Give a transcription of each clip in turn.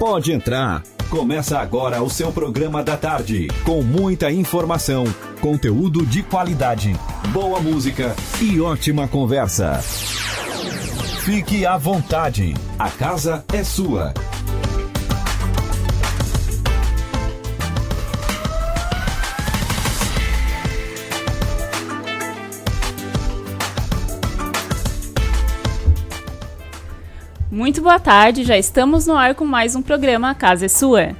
Pode entrar. Começa agora o seu programa da tarde, com muita informação, conteúdo de qualidade, boa música e ótima conversa. Fique à vontade, a casa é sua. Muito boa tarde, já estamos no ar com mais um programa A Casa é Sua.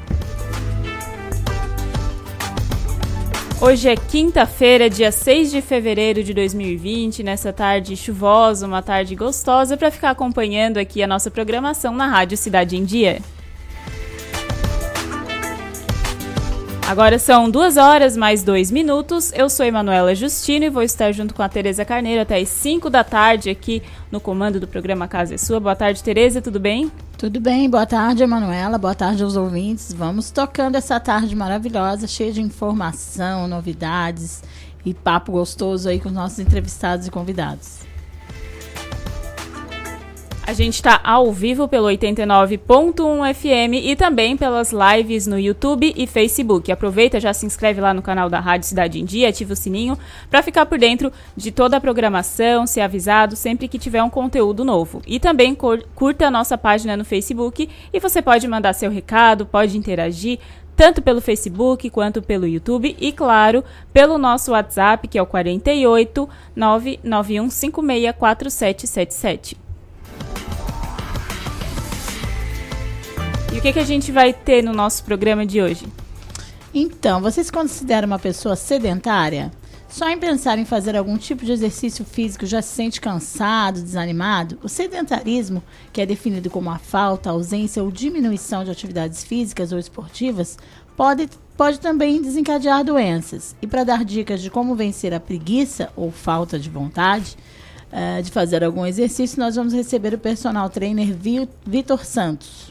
Hoje é quinta-feira, dia 6 de fevereiro de 2020, nessa tarde chuvosa, uma tarde gostosa para ficar acompanhando aqui a nossa programação na Rádio Cidade em Dia. Agora são duas horas mais dois minutos. Eu sou Emanuela Justino e vou estar junto com a Tereza Carneiro até as 5 da tarde aqui no comando do programa Casa é Sua. Boa tarde, Tereza, tudo bem? Tudo bem, boa tarde, Emanuela, boa tarde aos ouvintes. Vamos tocando essa tarde maravilhosa, cheia de informação, novidades e papo gostoso aí com os nossos entrevistados e convidados. A gente está ao vivo pelo 89.1 FM e também pelas lives no YouTube e Facebook. Aproveita, já se inscreve lá no canal da Rádio Cidade em Dia, ativa o sininho para ficar por dentro de toda a programação, ser avisado sempre que tiver um conteúdo novo. E também curta a nossa página no Facebook e você pode mandar seu recado, pode interagir tanto pelo Facebook quanto pelo YouTube e, claro, pelo nosso WhatsApp, que é o 48 991564777. E o que, que a gente vai ter no nosso programa de hoje? Então, você se considera uma pessoa sedentária? Só em pensar em fazer algum tipo de exercício físico já se sente cansado, desanimado? O sedentarismo, que é definido como a falta, ausência ou diminuição de atividades físicas ou esportivas, pode, pode também desencadear doenças. E para dar dicas de como vencer a preguiça ou falta de vontade uh, de fazer algum exercício, nós vamos receber o personal trainer Vitor Santos.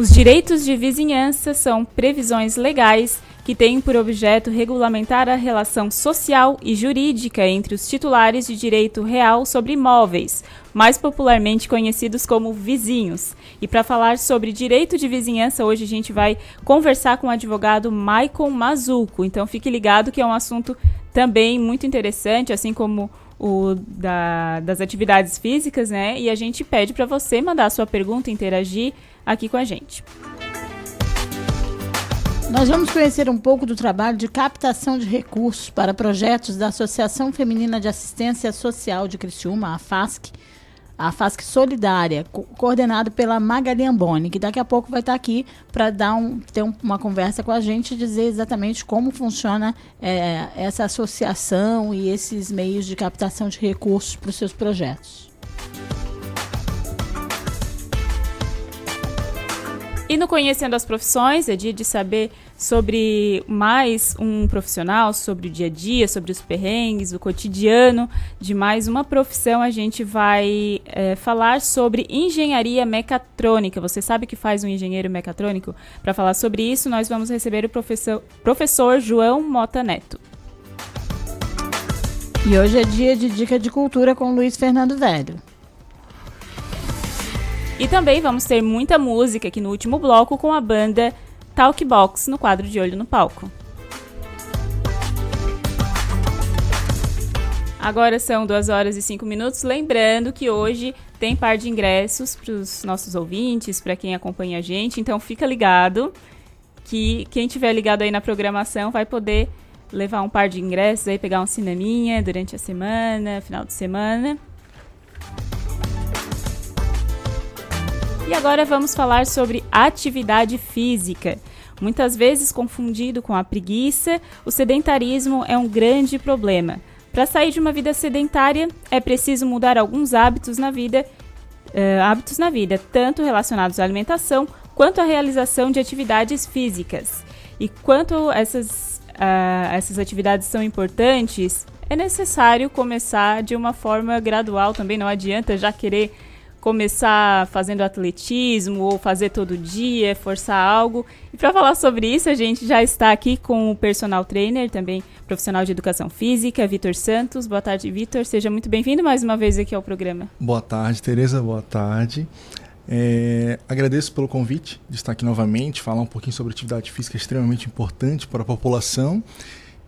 Os direitos de vizinhança são previsões legais que têm por objeto regulamentar a relação social e jurídica entre os titulares de direito real sobre imóveis, mais popularmente conhecidos como vizinhos. E para falar sobre direito de vizinhança, hoje a gente vai conversar com o advogado Maicon Mazuco. Então fique ligado que é um assunto também muito interessante, assim como o da, das atividades físicas, né? E a gente pede para você mandar a sua pergunta, interagir aqui com a gente. Nós vamos conhecer um pouco do trabalho de captação de recursos para projetos da Associação Feminina de Assistência Social de Criciúma, a FASC, a FASC Solidária, co coordenado pela Magali Amboni, que daqui a pouco vai estar aqui para dar um, ter um, uma conversa com a gente e dizer exatamente como funciona é, essa associação e esses meios de captação de recursos para os seus projetos. E no Conhecendo as Profissões, é dia de saber sobre mais um profissional, sobre o dia a dia, sobre os perrengues, o cotidiano de mais uma profissão. A gente vai é, falar sobre engenharia mecatrônica. Você sabe o que faz um engenheiro mecatrônico? Para falar sobre isso, nós vamos receber o professor, professor João Mota Neto. E hoje é dia de dica de cultura com Luiz Fernando Velho. E também vamos ter muita música aqui no último bloco com a banda Talkbox no quadro de Olho no Palco. Agora são 2 horas e 5 minutos. Lembrando que hoje tem par de ingressos para os nossos ouvintes, para quem acompanha a gente. Então fica ligado que quem tiver ligado aí na programação vai poder levar um par de ingressos aí, pegar um cineminha durante a semana, final de semana. E agora vamos falar sobre atividade física. Muitas vezes confundido com a preguiça, o sedentarismo é um grande problema. Para sair de uma vida sedentária, é preciso mudar alguns hábitos na vida, uh, hábitos na vida, tanto relacionados à alimentação quanto à realização de atividades físicas. E quanto essas, uh, essas atividades são importantes, é necessário começar de uma forma gradual também. Não adianta já querer começar fazendo atletismo ou fazer todo dia, forçar algo. E para falar sobre isso, a gente já está aqui com o personal trainer, também profissional de educação física, Vitor Santos. Boa tarde, Vitor. Seja muito bem-vindo mais uma vez aqui ao programa. Boa tarde, Tereza. Boa tarde. É, agradeço pelo convite de estar aqui novamente, falar um pouquinho sobre atividade física extremamente importante para a população.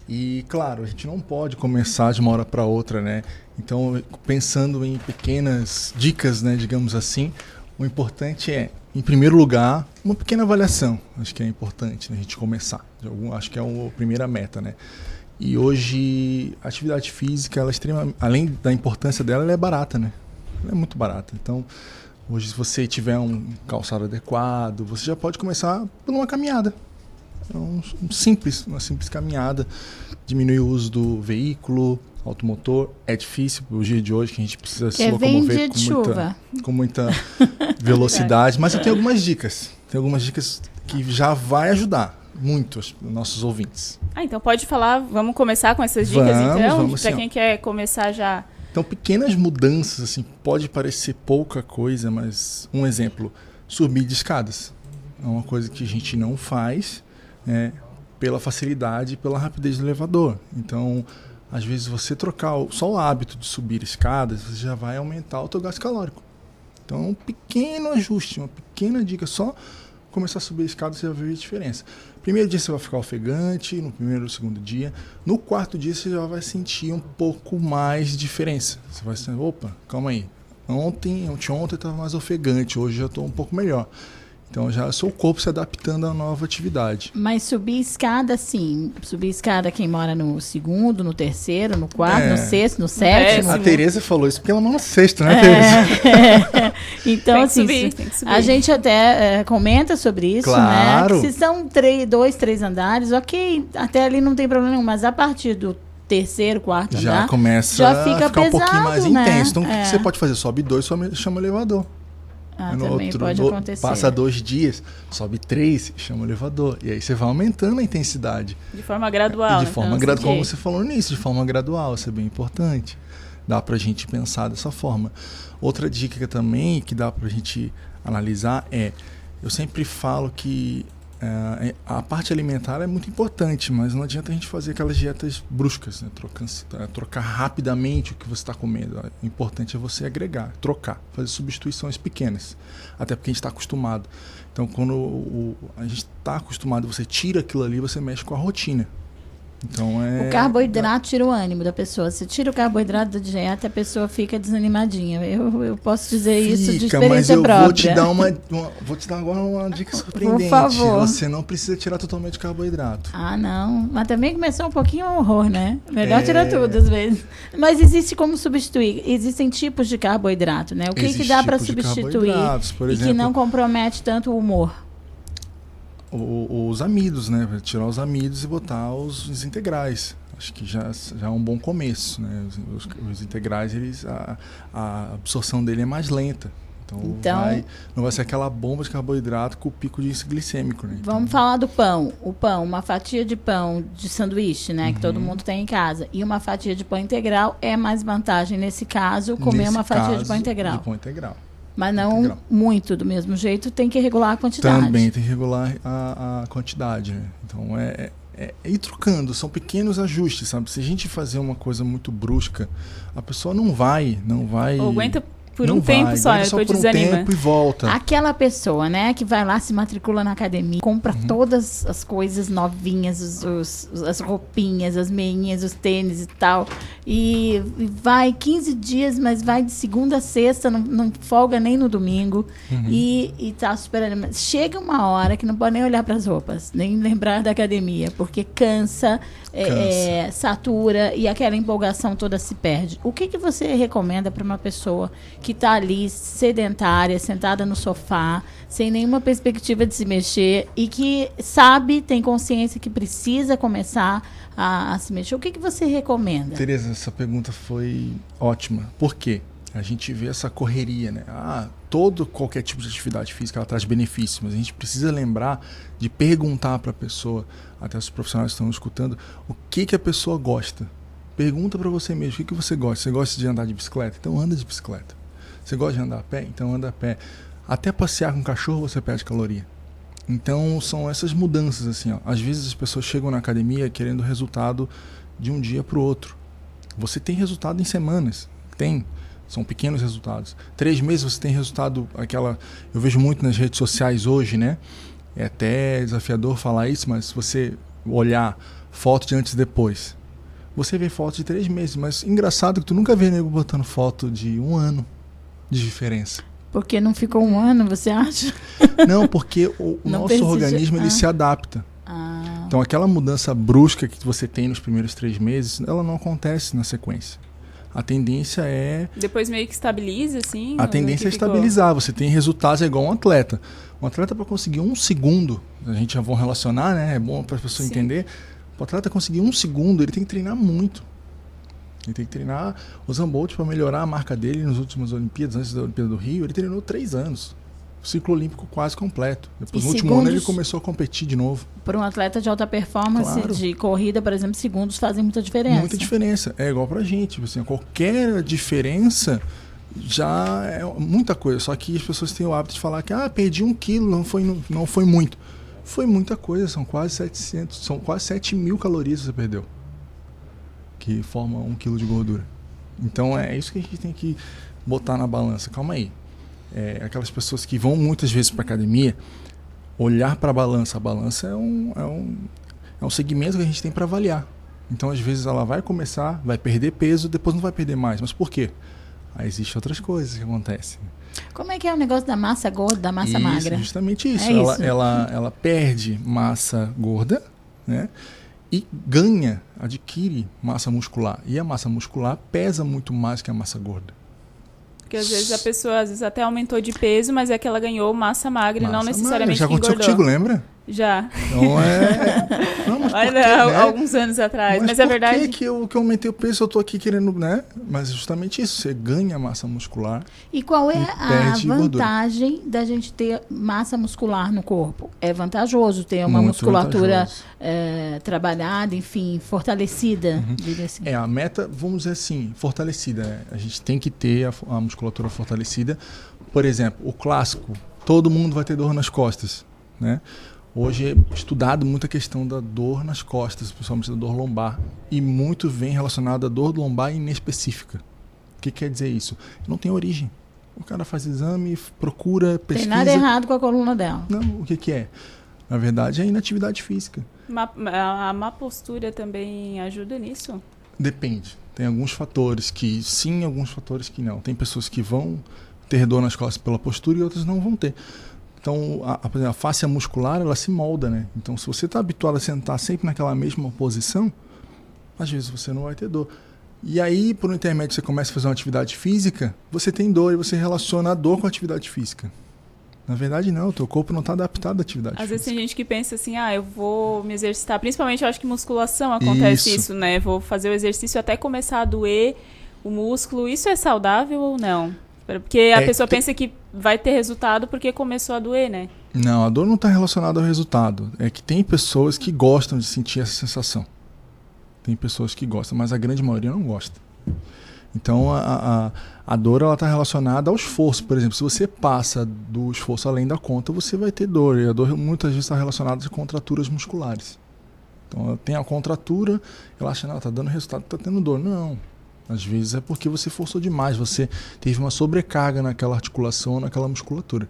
E claro, a gente não pode começar de uma hora para outra, né? Então, pensando em pequenas dicas, né, digamos assim, o importante é em primeiro lugar, uma pequena avaliação. Acho que é importante né, a gente começar. Algum, acho que é a primeira meta, né? E hoje a atividade física, ela é além da importância dela, ela é barata, né? Ela é muito barata. Então, hoje se você tiver um calçado adequado, você já pode começar por uma caminhada. É um, um simples, uma simples caminhada, diminui o uso do veículo, automotor. É difícil no dia de hoje que a gente precisa que se locomover com muita, com muita velocidade, mas eu tenho algumas dicas. Tem algumas dicas que já vai ajudar muito os nossos ouvintes. Ah, então pode falar, vamos começar com essas dicas vamos, então, para quem quer começar já. Então, pequenas mudanças assim, pode parecer pouca coisa, mas um exemplo, subir de escadas. É uma coisa que a gente não faz, né, pela facilidade e pela rapidez do elevador. Então, às vezes você trocar só o hábito de subir escadas, você já vai aumentar o teu gasto calórico. Então, é um pequeno ajuste, uma pequena dica, só começar a subir escadas você vai ver a diferença. Primeiro dia você vai ficar ofegante, no primeiro ou segundo dia. No quarto dia você já vai sentir um pouco mais de diferença. Você vai sentir, opa, calma aí. Ontem, ontem, ontem estava mais ofegante, hoje já estou um pouco melhor. Então já é o seu corpo se adaptando à nova atividade. Mas subir escada, sim. Subir escada quem mora no segundo, no terceiro, no quarto, é. no sexto, no sétimo. A Tereza falou isso porque ela mora no sexto, né, Tereza? É. então, tem assim, subir, a gente até é, comenta sobre isso, né? claro. né? Se são três, dois, três andares, ok, até ali não tem problema nenhum, mas a partir do terceiro, quarto já andar, começa já fica a ficar pesado, um pouquinho mais né? intenso. Então, o que é. você pode fazer? Sobe dois, chama o elevador. Ah, no também outro, pode acontecer. Passa dois dias, sobe três, chama o elevador. E aí você vai aumentando a intensidade. De forma gradual. E de forma então, gradual, como você falou nisso, de forma gradual, isso é bem importante. Dá pra gente pensar dessa forma. Outra dica também que dá pra gente analisar é, eu sempre falo que é, é, a parte alimentar é muito importante, mas não adianta a gente fazer aquelas dietas bruscas, né? Trocando, é, trocar rapidamente o que você está comendo. O importante é você agregar, trocar, fazer substituições pequenas. Até porque a gente está acostumado. Então, quando o, a gente está acostumado, você tira aquilo ali, você mexe com a rotina. Então é. O carboidrato tira o ânimo da pessoa. Se tira o carboidrato da dieta, a pessoa fica desanimadinha. Eu, eu posso dizer fica, isso de experiência mas eu própria. Vou te dar uma, uma, vou te dar agora uma dica surpreendente. Por favor. Você não precisa tirar totalmente o carboidrato. Ah, não. Mas também começou um pouquinho um horror, né? Melhor é... tirar tudo às vezes. Mas existe como substituir. Existem tipos de carboidrato, né? O que, que dá para substituir e que não compromete tanto o humor? O, os amidos, né? Tirar os amidos e botar os, os integrais. Acho que já, já é um bom começo, né? Os, os integrais, eles, a, a, absorção dele é mais lenta. Então, então vai, não vai ser aquela bomba de carboidrato com o pico de índice glicêmico, né? Vamos então, falar do pão. O pão, uma fatia de pão de sanduíche, né? Uhum. Que todo uhum. mundo tem em casa. E uma fatia de pão integral é mais vantagem, nesse caso, comer nesse uma fatia de pão integral. De pão integral. Mas não integral. muito do mesmo jeito, tem que regular a quantidade. Também tem que regular a, a quantidade. Né? Então é, é, é, ir trocando, são pequenos ajustes, sabe? Se a gente fazer uma coisa muito brusca, a pessoa não vai, não vai. Ou aguenta por não um vai, tempo só, depois por desanima. um tempo e volta. Aquela pessoa, né, que vai lá, se matricula na academia, compra uhum. todas as coisas novinhas, os, os, as roupinhas, as meinhas, os tênis e tal, e, e, vai 15 dias, mas vai de segunda a sexta, não, não folga nem no domingo, uhum. e, e tá superando. Chega uma hora que não pode nem olhar para as roupas, nem lembrar da academia, porque cansa, é, é, satura e aquela empolgação toda se perde. O que, que você recomenda para uma pessoa que está ali sedentária, sentada no sofá, sem nenhuma perspectiva de se mexer e que sabe, tem consciência que precisa começar a, a se mexer? O que, que você recomenda? Tereza, essa pergunta foi ótima. Por quê? A gente vê essa correria, né? Ah, todo qualquer tipo de atividade física ela traz benefícios, mas a gente precisa lembrar de perguntar para a pessoa, até os profissionais estão escutando, o que que a pessoa gosta. Pergunta para você mesmo, o que que você gosta? Você gosta de andar de bicicleta? Então anda de bicicleta. Você gosta de andar a pé? Então anda a pé. Até passear com cachorro você perde caloria. Então são essas mudanças assim, ó. Às vezes as pessoas chegam na academia querendo resultado de um dia para o outro. Você tem resultado em semanas. Tem. São pequenos resultados. Três meses você tem resultado, aquela. Eu vejo muito nas redes sociais hoje, né? É até desafiador falar isso, mas se você olhar foto de antes e depois, você vê foto de três meses. Mas engraçado que tu nunca vê nego botando foto de um ano de diferença. Porque não ficou um ano, você acha? Não, porque o Não nosso persiste- organismo ele ah. se adapta. Ah, Então aquela mudança brusca que você tem nos primeiros três meses, ela não acontece na sequência. A tendência é Depois meio que estabiliza, assim? a no- tendência é que ficou. estabilizar. Você tem resultados é igual um atleta. Um atleta para conseguir um segundo, a gente já vão relacionar, né? É bom para a pessoa Sim. entender. O atleta conseguir um segundo, ele tem que treinar muito. Ele tem que treinar. O Zambolt para melhorar a marca dele nas últimas Olimpíadas, antes da Olimpíada do Rio, ele treinou três anos. O ciclo olímpico quase completo. Depois, E no último ano, ele começou a competir de novo. para um atleta de alta performance, Claro. de corrida, por exemplo, segundos fazem muita diferença. Muita diferença. É igual pra gente. tipo Assim, qualquer diferença já é muita coisa. Só que as pessoas têm o hábito de falar que ah, perdi um quilo, não foi, não, não foi muito. Foi muita coisa, são quase 700, são quase 7 mil calorias que você perdeu. Que forma um quilo de gordura. Então é isso que a gente tem que botar na balança. Calma aí. É, aquelas pessoas que vão muitas vezes para academia, olhar para a balança. A balança é um, é um, é um segmento que a gente tem para avaliar. Então, às vezes, ela vai começar, vai perder peso, depois não vai perder mais. Mas por quê? Aí existem outras coisas que acontecem. Como é que é o negócio da massa gorda, da massa Isso, magra? Justamente isso. É ela, isso. Ela, ela perde massa gorda, né? E ganha, adquire massa muscular. E a massa muscular pesa muito mais que a massa gorda. Porque às vezes a pessoa às vezes até aumentou de peso, mas é que ela ganhou massa magra e não Massa necessariamente magra. Já aconteceu engordou. contigo, lembra? Já. Então é. Não, mas por Olha, quê, né? alguns anos atrás. Mas, é por verdade. que, que eu, que eu aumentei o peso? Eu tô aqui querendo, né? Mas é justamente isso. Você ganha massa muscular. E qual é E a perde gordura. vantagem da gente ter massa muscular no corpo? É vantajoso ter uma Muito musculatura eh, trabalhada, enfim, fortalecida, Uhum. diria assim. É, a meta, vamos dizer assim, fortalecida. né? A gente tem que ter a, a musculatura fortalecida. Por exemplo, o clássico, todo mundo vai ter dor nas costas, né? Hoje é estudado muita questão da dor nas costas, principalmente da dor lombar. E muito vem relacionado à dor lombar inespecífica. O que quer dizer isso? Não tem origem. O cara faz exame, procura, Tem pesquisa. nada errado com a coluna dela. Não, o que, que é? Na verdade, é inatividade física. Ma- a, a má postura também ajuda nisso? Depende. Tem alguns fatores que sim, alguns fatores que não. Tem pessoas que vão ter dor nas costas pela postura e outras não vão ter. Então, a, a, face muscular, ela se molda, né? Então, se você está habituado a sentar sempre naquela mesma posição, às vezes você não vai ter dor. E aí, por um intermédio, você começa a fazer uma atividade física, você tem dor e você relaciona a dor com a atividade física. Na verdade, não. O teu corpo não está adaptado à atividade Às vezes física. tem gente que pensa assim, ah, eu vou me exercitar. Principalmente eu acho que musculação acontece Isso. isso, né? Vou fazer o exercício até começar a doer o músculo. Isso é saudável ou não? Porque a É, pessoa pensa que vai ter resultado porque começou a doer, né? Não, a dor não está relacionada ao resultado. É que tem pessoas que gostam de sentir essa sensação. Tem pessoas que gostam, mas a grande maioria não gosta. Então a, a, a dor está relacionada ao esforço. Por exemplo, se você passa do esforço além da conta, você vai ter dor. E a dor muitas vezes está relacionada a contraturas musculares. Então ela tem a contratura, ela acha, não, está dando resultado, está tendo dor. Não. Às vezes é porque você forçou demais, você teve uma sobrecarga naquela articulação, naquela musculatura.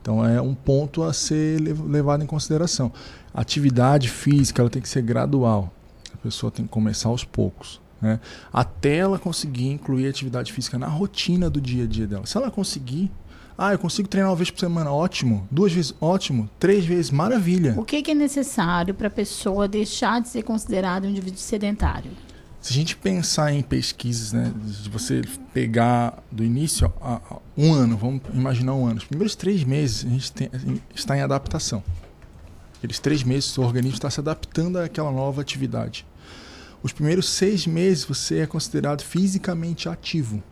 Então é um ponto a ser lev- levado em consideração. A atividade física ela tem que ser gradual. A pessoa tem que começar aos poucos. Né? Até ela conseguir incluir a atividade física na rotina do dia a dia dela. Se ela conseguir, ah, eu consigo treinar uma vez por semana, ótimo. Duas vezes, ótimo. Três vezes, maravilha. O que é necessário para a pessoa deixar de ser considerada um indivíduo sedentário? Se a gente pensar em pesquisas, né, de você pegar do início a, a um ano, vamos imaginar um ano, os primeiros três meses a gente tem- está em adaptação. Aqueles três meses o organismo está se adaptando àquela nova atividade. Os primeiros seis meses você é considerado fisicamente ativo.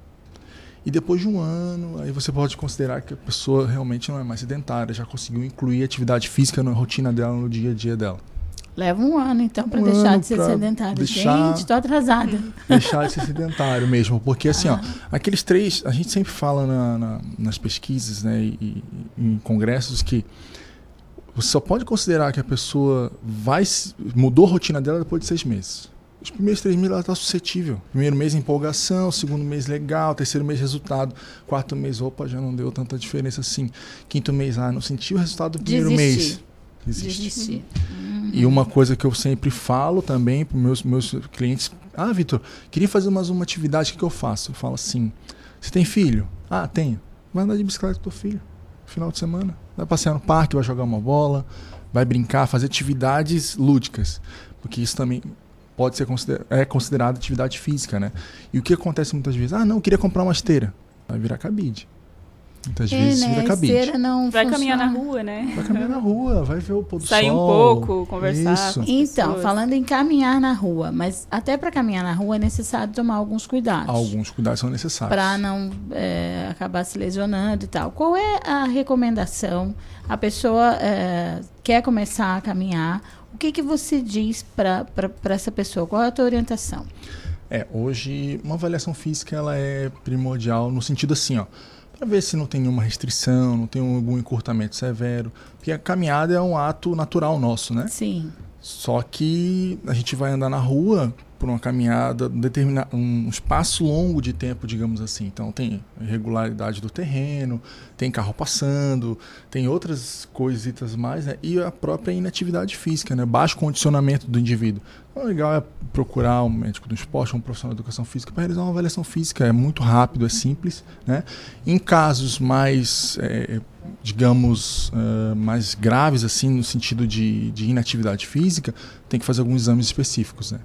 E depois de um ano, aí você pode considerar que a pessoa realmente não é mais sedentária, já conseguiu incluir atividade física na rotina dela, no dia a dia dela. Leva um ano, então, para Um deixar de ser sedentário. deixar- Gente, estou atrasada. deixar de ser sedentário mesmo. Porque assim, ó, aqueles três, a gente sempre fala na- na- nas pesquisas, né, e, e em congressos que você só pode considerar que a pessoa vai mudou a rotina dela depois de seis meses. Os primeiros três meses ela está suscetível. Primeiro mês empolgação, segundo mês legal, terceiro mês resultado, quarto mês, opa, já não deu tanta diferença assim. Quinto mês, ah, não senti o resultado do primeiro Desistir. mês. Desiste. Desistir. E uma coisa que eu sempre falo também para meus meus clientes, ah, Vitor, queria fazer mais uma atividade, o que, que eu faço? Eu falo assim, você tem filho? Ah, tenho. Vai andar de bicicleta com teu filho, final de semana. Vai passear no parque, vai jogar uma bola, vai brincar, fazer atividades lúdicas. Porque isso também pode ser consider é considerado atividade física, né? E o que acontece muitas vezes? Ah, não, eu queria comprar uma esteira. Vai virar cabide. Muitas É, vezes né? vira A cabide. esteira não Vai caminhar na funciona. rua, né? Vai caminhar na rua, vai ver o pôr do Sair um sol. pouco, conversar Isso. Então, pessoas. falando em caminhar na rua, mas até para caminhar na rua é necessário tomar alguns cuidados. Alguns cuidados são necessários. Para não é, acabar se lesionando e tal. Qual é a recomendação? A pessoa é, quer começar a caminhar. O que, que você diz para essa pessoa? Qual é a tua orientação? É, hoje uma avaliação física ela é primordial no sentido assim, ó, para ver se não tem nenhuma restrição, não tem algum encurtamento severo, porque a caminhada é um ato natural nosso, né? Sim. Só que a gente vai andar na rua por uma caminhada, determinar um espaço longo de tempo, digamos assim. Então tem irregularidade do terreno, tem carro passando, tem outras coisitas mais, né? E a própria inatividade física, né? Baixo condicionamento do indivíduo. O legal é procurar um médico do esporte, um profissional de educação física para realizar uma avaliação física. É muito rápido, é simples, né? Em casos mais é, digamos, eh, mais graves, assim, no sentido de, de inatividade física, tem que fazer alguns exames específicos, né?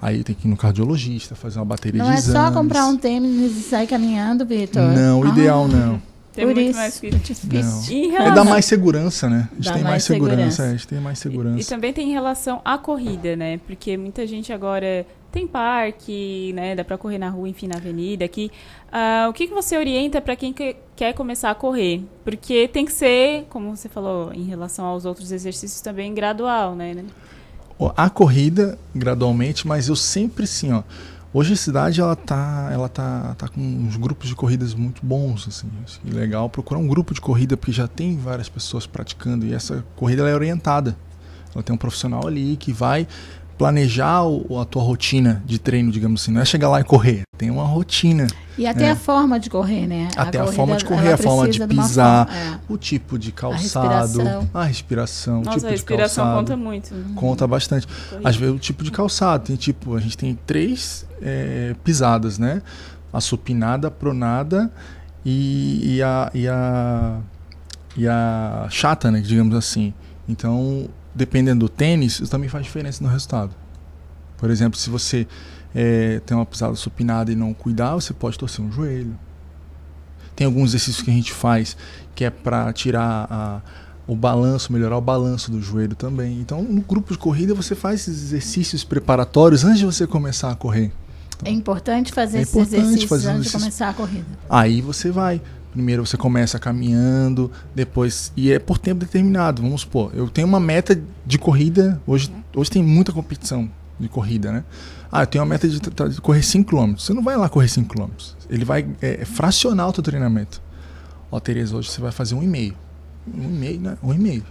Aí tem que ir no cardiologista, fazer uma bateria Não de é exames. só comprar um tênis e sair caminhando, Vitor? Não, o Ah, ideal não. Tem Por muito isso, mais que... é difícil. Em É dar mais segurança, né? A gente Dá tem mais, mais segurança, segurança. é, a gente tem mais segurança. E também tem relação à corrida, né? Porque muita gente agora tem parque, né? Dá pra correr na rua, enfim, na avenida aqui. Ah, o que, que você orienta para quem que- quer começar a correr? Porque tem que ser, como você falou, em relação aos outros exercícios também, gradual, né? A corrida, gradualmente, mas eu sempre sim, ó. Hoje a cidade ela tá, ela tá, tá com uns grupos de corridas muito bons, assim. Legal procurar um grupo de corrida porque já tem várias pessoas praticando e essa corrida é orientada. Ela tem um profissional ali que vai planejar o- a tua rotina de treino, digamos assim. Não é chegar lá e correr. Tem uma rotina. E até É. a forma de correr, né? Até a corrida, forma de correr, a forma de pisar, forma- é. o tipo de calçado, respiração. a respiração, o Nossa, tipo a de respiração calçado. conta muito. né? Conta bastante. Corrida. Às vezes o tipo de calçado. Tem tipo, a gente tem três é, pisadas, né? A supinada, a pronada e, e a, e, a, e a chata, né? Digamos assim. Então, dependendo do tênis, isso também faz diferença no resultado. Por exemplo, se você é, tem uma pisada supinada e não cuidar, você pode torcer um joelho. Tem alguns exercícios que a gente faz que é para tirar a, o balanço, melhorar o balanço do joelho também. Então, no grupo de corrida, você faz esses exercícios preparatórios antes de você começar a correr. É importante fazer É esses importante exercícios fazer antes de começar a corrida. Aí você vai. Primeiro você começa caminhando, depois. E é por tempo determinado. Vamos supor, eu tenho uma meta de corrida. Hoje, hoje tem muita competição de corrida, né? Ah, eu tenho uma meta de, de correr 5 km. Você não vai lá correr 5 km. Ele vai é, fracionar o teu treinamento. Ó, Tereza, hoje você vai fazer um e meio. Um e meio, né? Um e meio.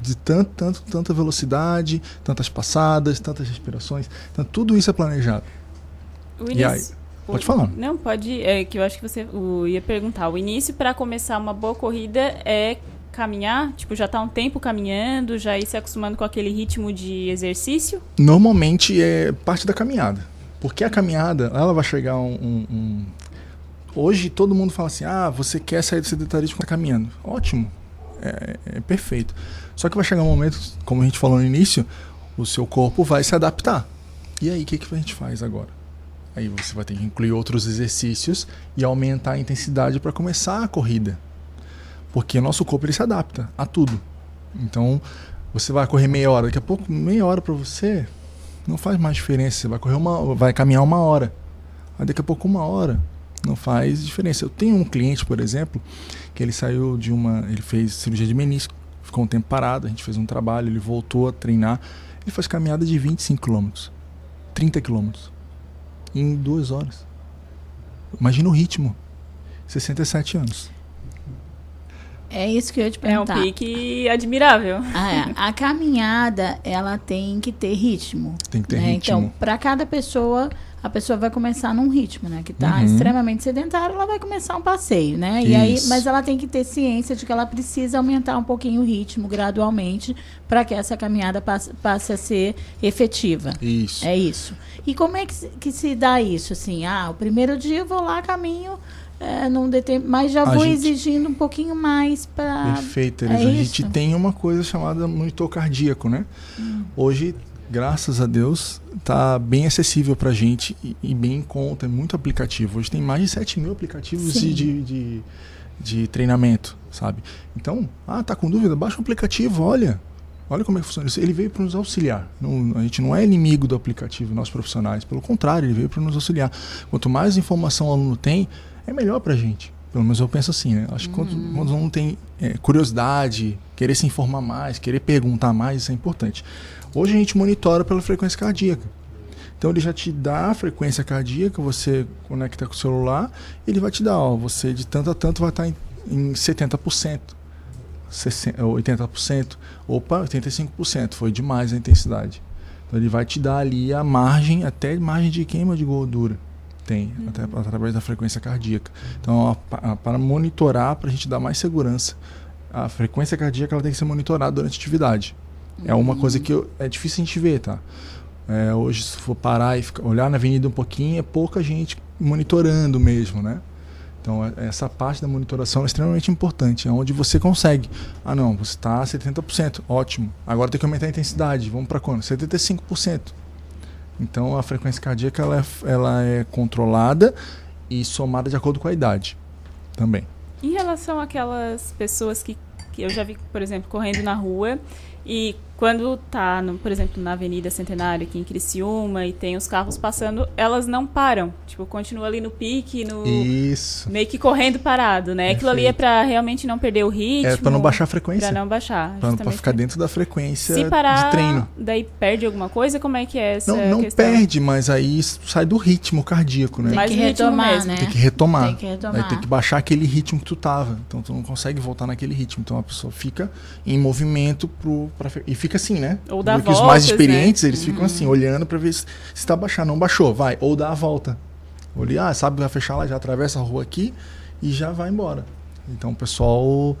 De tanto, tanto, tanta velocidade, tantas passadas, tantas respirações. Então, tudo isso é planejado. O E aí? início- Pode falar. Não, pode. É que eu acho que você o, ia perguntar. O início para começar uma boa corrida é caminhar? Tipo, já tá um tempo caminhando, já ir se acostumando com aquele ritmo de exercício? Normalmente é parte da caminhada. Porque a caminhada, ela vai chegar um, um- um- Hoje todo mundo fala assim: ah, você quer sair do sedentarismo caminhando. Ótimo. É, é perfeito. Só que vai chegar um momento, como a gente falou no início, o seu corpo vai se adaptar. E aí, o que, que a gente faz agora? Aí você vai ter que incluir outros exercícios e aumentar a intensidade para começar a corrida. Porque o nosso corpo ele se adapta a tudo. Então, você vai correr meia hora, daqui a pouco, meia hora para você não faz mais diferença. Você vai correr uma, vai caminhar uma hora. Aí daqui a pouco uma hora não faz diferença. Eu tenho um cliente, por exemplo, que ele saiu de uma, ele fez cirurgia de menisco, ficou um tempo parado, a gente fez um trabalho, ele voltou a treinar, ele faz caminhada de 25 km, 30 km em duas horas. Imagina o ritmo. 67 anos. É isso que eu ia te É um perguntar. pique admirável. Ah, é. A caminhada, ela tem que ter ritmo. Tem que ter né? ritmo. Então, para cada pessoa, a pessoa vai começar num ritmo, né? Que tá Uhum. extremamente sedentário, ela vai começar um passeio, né? E aí, Isso. mas ela tem que ter ciência de que ela precisa aumentar um pouquinho o ritmo gradualmente para que essa caminhada passe, passe a ser efetiva. Isso. É isso. E como é que se, que se dá isso? Assim, ah, o primeiro dia eu vou lá, caminho, é, num determin... mas já A vou gente- exigindo um pouquinho mais para. Perfeito, é a gente isso? tem uma coisa chamada monitor cardíaco, né? Hum. Hoje, graças a Deus, tá bem acessível pra gente e, e bem em conta, é muito aplicativo. Hoje tem mais de 7 mil aplicativos de, de, de, treinamento, sabe? Então, ah, tá com dúvida? Baixa o aplicativo, olha. Olha como é que funciona isso. Ele veio para nos auxiliar. Não- a gente não é inimigo do aplicativo, nós profissionais. Pelo contrário, ele veio para nos auxiliar. Quanto mais informação o aluno tem, é melhor para a gente. Pelo menos eu penso assim, né? Acho que quando, quando o aluno tem é, curiosidade, querer se informar mais, querer perguntar mais, isso é importante. Hoje a gente monitora pela frequência cardíaca. Então ele já te dá a frequência cardíaca, você conecta com o celular, ele vai te dar, ó, você de tanto a tanto vai estar em, em 70%, 60, 80%, opa, 85%, foi demais a intensidade. Então ele vai te dar ali a margem, até margem de queima de gordura. Tem, até através da frequência cardíaca. Então, para monitorar, para a gente dar mais segurança, a frequência cardíaca ela tem que ser monitorada durante a atividade. É uma coisa que eu- é difícil a gente ver, tá? É, hoje, se for parar e ficar- olhar na avenida um pouquinho, é pouca gente monitorando mesmo, né? Então, é- essa parte da monitoração é extremamente importante. É onde você consegue. Ah, não, você está a 70%. Ótimo. Agora tem que aumentar a intensidade. Vamos para quando? 75%. Então, a frequência cardíaca ela é, ela é controlada e somada de acordo com a idade também. Em relação àquelas pessoas que, que eu já vi, por exemplo, correndo na rua e quando tá, no, por exemplo, na Avenida Centenário aqui em Criciúma e tem os carros passando, elas não param. Tipo, continuam ali no pique, no Isso. meio que correndo parado, né? Aquilo ali é pra realmente não perder o ritmo. É para não baixar a frequência. Pra não baixar. Para justamente ficar dentro da frequência Se parar, de treino. daí perde alguma coisa? Como é que é essa Não, não questão? perde, mas aí sai do ritmo cardíaco, né? Tem Mais que retomar, mesmo. né? Tem que retomar. Tem que retomar. Aí tem que baixar aquele ritmo que tu tava. Então tu não consegue voltar naquele ritmo. Então a pessoa fica em movimento pro, pra, e fica assim, né? Ou dá que os mais né? experientes, eles ficam assim, olhando pra ver se, se tá baixando. Não baixou, vai. Ou dá a volta. Olha, ah, sabe que vai fechar lá, já atravessa a rua aqui e já vai embora. Então o pessoal.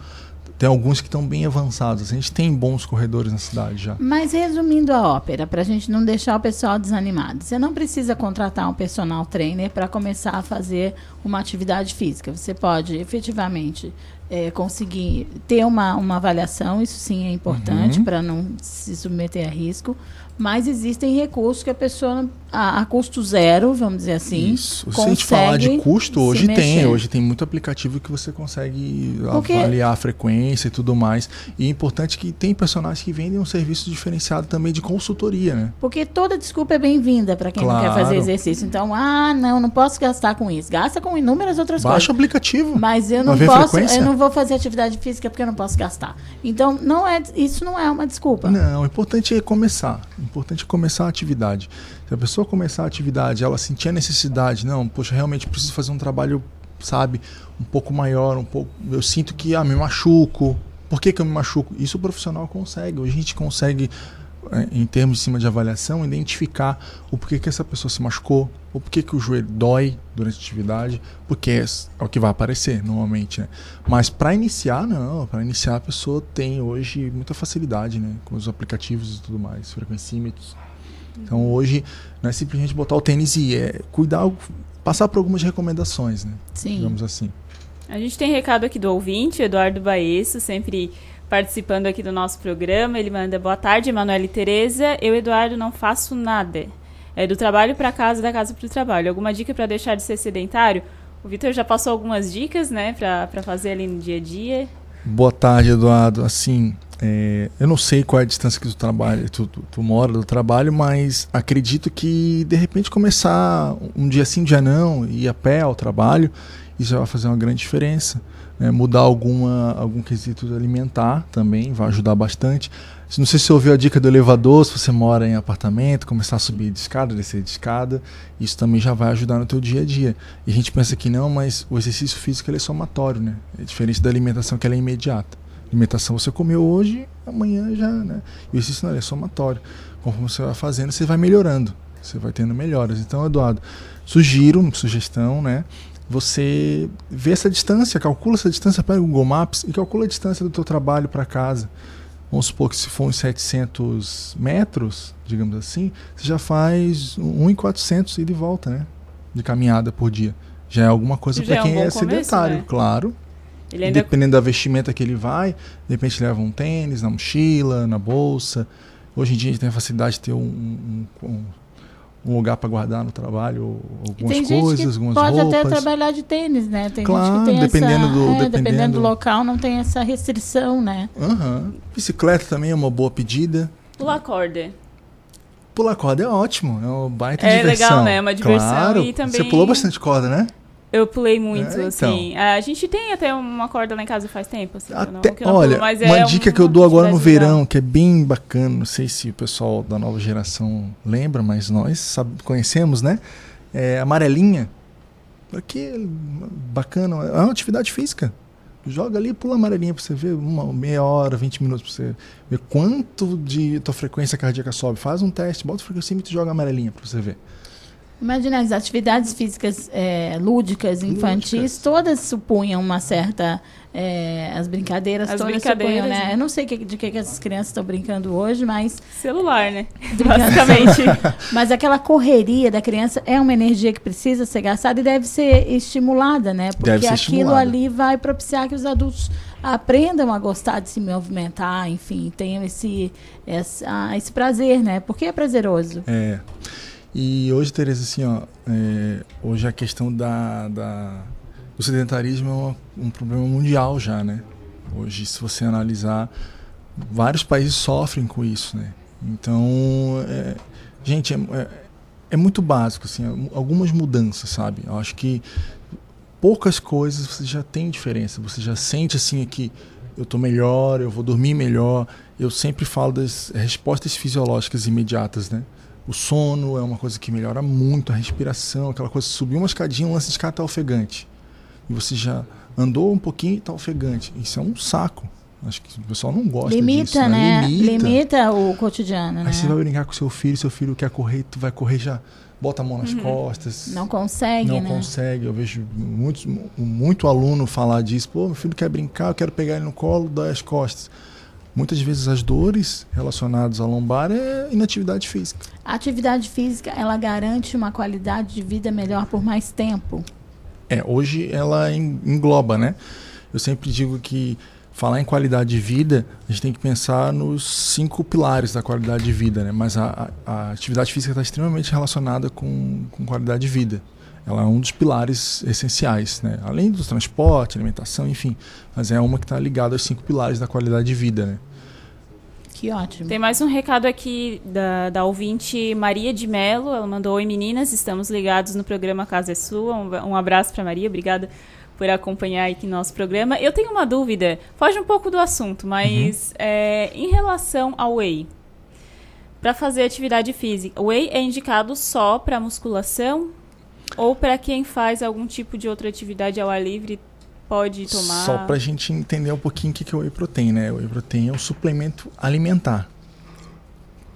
Tem alguns que estão bem avançados. A gente tem bons corredores na cidade já. Mas resumindo a ópera, para a gente não deixar o pessoal desanimado, você não precisa contratar um personal trainer para começar a fazer uma atividade física. Você pode efetivamente eh, conseguir ter uma, uma avaliação, isso sim é importante Uhum. para não se submeter a risco. Mas existem recursos que a pessoa, a, a custo zero, vamos dizer assim, Isso. Se a gente falar de custo, hoje tem. Hoje tem muito aplicativo que você consegue Porque- avaliar a frequência e tudo mais. E é importante que tem personagens que vendem um serviço diferenciado também de consultoria, né? Porque toda desculpa é bem-vinda para quem não quer Claro. fazer exercício. Então, ah, não, não posso gastar com isso. Gasta com inúmeras outras Baixa o coisas. aplicativo. Mas eu não posso, frequência? eu não vou fazer atividade física porque eu não posso gastar. Então, não é, isso não é uma desculpa. Não, o importante é começar. O importante é começar a atividade. Se a pessoa começar a atividade, ela sentir a necessidade, não, poxa, realmente preciso fazer um trabalho, sabe, um pouco maior, um pouco. Eu sinto que ah, me machuco. Por que, que eu me machuco? Isso o profissional consegue. Hoje a gente consegue, eh, em termos de cima de avaliação, identificar o porquê que essa pessoa se machucou, o porquê que o joelho dói durante a atividade, porque é é o que vai aparecer normalmente, né? Mas para iniciar, não. Para iniciar, a pessoa tem hoje muita facilidade, né? Com os aplicativos e tudo mais, frequencímetros. Então hoje não é simplesmente botar o tênis e é cuidar, passar por algumas recomendações, né? Sim. Digamos assim. A gente tem recado aqui do ouvinte, Eduardo Baesso, sempre participando aqui do nosso programa. Ele manda boa tarde, Emanuele e Tereza. Eu, Eduardo, não faço nada. É do trabalho para casa, da casa para o trabalho. Alguma dica para deixar de ser sedentário? O Vitor já passou algumas dicas, né, para fazer ali no dia a dia. Boa tarde, Eduardo. Assim, é, eu não sei qual é a distância que tu trabalha, tu, tu, tu mora do trabalho, mas acredito que de repente começar um dia sim, um dia não, ir a pé ao trabalho isso vai fazer uma grande diferença. Né? Mudar alguma, algum quesito alimentar também vai ajudar bastante. Não sei se você ouviu a dica do elevador, se você mora em apartamento, começar a subir de escada, descer de escada, isso também já vai ajudar no teu dia a dia. E a gente pensa que não, mas o exercício físico é somatório, né? É diferente da alimentação que é imediata. Alimentação você comeu hoje, amanhã já, né? E o exercício não, é somatório. Conforme você vai fazendo, você vai melhorando, você vai tendo melhoras. Então, Eduardo, sugiro, sugestão, né? Você vê essa distância, calcula essa distância, pega o Google Maps e calcula a distância do teu trabalho para casa vamos supor que se for uns 700 metros, digamos assim, você já faz 1,400 ida e volta, né? De caminhada por dia. Já é alguma coisa para é quem um é começo, sedentário, né? claro. Ele ainda Dependendo da vestimenta que ele vai, de repente leva um tênis na mochila, na bolsa. Hoje em dia a gente tem a facilidade de ter um, um, um, lugar para guardar no trabalho algumas tem gente coisas, que algumas pode roupas. até trabalhar de tênis, né? Tem Claro, gente que tem dependendo essa, do- é, dependendo- dependendo do local, não tem essa restrição, né? Aham. Bicicleta também é uma boa pedida. pular corda. Pular corda é ótimo, é uma baita É diversão. legal, né? É uma diversão Claro. e também- Você pulou bastante corda, né? Eu pulei muito, É, então. assim. A gente tem até uma corda lá em casa faz tempo, assim. Até, não olha, pulo, uma é dica que eu dou agora no verão, legal. que é bem bacana, não sei se o pessoal da nova geração lembra, mas nós sabe- conhecemos, né? É amarelinha. Que bacana, é uma atividade física. Joga ali e pula amarelinha pra você ver uma meia hora, 20 minutos pra você ver quanto de tua frequência cardíaca sobe. Faz um teste, bota o frequencímetro e joga amarelinha pra você ver. Imagina, as atividades físicas é, lúdicas, infantis, Lúdicas. todas supunham uma certa. é, as brincadeiras As todas brincadeiras, supunham, né? né? Eu não sei que- de que, que essas crianças estão brincando hoje, mas. Celular, né? Basicamente. mas aquela correria da criança é uma energia que precisa ser gastada e deve ser estimulada, né? Porque aquilo estimulada. ali vai propiciar que os adultos aprendam a gostar de se movimentar, enfim, tenham esse, essa, esse prazer, né? Porque é prazeroso. É. E hoje, Tereza, assim, ó, é, hoje a questão da, da- do sedentarismo é um problema mundial já, né? Hoje, se você analisar, vários países sofrem com isso, né? Então, é, gente, é, é- é muito básico, assim, algumas mudanças, sabe? Eu acho que poucas coisas você já tem diferença, você já sente, assim, que eu tô melhor, eu vou dormir melhor. Eu sempre falo das respostas fisiológicas imediatas, né? O sono é uma coisa que melhora muito, a respiração, aquela coisa, subir uma escadinha, um lance de escada tá ofegante. E você já andou um pouquinho e tá ofegante. Isso é um saco. Acho que o pessoal não gosta Limita, disso, né? Limita. Limita. o cotidiano, né? Aí você vai brincar com seu filho, seu filho quer correr, tu vai correr já bota a mão nas costas. Uhum. Não consegue, não né? consegue. Eu vejo muitos, muito aluno falar disso. Pô, meu filho quer brincar, eu quero pegar ele no colo, dói as costas. Muitas vezes as dores relacionadas à lombar é inatividade física. A atividade física, ela garante uma qualidade de vida melhor por mais tempo. É, hoje ela en- engloba, né? Eu sempre digo que falar em qualidade de vida, a gente tem que pensar nos cinco pilares da qualidade de vida, né? Mas a, a- a atividade física está extremamente relacionada com, com qualidade de vida. Ela é um dos pilares essenciais, né? Além do transporte, alimentação, enfim. Mas é uma que está ligada aos cinco pilares da qualidade de vida, né? Que ótimo. Tem mais um recado aqui da, da ouvinte Maria de Melo. Ela mandou: Oi meninas, estamos ligados no programa Casa é Sua. Um, um abraço para Maria, obrigada por acompanhar aqui nosso programa. Eu tenho uma dúvida, foge um pouco do assunto, mas é, em relação ao whey, para fazer atividade física, o whey é indicado só para musculação ou para quem faz algum tipo de outra atividade ao ar livre pode tomar? Só para a gente entender um pouquinho o que que é o whey protein, né? O whey protein é um suplemento alimentar.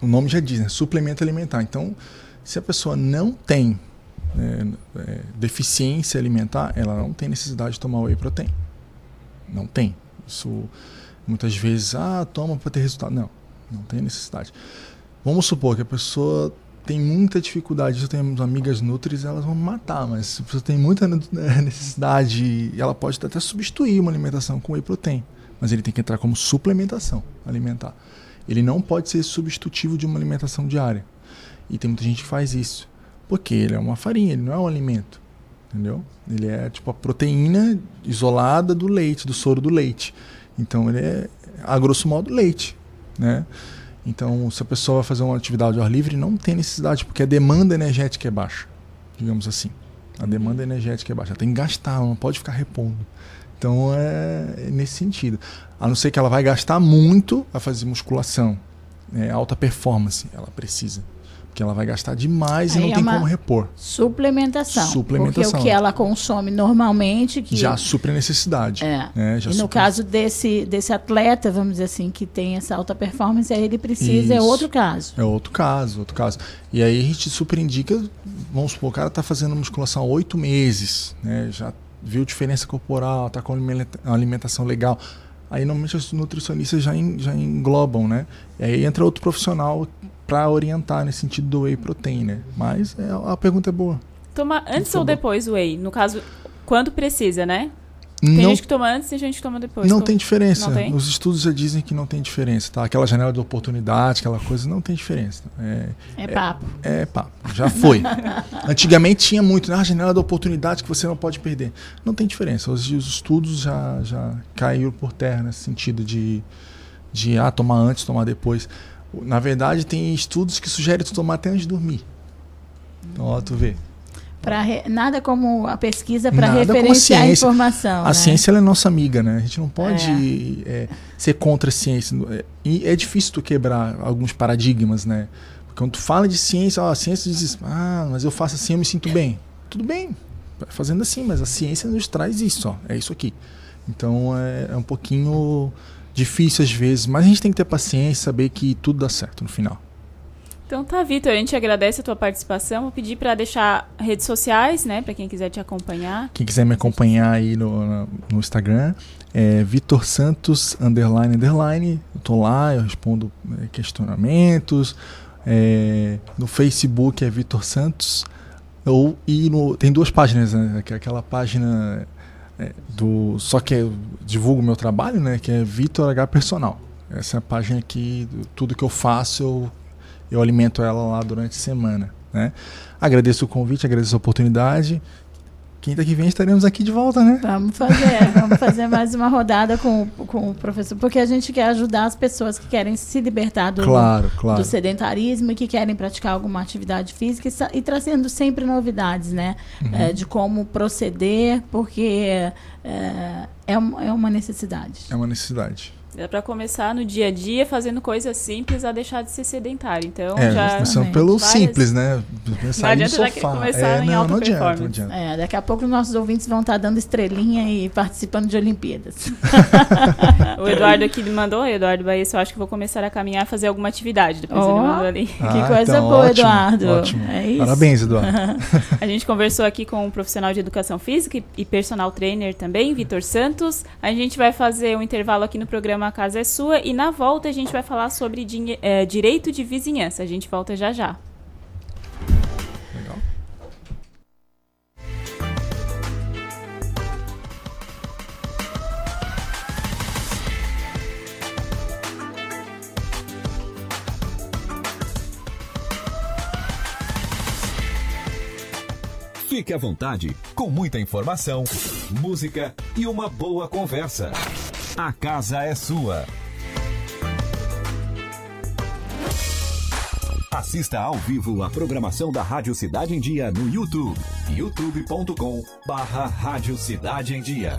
O nome já diz, né? Suplemento alimentar. Então, se a pessoa não tem né, é, deficiência alimentar, ela não tem necessidade de tomar whey protein. Não tem. Isso muitas vezes, ah, toma para ter resultado. Não, não tem necessidade. Vamos supor que a pessoa tem muita dificuldade. Eu tenho amigas nutris, elas vão me matar, mas se pessoa tem muita né, necessidade, ela pode até substituir uma alimentação com whey protein, mas ele tem que entrar como suplementação alimentar. Ele não pode ser substitutivo de uma alimentação diária. E tem muita gente que faz isso. Porque ele é uma farinha, ele não é um alimento. Entendeu? Ele é tipo a proteína isolada do leite, do soro do leite. Então ele é, a grosso modo, leite. Né? Então, se a pessoa vai fazer uma atividade ao ar livre, não tem necessidade, porque a demanda energética é baixa, digamos assim. A demanda energética é baixa. Ela tem que gastar, ela não pode ficar repondo. Então é, é nesse sentido. A não ser que ela vai gastar muito a fazer musculação. É, alta performance, ela precisa. Porque ela vai gastar demais Aí e não é tem como repor. Suplementação. Suplementação. Porque o que ela consome normalmente. Que, Já supre necessidade. É. né? E no supre- caso desse, desse atleta, vamos dizer assim, que tem essa alta performance, aí ele precisa, é Isso. outro caso. É outro caso, outro caso. E aí a gente super indica, vamos supor, o cara está fazendo musculação há oito meses, né? Já viu diferença corporal, tá com uma alimentação legal. Aí normalmente os nutricionistas já, en- já englobam, né? E aí entra outro profissional para orientar nesse sentido do whey protein, né? Mas é, a pergunta é boa. Tomar antes Por ou depois o whey? No caso, quando precisa, né? Tem não gente que toma antes e gente que toma depois. não Como- tem diferença. Não tem? Os estudos já dizem que não tem diferença, tá? Aquela janela de oportunidade, aquela coisa, não tem diferença. É, É papo. É, pá, já foi. Antigamente tinha muito, né? A janela da oportunidade que você não pode perder. Não tem diferença. Os, os estudos já, já caíram por terra nesse sentido de, de ah, tomar antes, tomar depois. Na verdade, tem estudos que sugerem tu tomar até antes de dormir. Então, ó, tu vê. Pra re- Nada como a pesquisa para a referenciar a ciência. informação. A né? ciência é nossa amiga, né? A gente não pode é, ser contra a ciência. É, E é difícil tu quebrar alguns paradigmas, né? Porque quando tu fala de ciência, ó, a ciência diz, ah, mas eu faço assim, eu me sinto bem. Tudo bem, fazendo assim, mas a ciência nos traz isso, ó, é isso aqui. Então é, é um pouquinho difícil às vezes, mas a gente tem que ter paciência, saber que tudo dá certo no final. Então tá, Vitor, a gente agradece a tua participação. Vou pedir para deixar redes sociais, né, para quem quiser te acompanhar. Quem quiser me acompanhar aí no, no- Instagram, é Vitor Santos, underline, underline. Eu tô lá, eu respondo é, questionamentos. É, no Facebook é Vitor Santos. Ou, e no, tem duas páginas, né? É aquela página é, do. Só que eu divulgo meu trabalho, né? Que é Vitor H Personal. Essa é a página que tudo que eu faço eu, eu alimento ela lá durante a semana. Né? Agradeço o convite, agradeço a oportunidade. Quinta que vem estaremos aqui de volta, né? Vamos fazer, vamos fazer mais uma rodada com, o- com o professor, porque a gente quer ajudar as pessoas que querem se libertar do, Claro, claro. do sedentarismo e que querem praticar alguma atividade física e, e trazendo sempre novidades, né? Uhum. É, de como proceder, porque é, é, é uma necessidade. É uma necessidade. Dá para começar no dia a dia fazendo coisas simples a deixar de ser sedentário. Então é, já começando né, pelo várias- simples, né? Começar Não adianta sofá. começar é, em não, alta não adianta, não performance. adianta. É, daqui a pouco os nossos ouvintes vão estar dando estrelinha e participando de Olimpíadas. O Eduardo aqui me mandou, Eduardo Baez, eu acho que vou começar a caminhar, fazer alguma atividade. Depois ele Ó. mandou ali. que Ah, coisa então, boa, ótimo, Eduardo. Ótimo. É isso. Parabéns, Eduardo. A gente conversou aqui com um profissional de educação física e personal trainer também, Vitor Santos. A gente vai fazer um intervalo aqui no programa A Casa é Sua e na volta a gente vai falar sobre eh, direito de vizinhança. A gente volta já já. Legal. Fique à vontade, com muita informação, música e uma boa conversa. A casa é sua. Assista ao vivo a programação da Rádio Cidade em Dia no YouTube. youtube.com barra Rádio Cidade em Dia.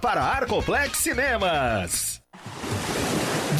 para Arcoplex Cinemas.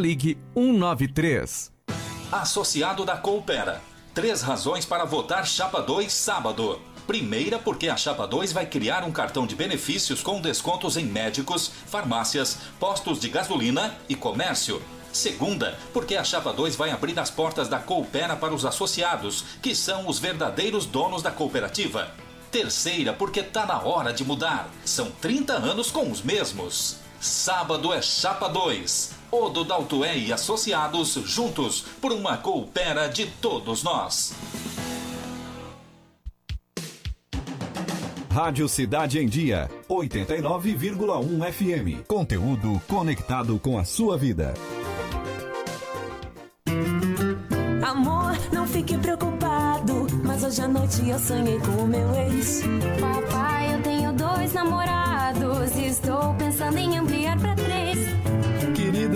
ligue 193. Associado da Coopera. Três razões para votar Chapa 2 sábado. Primeira, porque a Chapa 2 vai criar um cartão de benefícios com descontos em médicos, farmácias, postos de gasolina e comércio. Segunda, porque a Chapa 2 vai abrir as portas da Coopera para os associados, que são os verdadeiros donos da cooperativa. Terceira, porque tá na hora de mudar. São 30 anos com os mesmos. Sábado é Chapa 2. Odo Daltoé e associados juntos por uma coopera de todos nós. Rádio Cidade em Dia, 89,1 FM. Conteúdo conectado com a sua vida. Amor, não fique preocupado, mas hoje à noite eu sonhei com o meu ex. Papai, eu tenho dois namorados e estou pensando em ampliar pra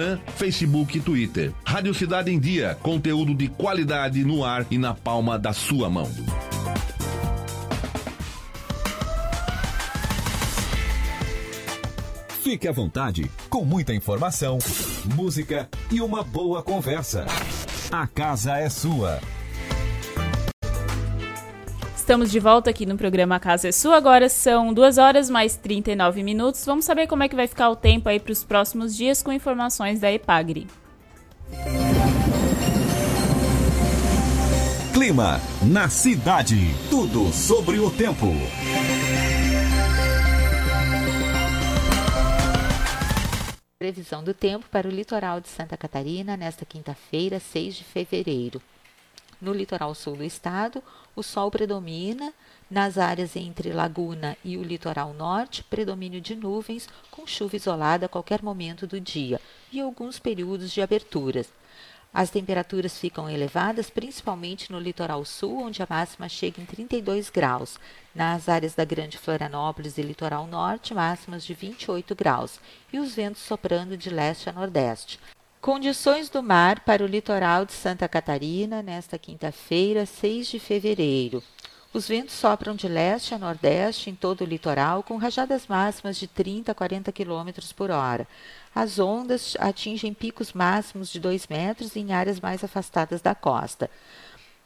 Instagram, Facebook e Twitter. Rádio Cidade em Dia, conteúdo de qualidade no ar e na palma da sua mão. Fique à vontade, com muita informação, música e uma boa conversa. A casa é sua. Estamos de volta aqui no programa A Casa é Sua. Agora são 2 horas mais 39 minutos. Vamos saber como é que vai ficar o tempo aí para os próximos dias com informações da Epagre. Clima na cidade. Tudo sobre o tempo. Previsão do tempo para o litoral de Santa Catarina nesta quinta-feira, 6 de fevereiro. No litoral sul do estado, o sol predomina. Nas áreas entre Laguna e o litoral norte, predomínio de nuvens, com chuva isolada a qualquer momento do dia e alguns períodos de aberturas. As temperaturas ficam elevadas, principalmente no litoral sul, onde a máxima chega em 32 graus. Nas áreas da Grande Florianópolis e litoral norte, máximas de 28 graus. E os ventos soprando de leste a nordeste. Condições do mar para o litoral de Santa Catarina nesta quinta-feira, 6 de fevereiro. Os ventos sopram de leste a nordeste em todo o litoral, com rajadas máximas de 30 a 40 km por hora. As ondas atingem picos máximos de 2 metros em áreas mais afastadas da costa.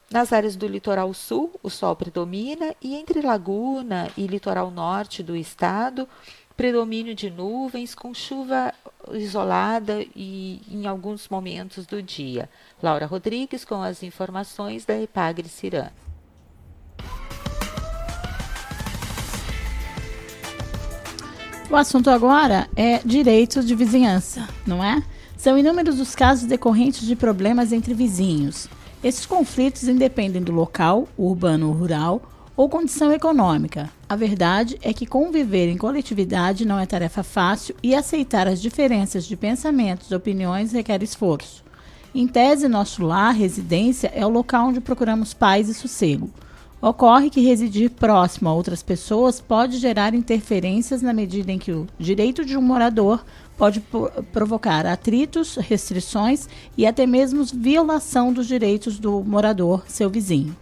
Nas áreas do litoral sul, o sol predomina e entre Laguna e litoral norte do estado, predomínio de nuvens com chuva isolada e em alguns momentos do dia. Laura Rodrigues com as informações da Epagre Cirã. O assunto agora é direitos de vizinhança, não é? São inúmeros os casos decorrentes de problemas entre vizinhos. Esses conflitos independem do local, urbano ou rural, ou condição econômica. A verdade é que conviver em coletividade não é tarefa fácil e aceitar as diferenças de pensamentos e opiniões requer esforço. Em tese, nosso lar, residência, é o local onde procuramos paz e sossego. Ocorre que residir próximo a outras pessoas pode gerar interferências na medida em que o direito de um morador pode provocar atritos, restrições e até mesmo violação dos direitos do morador, seu vizinho.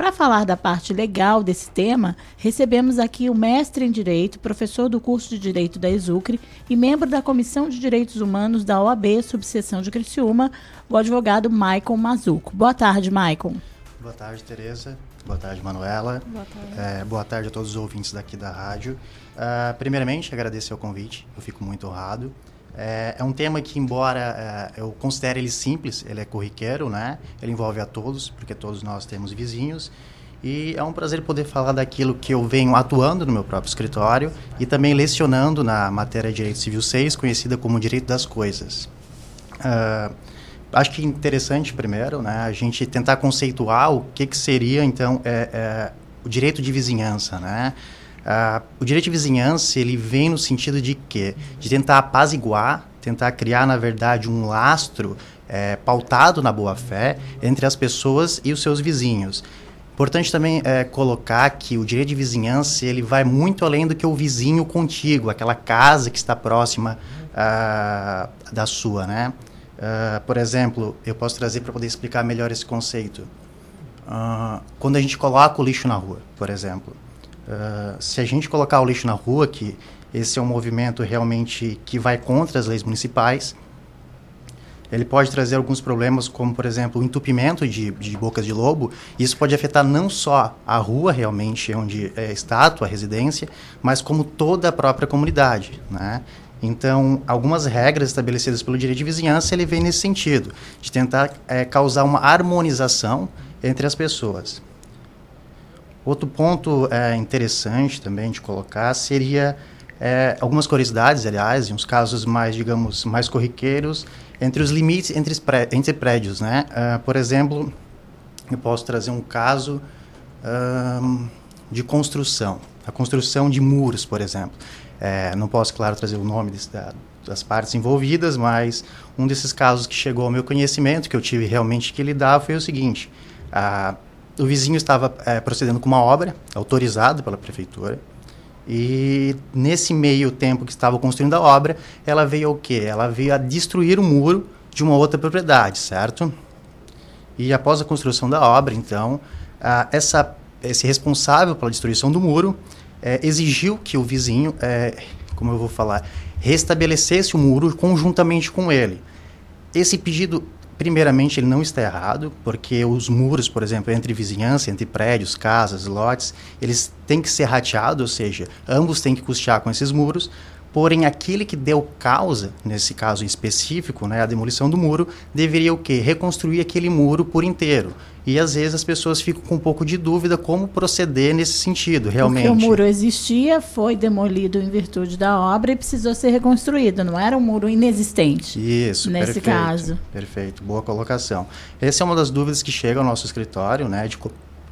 Para falar da parte legal desse tema, recebemos aqui o mestre em Direito, professor do curso de Direito da Exucre e membro da Comissão de Direitos Humanos da OAB, subseção de Criciúma, o advogado Maicon Mazuco. Boa tarde, Maicon. Boa tarde, Tereza. Boa tarde, Manuela. Boa tarde. É, boa tarde a todos os ouvintes daqui da rádio. Uh, primeiramente, agradecer o convite, eu fico muito honrado. É, é um tema que, embora é, eu considere ele simples, ele é corriqueiro, né? Ele envolve a todos, porque todos nós temos vizinhos. E é um prazer poder falar daquilo que eu venho atuando no meu próprio escritório e também lecionando na matéria de Direito Civil 6, conhecida como Direito das Coisas. Uh, acho que interessante, primeiro, né, a gente tentar conceituar o que, que seria, então, é, é, o direito de vizinhança, né? Uh, o direito de vizinhança ele vem no sentido de quê? De tentar apaziguar, tentar criar, na verdade, um lastro é, pautado na boa-fé entre as pessoas e os seus vizinhos. Importante também é, colocar que o direito de vizinhança ele vai muito além do que o vizinho contigo, aquela casa que está próxima uh, da sua, né? Uh, por exemplo, eu posso trazer para poder explicar melhor esse conceito. Uh, quando a gente coloca o lixo na rua, por exemplo, Uh, se a gente colocar o lixo na rua, que esse é um movimento realmente que vai contra as leis municipais, ele pode trazer alguns problemas, como, por exemplo, o entupimento de, de bocas de lobo. Isso pode afetar não só a rua, realmente, onde é, está a tua residência, mas como toda a própria comunidade, né? Então, algumas regras estabelecidas pelo direito de vizinhança, ele vem nesse sentido, de tentar é, causar uma harmonização entre as pessoas. Outro ponto é, interessante também de colocar seria é, algumas curiosidades, aliás, em uns casos mais, digamos, mais corriqueiros, entre os limites entre, entre prédios, né? Uh, por exemplo, eu posso trazer um caso de construção, a construção de muros, por exemplo. É, não posso, claro, trazer o nome desse, da, das partes envolvidas, mas um desses casos que chegou ao meu conhecimento, que eu tive realmente que lidar, foi o seguinte: a o vizinho estava é, procedendo com uma obra autorizada pela prefeitura e nesse meio tempo que estava construindo a obra, ela veio o quê? Ela veio a destruir o muro de uma outra propriedade, certo? E após a construção da obra, então, a, essa, esse responsável pela destruição do muro é, exigiu que o vizinho, é, como eu vou falar, restabelecesse o muro conjuntamente com ele. Esse pedido primeiramente, ele não está errado, porque os muros, por exemplo, entre vizinhança, entre prédios, casas, lotes, eles têm que ser rateados, ou seja, ambos têm que custear com esses muros, Porém, aquele que deu causa, nesse caso específico, né, a demolição do muro, deveria o quê? Reconstruir aquele muro por inteiro. E às vezes as pessoas ficam com um pouco de dúvida como proceder nesse sentido, realmente. Porque o muro existia, foi demolido em virtude da obra e precisou ser reconstruído, não era um muro inexistente. Isso, nesse perfeito, caso. Perfeito, boa colocação. Essa é uma das dúvidas que chega ao nosso escritório, né, de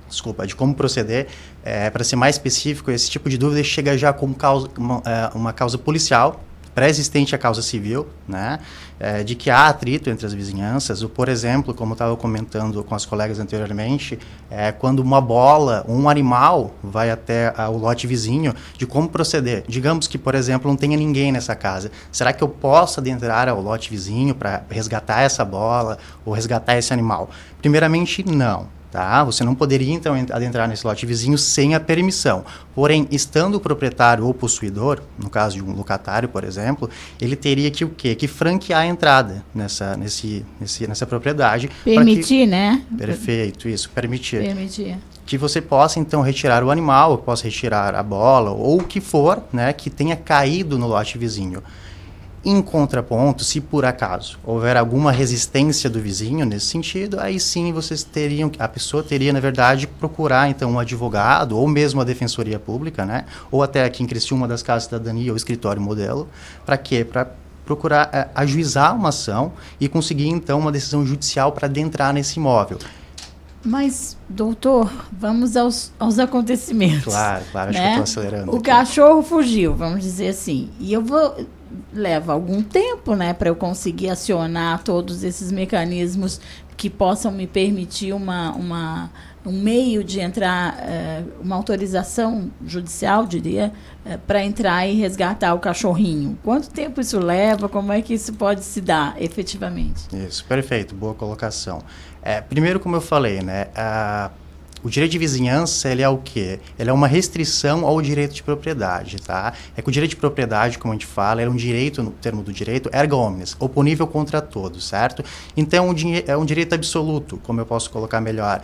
desculpa, de como proceder. É, Para ser mais específico, esse tipo de dúvida chega já como causa, uma, é, uma causa policial, pré-existente à causa civil, né? É, de que há atrito entre as vizinhanças. Ou, por exemplo, como estava comentando com as colegas anteriormente, é, quando uma bola, um animal vai até a, o lote vizinho, de como proceder. Digamos que, por exemplo, não tenha ninguém nessa casa. Será que eu posso adentrar ao lote vizinho para resgatar essa bola ou resgatar esse animal? Primeiramente, não. Tá? Você não poderia, então, adentrar nesse lote vizinho sem a permissão. Porém, estando o proprietário ou possuidor, no caso de um locatário, por exemplo, ele teria que o quê? Que franquear a entrada nessa, nesse, nesse, nessa propriedade. Permitir, que... né? Perfeito, isso, permitir. Permitir. Que você possa, então, retirar o animal, possa retirar a bola, ou o que for, né, que tenha caído no lote vizinho. Em contraponto, se por acaso houver alguma resistência do vizinho nesse sentido, aí sim vocês teriam, a pessoa teria na verdade procurar então um advogado ou mesmo a defensoria pública, né? Ou até aqui em Criciúma das casas de cidadania ou escritório modelo, para quê? Para procurar é, ajuizar uma ação e conseguir então uma decisão judicial para adentrar nesse imóvel. Mas, doutor, vamos aos, aos acontecimentos. Claro, claro, acho né? que eu estou acelerando. O aqui. cachorro fugiu, vamos dizer assim. E eu vou leva algum tempo, né, para eu conseguir acionar todos esses mecanismos que possam me permitir uma, uma um meio de entrar, uh, uma autorização judicial, diria, uh, para entrar e resgatar o cachorrinho. Quanto tempo isso leva? Como é que isso pode se dar efetivamente? Isso, perfeito, boa colocação. É, primeiro, como eu falei, né, a o direito de vizinhança, ele é o quê? Ele é uma restrição ao direito de propriedade, tá? É que o direito de propriedade, como a gente fala, é um direito, no termo do direito, erga omnes, oponível contra todos, certo? Então, é um direito absoluto, como eu posso colocar melhor.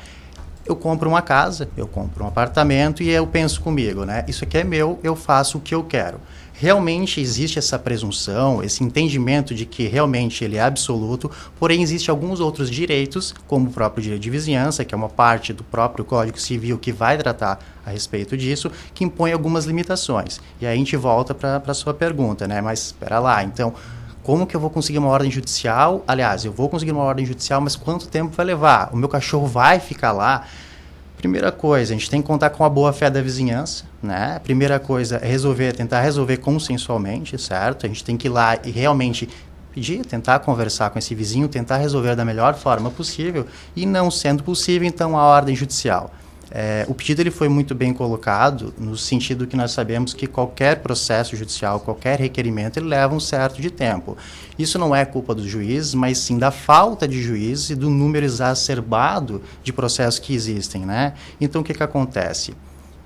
Eu compro uma casa, eu compro um apartamento e eu penso comigo, né? Isso aqui é meu, eu faço o que eu quero realmente existe essa presunção, esse entendimento de que realmente ele é absoluto, porém existe alguns outros direitos, como o próprio direito de vizinhança, que é uma parte do próprio Código Civil que vai tratar a respeito disso, que impõe algumas limitações. E aí a gente volta para a sua pergunta, né? Mas espera lá, então como que eu vou conseguir uma ordem judicial? Aliás, eu vou conseguir uma ordem judicial, mas quanto tempo vai levar? O meu cachorro vai ficar lá? Primeira coisa, a gente tem que contar com a boa fé da vizinhança, né? Primeira coisa é resolver, tentar resolver consensualmente, certo? A gente tem que ir lá e realmente pedir, tentar conversar com esse vizinho, tentar resolver da melhor forma possível e não sendo possível, então a ordem judicial. É, o pedido ele foi muito bem colocado no sentido que nós sabemos que qualquer processo judicial, qualquer requerimento, ele leva um certo de tempo. Isso não é culpa dos juízes, mas sim da falta de juízes e do número exacerbado de processos que existem, né? Então o que que acontece?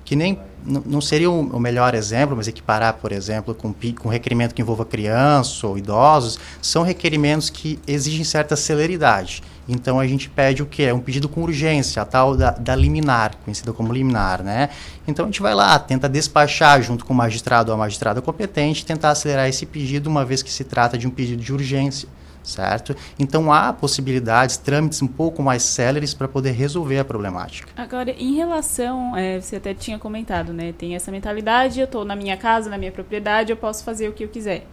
Que nem não seria o melhor exemplo, mas equiparar, por exemplo, com, com requerimento que envolva crianças ou idosos, são requerimentos que exigem certa celeridade. Então a gente pede o quê? É um pedido com urgência, a tal da, da liminar, conhecida como liminar, né? Então a gente vai lá, tenta despachar junto com o magistrado ou a magistrada competente, tentar acelerar esse pedido, uma vez que se trata de um pedido de urgência certo? Então há possibilidades, trâmites um pouco mais céleres para poder resolver a problemática. Agora, em relação, é, você até tinha comentado, né? Tem essa mentalidade, eu estou na minha casa, na minha propriedade, eu posso fazer o que eu quiser.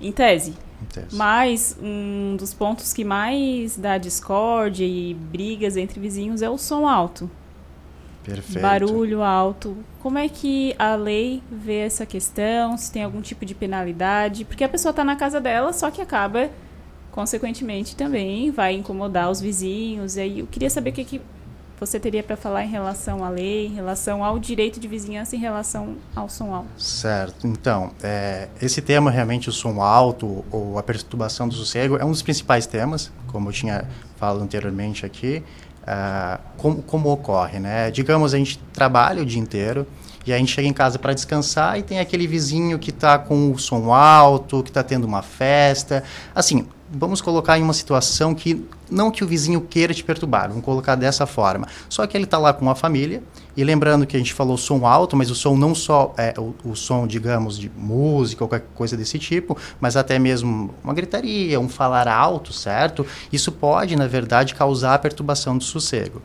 Em tese. Em tese. Mas um dos pontos que mais dá discórdia e brigas entre vizinhos é o som alto. Perfeito. Barulho alto. Como é que a lei vê essa questão? Se tem algum tipo de penalidade? Porque a pessoa está na casa dela, só que acaba consequentemente também vai incomodar os vizinhos. E aí eu queria saber o que, que você teria para falar em relação à lei, em relação ao direito de vizinhança, em relação ao som alto. Certo. Então, é, esse tema realmente, o som alto ou a perturbação do sossego, é um dos principais temas, como eu tinha falado anteriormente aqui. Uh, como, como ocorre, né? Digamos, a gente trabalha o dia inteiro, e a gente chega em casa para descansar e tem aquele vizinho que está com o som alto, que está tendo uma festa. Assim, vamos colocar em uma situação que não que o vizinho queira te perturbar, vamos colocar dessa forma. Só que ele está lá com a família e lembrando que a gente falou som alto, mas o som não só é o, o, som, digamos, de música ou qualquer coisa desse tipo, mas até mesmo uma gritaria, um falar alto, certo? Isso pode, na verdade, causar perturbação do sossego.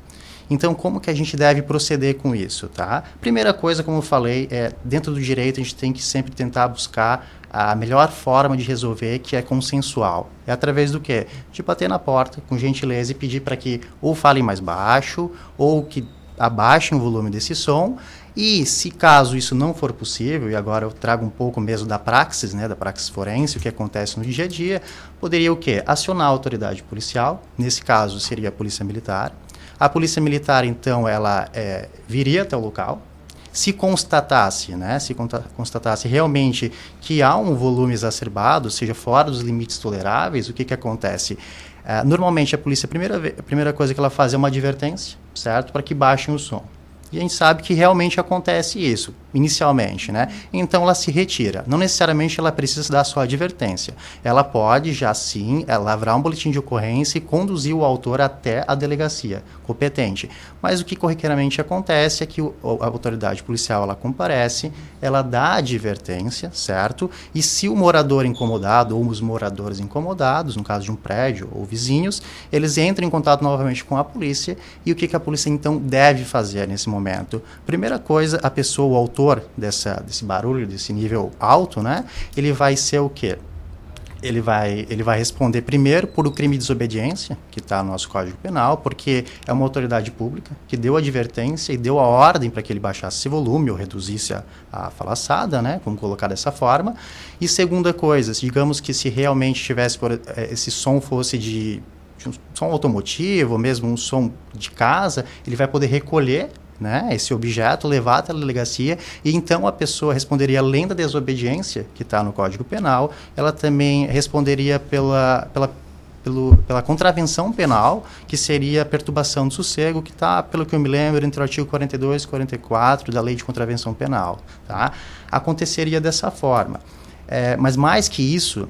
Então, como que a gente deve proceder com isso, tá? Primeira coisa, como eu falei, é dentro do direito a gente tem que sempre tentar buscar a melhor forma de resolver, que é consensual. É através do quê? De bater na porta, com gentileza, e pedir para que ou falem mais baixo, ou que abaixem o volume desse som. E se caso isso não for possível, e agora eu trago um pouco mesmo da praxis, né, da praxis forense, o que acontece no dia a dia, poderia o quê? Acionar a autoridade policial, nesse caso seria a polícia militar. A polícia militar, então, ela é, viria até o local, se constatasse, né, se constatasse realmente que há um volume exacerbado, seja fora dos limites toleráveis, o que, que acontece? Uh, normalmente a polícia, a primeira, a primeira coisa que ela faz é uma advertência, certo? Para que baixem o som. E a gente sabe que realmente acontece isso, inicialmente, né? Então ela se retira. Não necessariamente ela precisa dar sua advertência. Ela pode já sim é, lavrar um boletim de ocorrência e conduzir o autor até a delegacia competente. Mas o que corriqueiramente acontece é que o, a autoridade policial ela comparece, ela dá a advertência, certo? E se o morador incomodado ou os moradores incomodados, no caso de um prédio ou vizinhos, eles entram em contato novamente com a polícia e o que, que a polícia então deve fazer nesse momento? Momento. Primeira coisa, a pessoa, o autor dessa, desse barulho, desse nível alto, né? Ele vai ser o quê? ele vai, ele vai responder primeiro por o crime de desobediência, que está no nosso Código Penal, porque é uma autoridade pública que deu advertência e deu a ordem para que ele baixasse esse volume ou reduzisse a, a falaçada, né? Vamos colocar dessa forma. E segunda coisa, digamos que se realmente tivesse, por, eh, esse som fosse de, de um som automotivo, ou mesmo um som de casa, ele vai poder recolher né, esse objeto, levar até a delegacia, e então a pessoa responderia além da desobediência, que está no Código Penal, ela também responderia pela, pela, pelo, pela contravenção penal, que seria a perturbação do sossego, que está, pelo que eu me lembro, entre o artigo 42 e 44 da Lei de Contravenção Penal. Tá? Aconteceria dessa forma. É, mas mais que isso,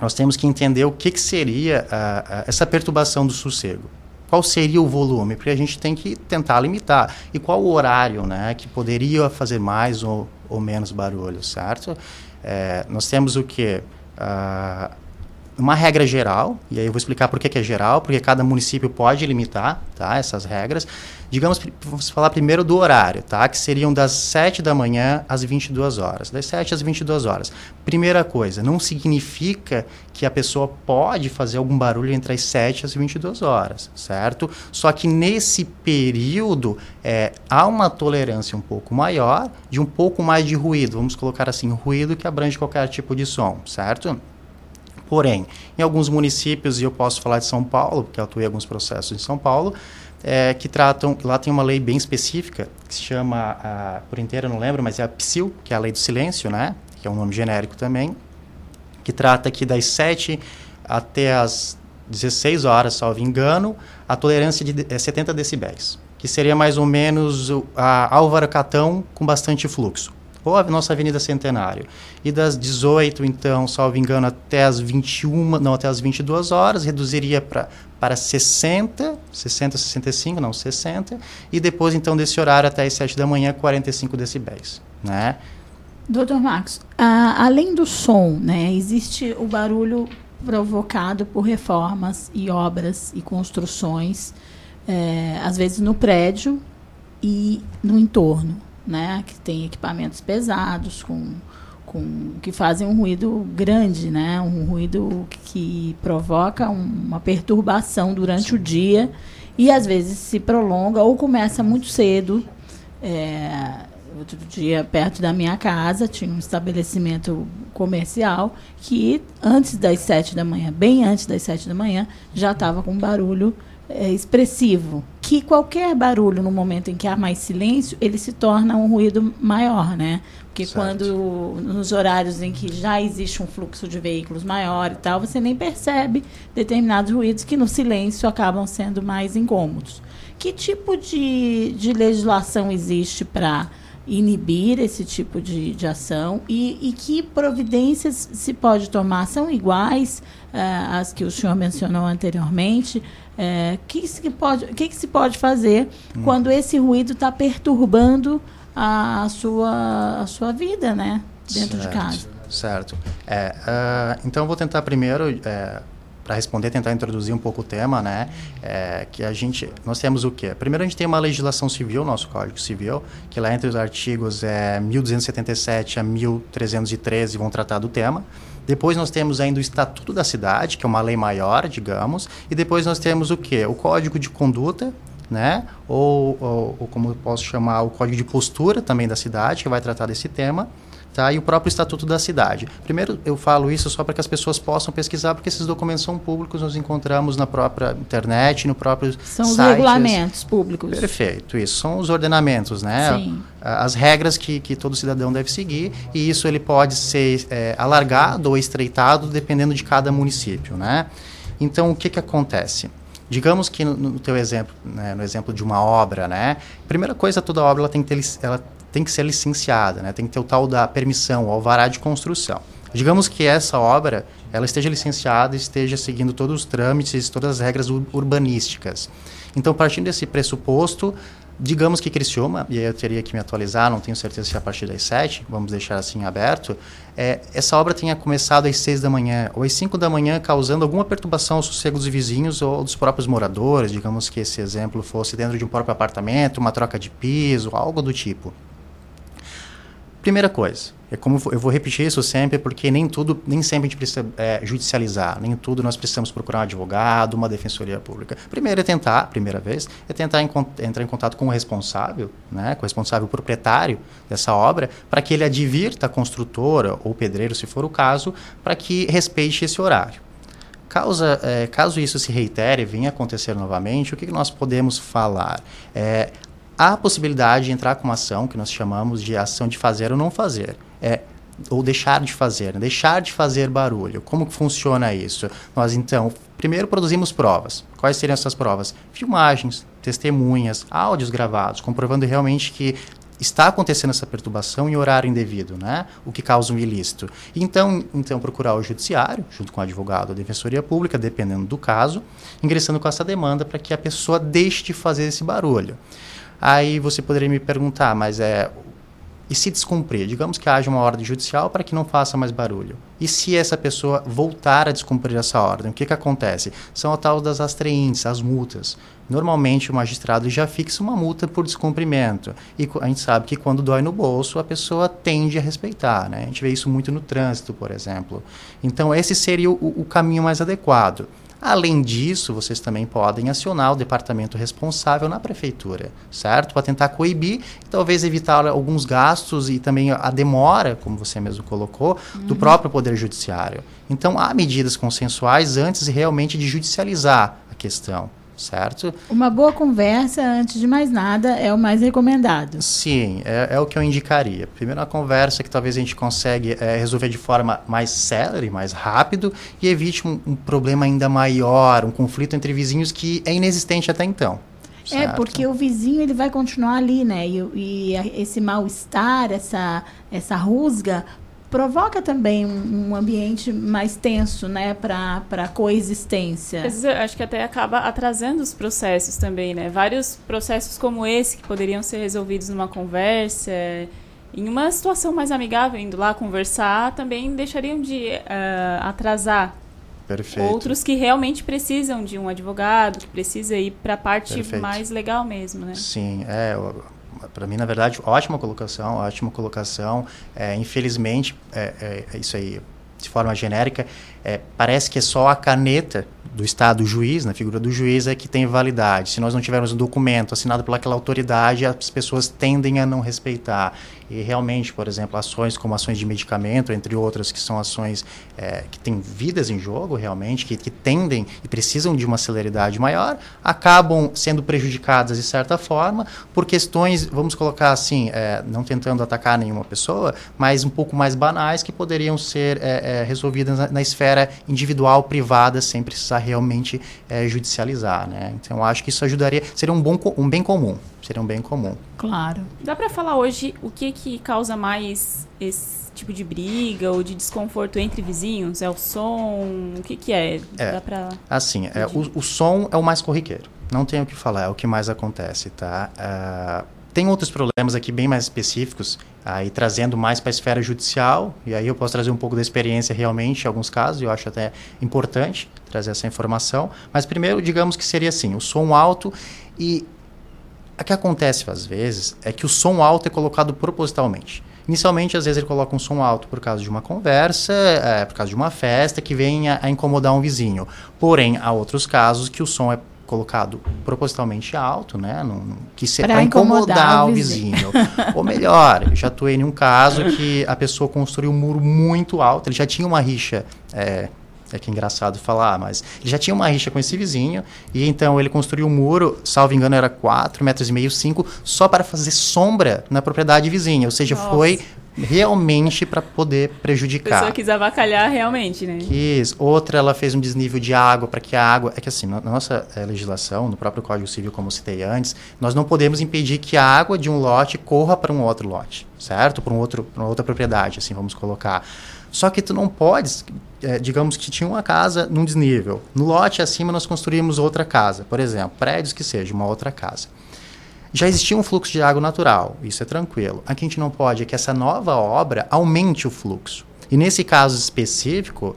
nós temos que entender o que, que seria uh, uh, essa perturbação do sossego qual seria o volume? Porque a gente tem que tentar limitar. E qual o horário né, que poderia fazer mais ou, ou menos barulho, certo? É, nós temos o que? Uh, uma regra geral, e aí eu vou explicar por que, é geral, porque cada município pode limitar tá, essas regras. Digamos, vamos falar primeiro do horário, tá? Que seriam das 7 da manhã às 22 horas. Das 7 às 22 horas. Primeira coisa, não significa que a pessoa pode fazer algum barulho entre as 7 às 22 horas, certo? Só que nesse período é, há uma tolerância um pouco maior de um pouco mais de ruído. Vamos colocar assim, ruído que abrange qualquer tipo de som, certo? Porém, em alguns municípios, e eu posso falar de São Paulo, porque eu atuei em alguns processos em São Paulo, é, que tratam, lá tem uma lei bem específica, que se chama, a, por inteiro não lembro, mas é a PSIL, que é a lei do silêncio, né? que é um nome genérico também, que trata que das 7 até as 16 horas, salvo engano, a tolerância de, é 70 decibéis, que seria mais ou menos a Álvaro Catão com bastante fluxo ou a nossa Avenida Centenário. E das 18, então, salvo engano, até as 21, não, até as 22 horas, reduziria para para 60, 60, 65, não, 60, e depois, então, desse horário até as 7 da manhã, 45 decibéis, né? Doutor Marcos, a, além do som, né, existe o barulho provocado por reformas e obras e construções, é, às vezes no prédio e no entorno né, que tem equipamentos pesados com, com que fazem um ruído grande, né, um ruído que provoca uma perturbação durante Sim. o dia e às vezes se prolonga ou começa muito cedo. É, outro dia perto da minha casa tinha um estabelecimento comercial que antes das sete da manhã, bem antes das sete da manhã, já estava com barulho é, expressivo, que qualquer barulho no momento em que há mais silêncio, ele se torna um ruído maior, né? Porque certo. quando nos horários em que já existe um fluxo de veículos maior e tal, você nem percebe determinados ruídos que no silêncio acabam sendo mais incômodos. Que tipo de, de legislação existe para inibir esse tipo de, de ação e, e, que providências se pode tomar? São iguais uh, às que o senhor mencionou anteriormente? O é, que, se pode, que, que se pode fazer hum. quando esse ruído está perturbando a, a, sua, a sua vida, né? Dentro certo, de casa. Certo. É, uh, então, eu vou tentar primeiro... É, para responder, tentar introduzir um pouco o tema, né? É, que a gente, nós temos o quê? Primeiro a gente tem uma legislação civil, nosso Código Civil, que lá entre os artigos é 1277 a 1313 vão tratar do tema. Depois nós temos ainda o Estatuto da Cidade, que é uma lei maior, digamos, e depois nós temos o quê? O Código de Conduta, né? Ou, ou, ou como eu posso chamar, o Código de Postura também da cidade, que vai tratar desse tema. Tá? E o próprio Estatuto da Cidade. Primeiro, eu falo isso só para que as pessoas possam pesquisar, porque esses documentos são públicos, nós encontramos na própria internet, no próprio São sites. os regulamentos públicos. Perfeito, isso. São os ordenamentos, né? Sim. As regras que, que todo cidadão deve seguir, e isso ele pode ser é, alargado ou estreitado dependendo de cada município, né? Então, o que, que acontece? Digamos que no, no teu exemplo, né, no exemplo de uma obra, né? Primeira coisa, toda obra ela tem que ter, ela tem que ser licenciada, né? tem que ter o tal da permissão, o alvará de construção. Digamos que essa obra ela esteja licenciada, esteja seguindo todos os trâmites, todas as regras urbanísticas. Então, partindo desse pressuposto, digamos que Criciúma, e aí eu teria que me atualizar, não tenho certeza se é a partir das sete, vamos deixar assim aberto, é, essa obra tenha começado às seis da manhã ou às cinco da manhã, causando alguma perturbação ao sossego dos vizinhos ou dos próprios moradores, digamos que esse exemplo fosse dentro de um próprio apartamento, uma troca de piso, algo do tipo. Primeira coisa, é como eu vou repetir isso sempre, porque nem tudo, nem sempre a gente precisa é, judicializar, nem tudo nós precisamos procurar um advogado, uma defensoria pública. Primeiro é tentar, primeira vez, é tentar entrar em contato com o responsável, né, com o responsável proprietário dessa obra, para que ele advirta a construtora ou pedreiro, se for o caso, para que respeite esse horário. Causa, é, caso isso se reitere venha acontecer novamente, o que, que nós podemos falar? É, há a possibilidade de entrar com uma ação que nós chamamos de ação de fazer ou não fazer é, ou deixar de fazer, né? deixar de fazer barulho. Como que funciona isso? Nós então, primeiro produzimos provas. Quais seriam essas provas? Filmagens, testemunhas, áudios gravados, comprovando realmente que está acontecendo essa perturbação em horário indevido, né? O que causa um ilícito. Então, então procurar o judiciário, junto com o advogado, a defensoria pública, dependendo do caso, ingressando com essa demanda para que a pessoa deixe de fazer esse barulho. Aí você poderia me perguntar, mas é e se descumprir, digamos que haja uma ordem judicial para que não faça mais barulho. E se essa pessoa voltar a descumprir essa ordem, o que, que acontece? São a tal das astreintes, as multas. Normalmente o magistrado já fixa uma multa por descumprimento. E a gente sabe que quando dói no bolso, a pessoa tende a respeitar. Né? A gente vê isso muito no trânsito, por exemplo. Então, esse seria o, o caminho mais adequado. Além disso, vocês também podem acionar o departamento responsável na prefeitura, certo? Para tentar coibir e talvez evitar alguns gastos e também a demora, como você mesmo colocou, uhum. do próprio Poder Judiciário. Então, há medidas consensuais antes realmente de judicializar a questão certo? Uma boa conversa, antes de mais nada, é o mais recomendado. Sim, é, é o que eu indicaria. Primeiro, uma conversa que talvez a gente consiga é, resolver de forma mais célere, mais rápido e evite um, um problema ainda maior, um conflito entre vizinhos que é inexistente até então. É, certo. É, porque o vizinho ele vai continuar ali, né? E, e esse mal-estar, essa, essa rusga, provoca também um, um ambiente mais tenso, né, para a coexistência. Acho que até acaba atrasando os processos também, né? Vários processos como esse que poderiam ser resolvidos numa conversa, em uma situação mais amigável, indo lá conversar, também deixariam de uh, atrasar Perfeito. Outros que realmente precisam de um advogado, que precisa ir para a parte Perfeito. mais legal mesmo, né? Sim, é para mim, na verdade, ótima colocação, ótima colocação. É, infelizmente, é, é, é, isso aí, de forma genérica, é, parece que é só a caneta do Estado juiz, na figura do juiz, é que tem validade. Se nós não tivermos um documento assinado pelaquela autoridade, as pessoas tendem a não respeitar. E realmente, por exemplo, ações como ações de medicamento, entre outras, que são ações é, que têm vidas em jogo, realmente, que, que tendem e precisam de uma celeridade maior, acabam sendo prejudicadas de certa forma por questões, vamos colocar assim, é, não tentando atacar nenhuma pessoa, mas um pouco mais banais que poderiam ser é, é resolvidas na, na, esfera individual, privada, sem precisar realmente é, judicializar. Né? Então, acho que isso ajudaria, seria um, bom, um bem comum seria um bem comum. Claro. Dá para falar hoje o que que causa mais esse tipo de briga ou de desconforto entre vizinhos? É o som? O que que é? é Dá pra... Assim, é, o, o, som é o mais corriqueiro. Não tenho o que falar, é o que mais acontece, tá? Uh, tem outros problemas aqui bem mais específicos, aí trazendo mais para a esfera judicial, e aí eu posso trazer um pouco da experiência realmente em alguns casos, eu acho até importante trazer essa informação. Mas primeiro, digamos que seria assim, o som alto e o que acontece às vezes é que o som alto é colocado propositalmente. Inicialmente, às vezes, ele coloca um som alto por causa de uma conversa, é, por causa de uma festa que venha a incomodar um vizinho. Porém, há outros casos que o som é colocado propositalmente alto, né? No, que se para incomodar, incomodar, o vizinho. vizinho. Ou melhor, eu já atuei em um caso que a pessoa construiu um muro muito alto, ele já tinha uma rixa é, é que é engraçado falar, mas ele já tinha uma rixa com esse vizinho e então ele construiu um muro, salvo engano era 4 metros e meio, 5, só para fazer sombra na propriedade vizinha, ou seja, Nossa. foi realmente para poder prejudicar. A pessoa quis avacalhar realmente, né? Quis. Outra, ela fez um desnível de água para que a água... É que assim, na nossa é, legislação, no próprio Código Civil, como citei antes, nós não podemos impedir que a água de um lote corra para um outro lote, certo? Para um outro, uma outra propriedade, assim, vamos colocar. Só que tu não podes, é, digamos que tinha uma casa num desnível. No lote acima nós construímos outra casa, por exemplo, prédios que seja, uma outra casa. Já existia um fluxo de água natural, isso é tranquilo. Aqui a gente não pode é que essa nova obra aumente o fluxo. E nesse caso específico,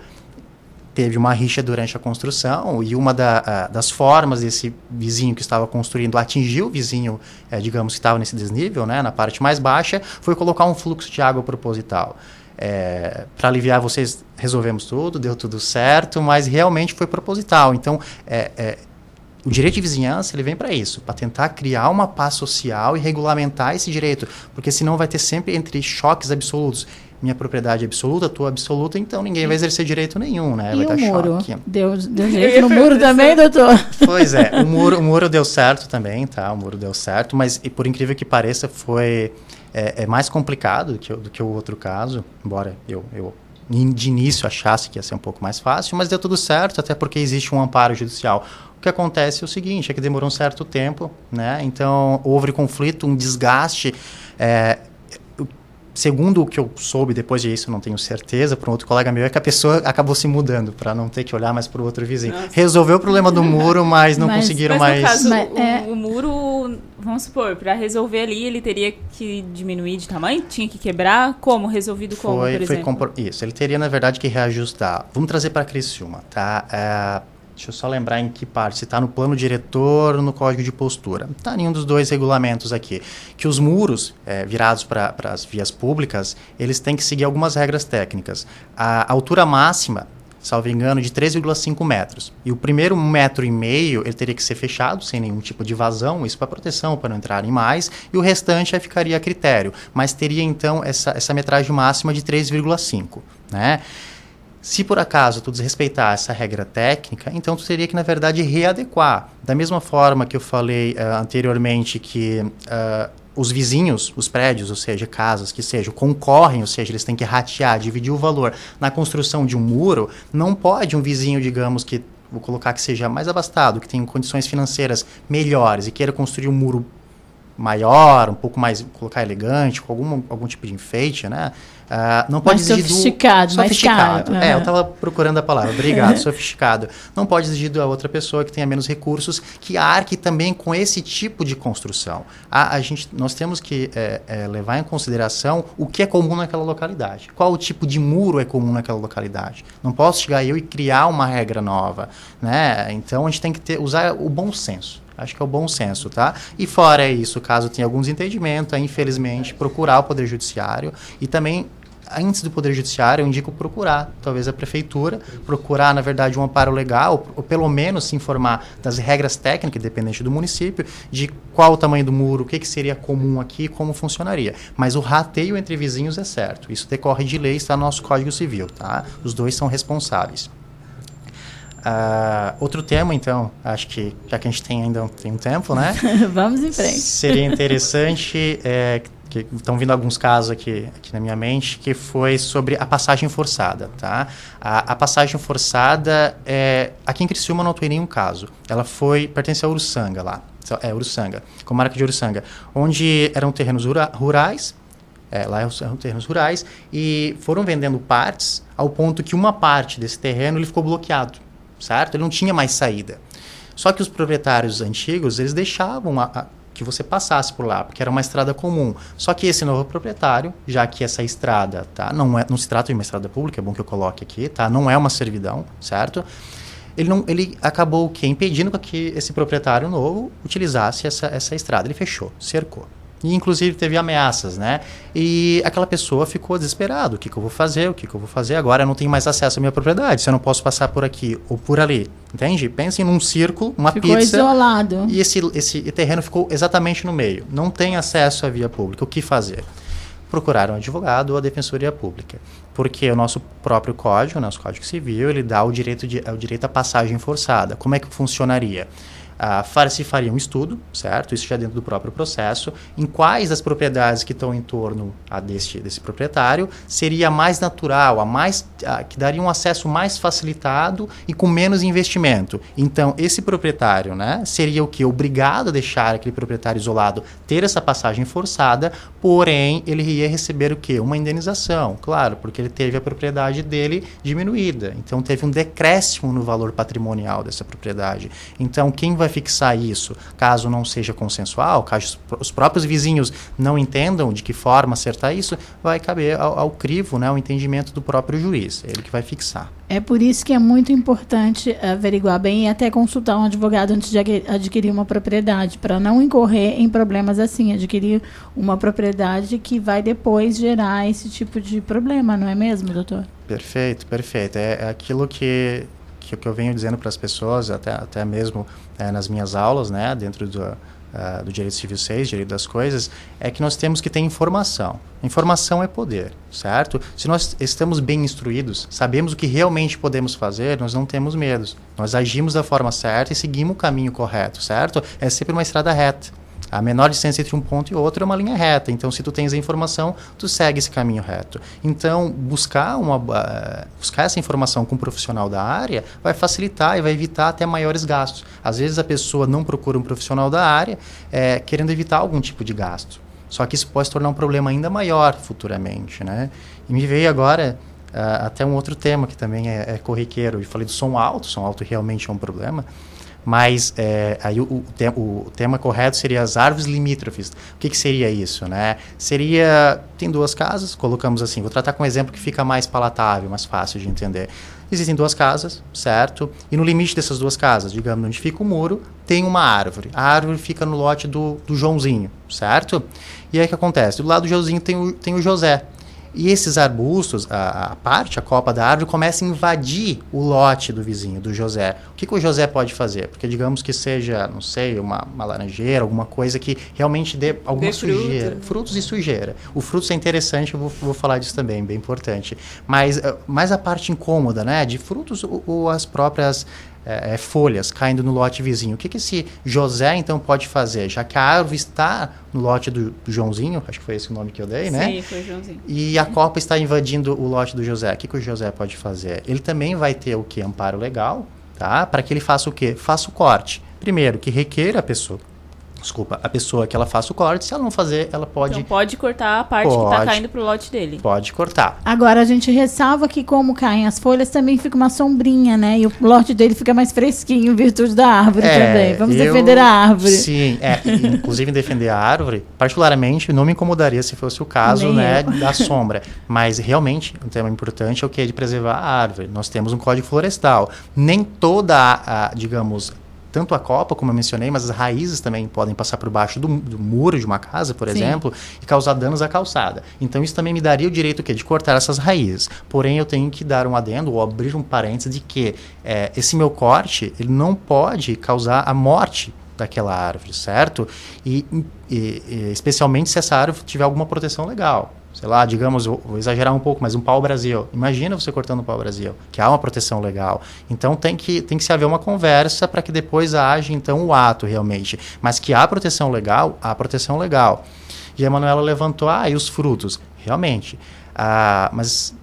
teve uma rixa durante a construção e uma da, a, das formas desse vizinho que estava construindo atingir o vizinho, é, digamos, que estava nesse desnível, né, na parte mais baixa, foi colocar um fluxo de água proposital. É, para aliviar vocês, resolvemos tudo, deu tudo certo, mas realmente foi proposital. Então, é, é o direito de vizinhança ele vem para isso, para tentar criar uma paz social e regulamentar esse direito, porque senão vai ter sempre entre choques absolutos minha propriedade é absoluta, tua absoluta, então ninguém vai exercer direito nenhum, né? E vai o muro? Choque. Deu, deu direito no muro também, doutor? Pois é, o muro, o muro deu certo também, tá? O muro deu certo, mas e por incrível que pareça, foi é, é mais complicado do que, do que o outro caso, embora eu, eu de início achasse que ia ser um pouco mais fácil, mas deu tudo certo, até porque existe um amparo judicial. O que acontece é o seguinte, é que demorou um certo tempo, né? Então, houve conflito, um desgaste, é, segundo o que eu soube depois disso, não tenho certeza, para um outro colega meu, é que a pessoa acabou se mudando para não ter que olhar mais para o outro vizinho. Nossa. Resolveu o problema do muro, mas não mas, conseguiram mas mais. Caso, mas, o, é... o, muro, vamos supor, para resolver ali, ele teria que diminuir de tamanho? Tinha que quebrar? Como? Resolvido como, foi, por exemplo? Foi compor... Isso, ele teria, na verdade, que reajustar. Vamos trazer para Criciúma, tá? É Deixa eu só lembrar em que parte. Se está no plano diretor ou no código de postura. Está em um dos dois regulamentos aqui. Que os muros é, virados para as vias públicas, eles têm que seguir algumas regras técnicas. A altura máxima, salvo engano, de 3,5 metros. E o primeiro metro e meio, ele teria que ser fechado, sem nenhum tipo de vazão, isso para proteção, para não entrarem mais. E o restante aí ficaria a critério. Mas teria, então, essa, essa metragem máxima de 3,5, né? Se por acaso tu desrespeitar essa regra técnica, então tu teria que, na verdade, readequar. Da mesma forma que eu falei uh, anteriormente que uh, os vizinhos, os prédios, ou seja, casas que sejam, concorrem, ou seja, eles têm que ratear, dividir o valor na construção de um muro, não pode um vizinho, digamos, que vou colocar que seja mais abastado, que tenha condições financeiras melhores e queira construir um muro maior, um pouco mais, colocar elegante, com algum, algum tipo de enfeite, né? Uh, não pode mais exigir sofisticado, do, mais sofisticado. Caro. É, eu estava procurando a palavra. Obrigado, sofisticado. Não pode exigir da outra pessoa que tenha menos recursos que arque também com esse tipo de construção. A, a gente, nós temos que é, é, levar em consideração o que é comum naquela localidade. Qual o tipo de muro é comum naquela localidade. Não posso chegar eu e criar uma regra nova, né? Então a gente tem que ter, usar o bom senso. Acho que é o bom senso, tá? E fora isso, caso tenha algum desentendimento, é, infelizmente, procurar o Poder Judiciário e também antes do Poder Judiciário, eu indico procurar, talvez a prefeitura, procurar, na verdade, um amparo legal, ou pelo menos se informar das regras técnicas, dependente do município, de qual o tamanho do muro, o que, que seria comum aqui, como funcionaria. Mas o rateio entre vizinhos é certo. Isso decorre de lei, está no nosso Código Civil, tá? Os dois são responsáveis. Uh, outro tema, então, acho que já que a gente tem ainda tem um tempo, né? Vamos em frente. Seria interessante, é, que estão vindo alguns casos aqui, aqui na minha mente, que foi sobre a passagem forçada, tá? A, a passagem forçada, é, aqui em Criciúma não atuei nenhum caso. Ela foi, pertence a Uruçanga lá, é Uruçanga, comarca de Uruçanga, onde eram terrenos rurais, é, lá eram terrenos rurais, e foram vendendo partes ao ponto que uma parte desse terreno ele ficou bloqueado certo? Ele não tinha mais saída. Só que os proprietários antigos, eles deixavam a, a, que você passasse por lá, porque era uma estrada comum. Só que esse novo proprietário, já que essa estrada, tá, não, é, não se trata de uma estrada pública, é bom que eu coloque aqui, tá? Não é uma servidão, certo? Ele, não, ele acabou que impedindo que esse proprietário novo utilizasse essa, essa estrada. Ele fechou, cercou. E inclusive teve ameaças, né? E aquela pessoa ficou desesperado. O que, que eu vou fazer? O que, que eu vou fazer? Agora eu não tenho mais acesso à minha propriedade. Se eu não posso passar por aqui ou por ali. Entende? Pensem num círculo, uma ficou pizza. isolado. E esse, esse terreno ficou exatamente no meio. Não tem acesso à via pública. O que fazer? Procurar um advogado ou a defensoria pública. Porque o nosso próprio código, o nosso código civil, ele dá o direito, de, o direito à passagem forçada. Como é que funcionaria? Uh, se faria um estudo, certo? Isso já dentro do próprio processo, em quais das propriedades que estão em torno a deste, desse proprietário seria a mais natural, a mais uh, que daria um acesso mais facilitado e com menos investimento. Então, esse proprietário, né, seria o que obrigado a deixar aquele proprietário isolado ter essa passagem forçada, porém ele ia receber o que? Uma indenização, claro, porque ele teve a propriedade dele diminuída. Então, teve um decréscimo no valor patrimonial dessa propriedade. Então, quem vai vai fixar isso? Caso não seja consensual, caso os próprios vizinhos não entendam de que forma acertar isso, vai caber ao, ao crivo, né, o entendimento do próprio juiz, ele que vai fixar. É por isso que é muito importante averiguar bem e até consultar um advogado antes de adquirir uma propriedade, para não incorrer em problemas assim, adquirir uma propriedade que vai depois gerar esse tipo de problema, não é mesmo, doutor? Perfeito, perfeito. É, é aquilo que, que, que, eu venho dizendo para as pessoas, até, até mesmo é, nas minhas aulas, né, dentro do, uh, do Direito Civil 6, Direito das Coisas, é que nós temos que ter informação. Informação é poder, certo? Se nós estamos bem instruídos, sabemos o que realmente podemos fazer, nós não temos medos. Nós agimos da forma certa e seguimos o caminho correto, certo? É sempre uma estrada reta. A menor distância entre um ponto e outro é uma linha reta. Então, se tu tens a informação, tu segue esse caminho reto. Então, buscar, uma, uh, buscar essa informação com um profissional da área vai facilitar e vai evitar até maiores gastos. Às vezes, a pessoa não procura um profissional da área é, querendo evitar algum tipo de gasto. Só que isso pode se tornar um problema ainda maior futuramente. Né? E me veio agora uh, até um outro tema que também é, é corriqueiro. Eu falei do som alto, som alto realmente é um problema mas é, aí o, o, te, o, tema correto seria as árvores limítrofes. O que, que, seria isso, né? Seria, tem duas casas, colocamos assim, vou tratar com um exemplo que fica mais palatável, mais fácil de entender. Existem duas casas, certo? E no limite dessas duas casas, digamos, onde fica o muro, tem uma árvore. A árvore fica no lote do, do Joãozinho, certo? E aí o que acontece? Do lado do Joãozinho tem o, tem o José. E esses arbustos, a, a, parte, a copa da árvore, começa a invadir o lote do vizinho, do José. O que, que o José pode fazer? Porque digamos que seja, não sei, uma, uma laranjeira, alguma coisa que realmente dê alguma dê sujeira. Fruto. Frutos e sujeira. O fruto é interessante, eu vou, vou falar disso também, bem importante. Mas eh, mais a parte incômoda, né? De frutos ou, ou as próprias é, é, folhas caindo no lote vizinho. O que, que esse José então pode fazer? Já que a árvore está no lote do, do Joãozinho, acho que foi esse o nome que eu dei, Sim, né? Sim, foi Joãozinho. E a copa está invadindo o lote do José. O que, que o José pode fazer? Ele também vai ter o que? Amparo legal, tá? Para que ele faça o quê? Faça o corte. Primeiro, que requeira a pessoa desculpa, a pessoa que ela faça o corte, se ela não fazer, ela pode. Então pode cortar a parte tá pode, que está caindo pro lote dele. Pode cortar. Agora a gente ressalva que, como caem as folhas, também fica uma sombrinha, né? E o lote dele fica mais fresquinho, em virtude da árvore é, também. Vamos eu, defender a árvore. Sim, é, inclusive defender a árvore, particularmente, não me incomodaria se fosse o caso, Nem né, eu. da sombra. Mas realmente, um tema importante é o que? De preservar a árvore. Nós temos um código florestal. Nem toda a, a digamos, tanto a copa, como eu mencionei, mas as raízes também podem passar por baixo do, do muro de uma casa, por Sim. exemplo, e causar danos à calçada. Então isso também me daria o direito quê? de cortar essas raízes. Porém, eu tenho que dar um adendo ou abrir um parênteses de que é, esse meu corte ele não pode causar a morte daquela árvore, certo? E, e, e especialmente se essa árvore tiver alguma proteção legal sei lá, digamos, vou exagerar um pouco, mas um pau-brasil. Imagina você cortando um pau-brasil, que há uma proteção legal. Então tem que, tem que se haver uma conversa para que depois haja então o ato realmente. Mas que há proteção legal, há proteção legal. E a levantou, ah, e os frutos? Realmente. Ah, mas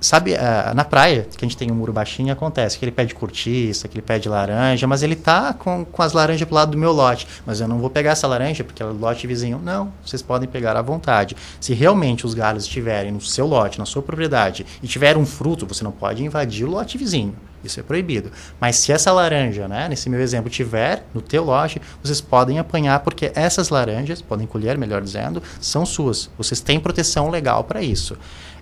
Sabe, uh, na praia, que a gente tem um muro baixinho, acontece que ele pede cortiça, que ele pede laranja, mas ele tá com, com as laranjas pro lado do meu lote. Mas eu não vou pegar essa laranja porque é o lote vizinho. Não, vocês podem pegar à vontade. Se realmente os galhos estiverem no seu lote, na sua propriedade, e tiver um fruto, você não pode invadir o lote vizinho. Isso é proibido. Mas se essa laranja, né, nesse meu exemplo, tiver no teu lote, vocês podem apanhar porque essas laranjas, podem colher, melhor dizendo, são suas. Vocês têm proteção legal para isso.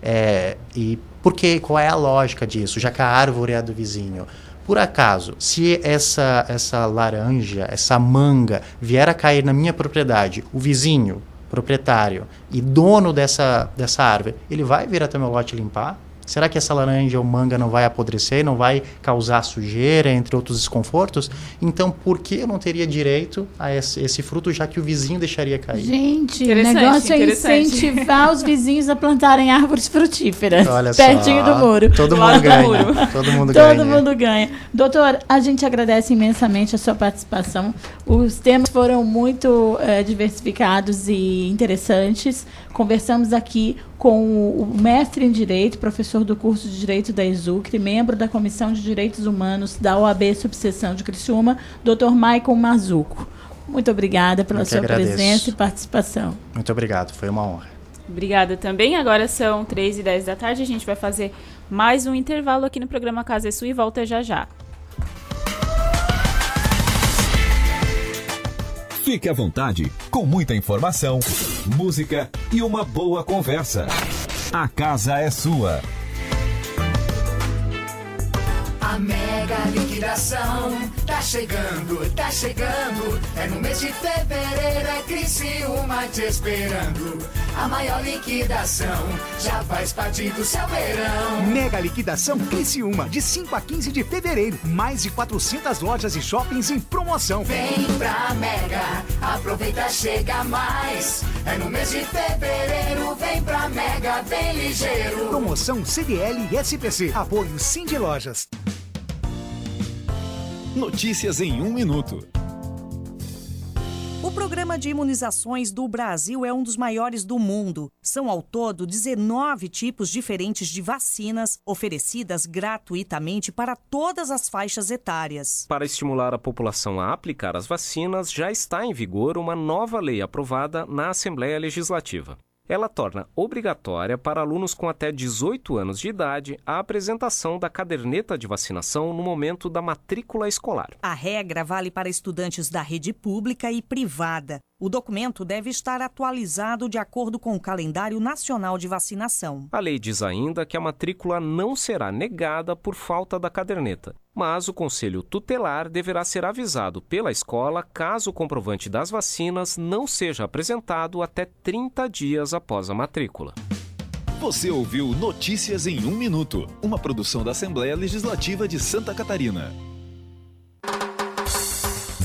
É, e porque qual é a lógica disso? Já que a árvore é do vizinho. Por acaso, se essa, essa laranja, essa manga vier a cair na minha propriedade, o vizinho, proprietário e dono dessa, dessa árvore, ele vai vir até meu lote limpar? Será que essa laranja ou manga não vai apodrecer, não vai causar sujeira, entre outros desconfortos? Então, por que eu não teria direito a esse, esse fruto, já que o vizinho deixaria cair? Gente, o negócio é incentivar os vizinhos a plantarem árvores frutíferas Olha pertinho só, do muro. Todo mundo ganha. Todo mundo ganha. Todo mundo ganha. Doutor, a gente agradece imensamente a sua participação. Os temas foram muito é, diversificados e interessantes. Conversamos aqui com o mestre em Direito, professor do curso de Direito da ESUCRE, membro da Comissão de Direitos Humanos da OAB Subseção de Criciúma, Dr. Maicon Mazuco. Muito obrigada pela sua agradeço. presença e participação. Muito obrigado, foi uma honra. Obrigada também. Agora são 3 e 10 da tarde. A gente vai fazer mais um intervalo aqui no programa Casa é Sua e volta já já. Fique à vontade, com muita informação, música e uma boa conversa. A casa é sua. A mega liquidação tá chegando, tá chegando. É no mês de fevereiro, é Criciúma te esperando. A maior liquidação já faz parte do seu verão. Mega liquidação Criciúma, de 5 a 15 de fevereiro. Mais de 400 lojas e shoppings em promoção. Vem pra Mega, aproveita, chega mais. É no mês de fevereiro, vem pra Mega, bem ligeiro. Promoção CDL e SPC. Apoio Sim de Lojas. Notícias em um minuto. O programa de imunizações do Brasil é um dos maiores do mundo. São ao todo 19 tipos diferentes de vacinas oferecidas gratuitamente para todas as faixas etárias. Para estimular a população a aplicar as vacinas, já está em vigor uma nova lei aprovada na Assembleia Legislativa. Ela torna obrigatória para alunos com até 18 anos de idade a apresentação da caderneta de vacinação no momento da matrícula escolar. A regra vale para estudantes da rede pública e privada. O documento deve estar atualizado de acordo com o calendário nacional de vacinação. A lei diz ainda que a matrícula não será negada por falta da caderneta, mas o conselho tutelar deverá ser avisado pela escola caso o comprovante das vacinas não seja apresentado até 30 dias após a matrícula. Você ouviu Notícias em um Minuto, uma produção da Assembleia Legislativa de Santa Catarina.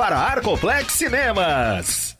para Arcoplex Cinemas.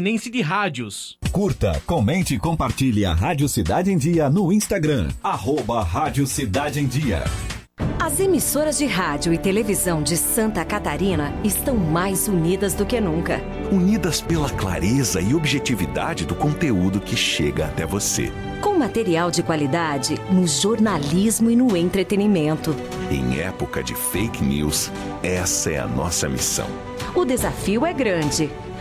de Rádios. Curta, comente e compartilhe a Rádio Cidade em Dia no Instagram. Arroba Rádio Cidade em Dia. As emissoras de rádio e televisão de Santa Catarina estão mais unidas do que nunca. Unidas pela clareza e objetividade do conteúdo que chega até você. Com material de qualidade no jornalismo e no entretenimento. Em época de fake news, essa é a nossa missão. O desafio é grande.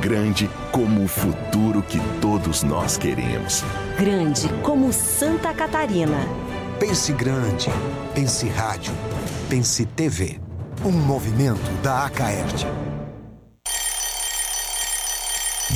Grande como o futuro que todos nós queremos. Grande como Santa Catarina. Pense grande. Pense rádio. Pense TV. Um movimento da Acaerte.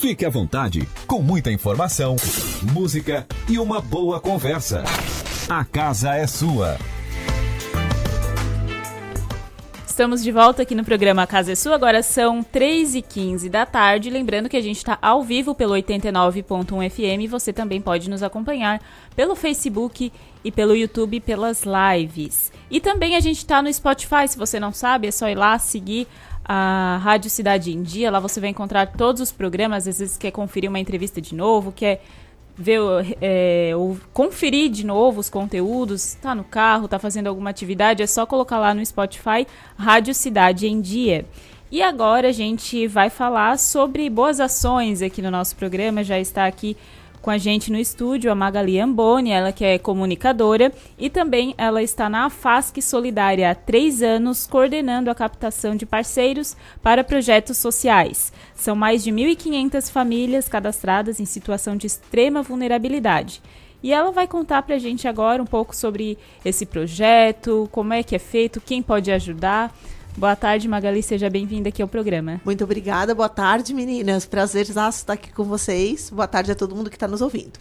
Fique à vontade, com muita informação, música e uma boa conversa. A casa é sua. Estamos de volta aqui no programa Casa é Sua. Agora são 3h15 da tarde. Lembrando que a gente está ao vivo pelo 89.1 FM. Você também pode nos acompanhar pelo Facebook e pelo YouTube pelas lives. E também a gente está no Spotify. Se você não sabe, é só ir lá seguir a Rádio Cidade em Dia. Lá você vai encontrar todos os programas. Às vezes quer conferir uma entrevista de novo, quer ver, é, ou conferir de novo os conteúdos, tá no carro, tá fazendo alguma atividade, é só colocar lá no Spotify Rádio Cidade em Dia. E agora a gente vai falar sobre boas ações aqui no nosso programa. Já está aqui com a gente no estúdio a Magali Amboni, ela que é comunicadora, e também ela está na FASC Solidária há três anos, coordenando a captação de parceiros para projetos sociais. São mais de 1.500 famílias cadastradas em situação de extrema vulnerabilidade. E ela vai contar para a gente agora um pouco sobre esse projeto, como é que é feito, quem pode ajudar. Boa tarde, Magali, seja bem-vinda aqui ao programa. Muito obrigada, boa tarde, meninas. Prazer estar aqui com vocês. Boa tarde a todo mundo que está nos ouvindo.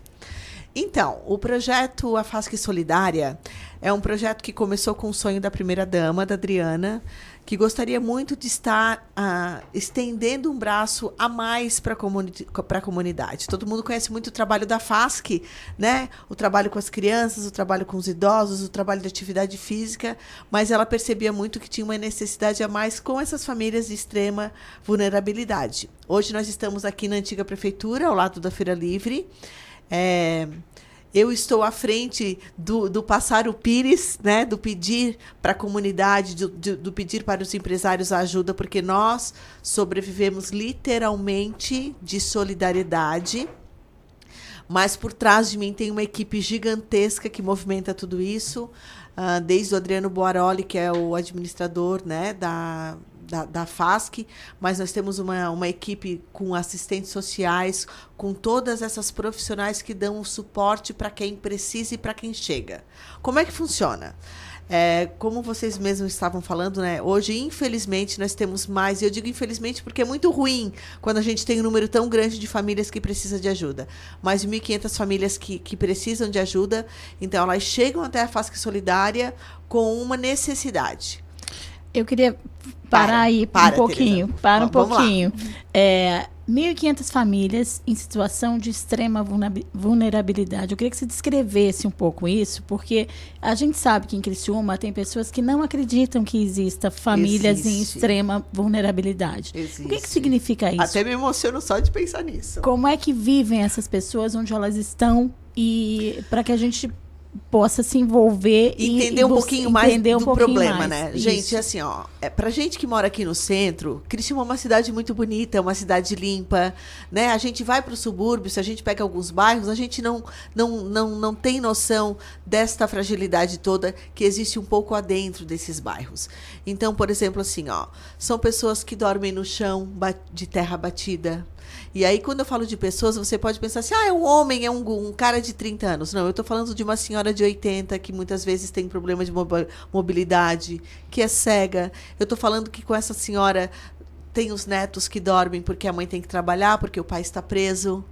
Então, o projeto A Solidária é um projeto que começou com o sonho da primeira-dama, da Adriana, que gostaria muito de estar uh, estendendo um braço a mais para comuni a comunidade. Todo mundo conhece muito o trabalho da FASC, né? O trabalho com as crianças, o trabalho com os idosos, o trabalho de atividade física, mas ela percebia muito que tinha uma necessidade a mais com essas famílias de extrema vulnerabilidade. Hoje nós estamos aqui na antiga prefeitura, ao lado da Feira Livre. É, eu estou à frente do, do passar o pires, né, do pedir para a comunidade, do, do, do, pedir para os empresários a ajuda, porque nós sobrevivemos literalmente de solidariedade. Mas por trás de mim tem uma equipe gigantesca que movimenta tudo isso, uh, desde o Adriano Boaroli, que é o administrador né, da, da, da FASC, mas nós temos uma, uma equipe com assistentes sociais, com todas essas profissionais que dão o suporte para quem precisa e para quem chega. Como é que funciona? É, como vocês mesmos estavam falando, né? Hoje, infelizmente, nós temos mais, e eu digo infelizmente porque é muito ruim quando a gente tem um número tão grande de famílias que precisam de ajuda. Mais de 1.500 famílias que, que precisam de ajuda, então elas chegam até a FASC Solidária com uma necessidade. Eu queria parar para, aí para, um pouquinho. Tereza. Para um pouquinho. É, 1.500 famílias em situação de extrema vulnerabilidade. Eu queria que você descrevesse um pouco isso, porque a gente sabe que em Criciúma tem pessoas que não acreditam que exista famílias Existe. em extrema vulnerabilidade. Existe. O que, que significa isso? Até me emociono só de pensar nisso. Como é que vivem essas pessoas, onde elas estão, e para que a gente possa se envolver e entender um pouquinho mais do um pouquinho problema, mais. né? Isso. Gente, assim, ó, é, pra gente que mora aqui no centro, Criciúma é uma cidade muito bonita, é uma cidade limpa, né? A gente vai para o subúrbio, se a gente pega alguns bairros, a gente não, não, não, não tem noção desta fragilidade toda que existe um pouco adentro desses bairros. Então, por exemplo, assim, ó, são pessoas que dormem no chão de terra batida, e aí, quando eu falo de pessoas, você pode pensar assim: ah, é um homem, é um, um cara de 30 anos. Não, eu estou falando de uma senhora de 80 que muitas vezes tem problema de mobilidade, que é cega. Eu estou falando que com essa senhora tem os netos que dormem porque a mãe tem que trabalhar, porque o pai está preso.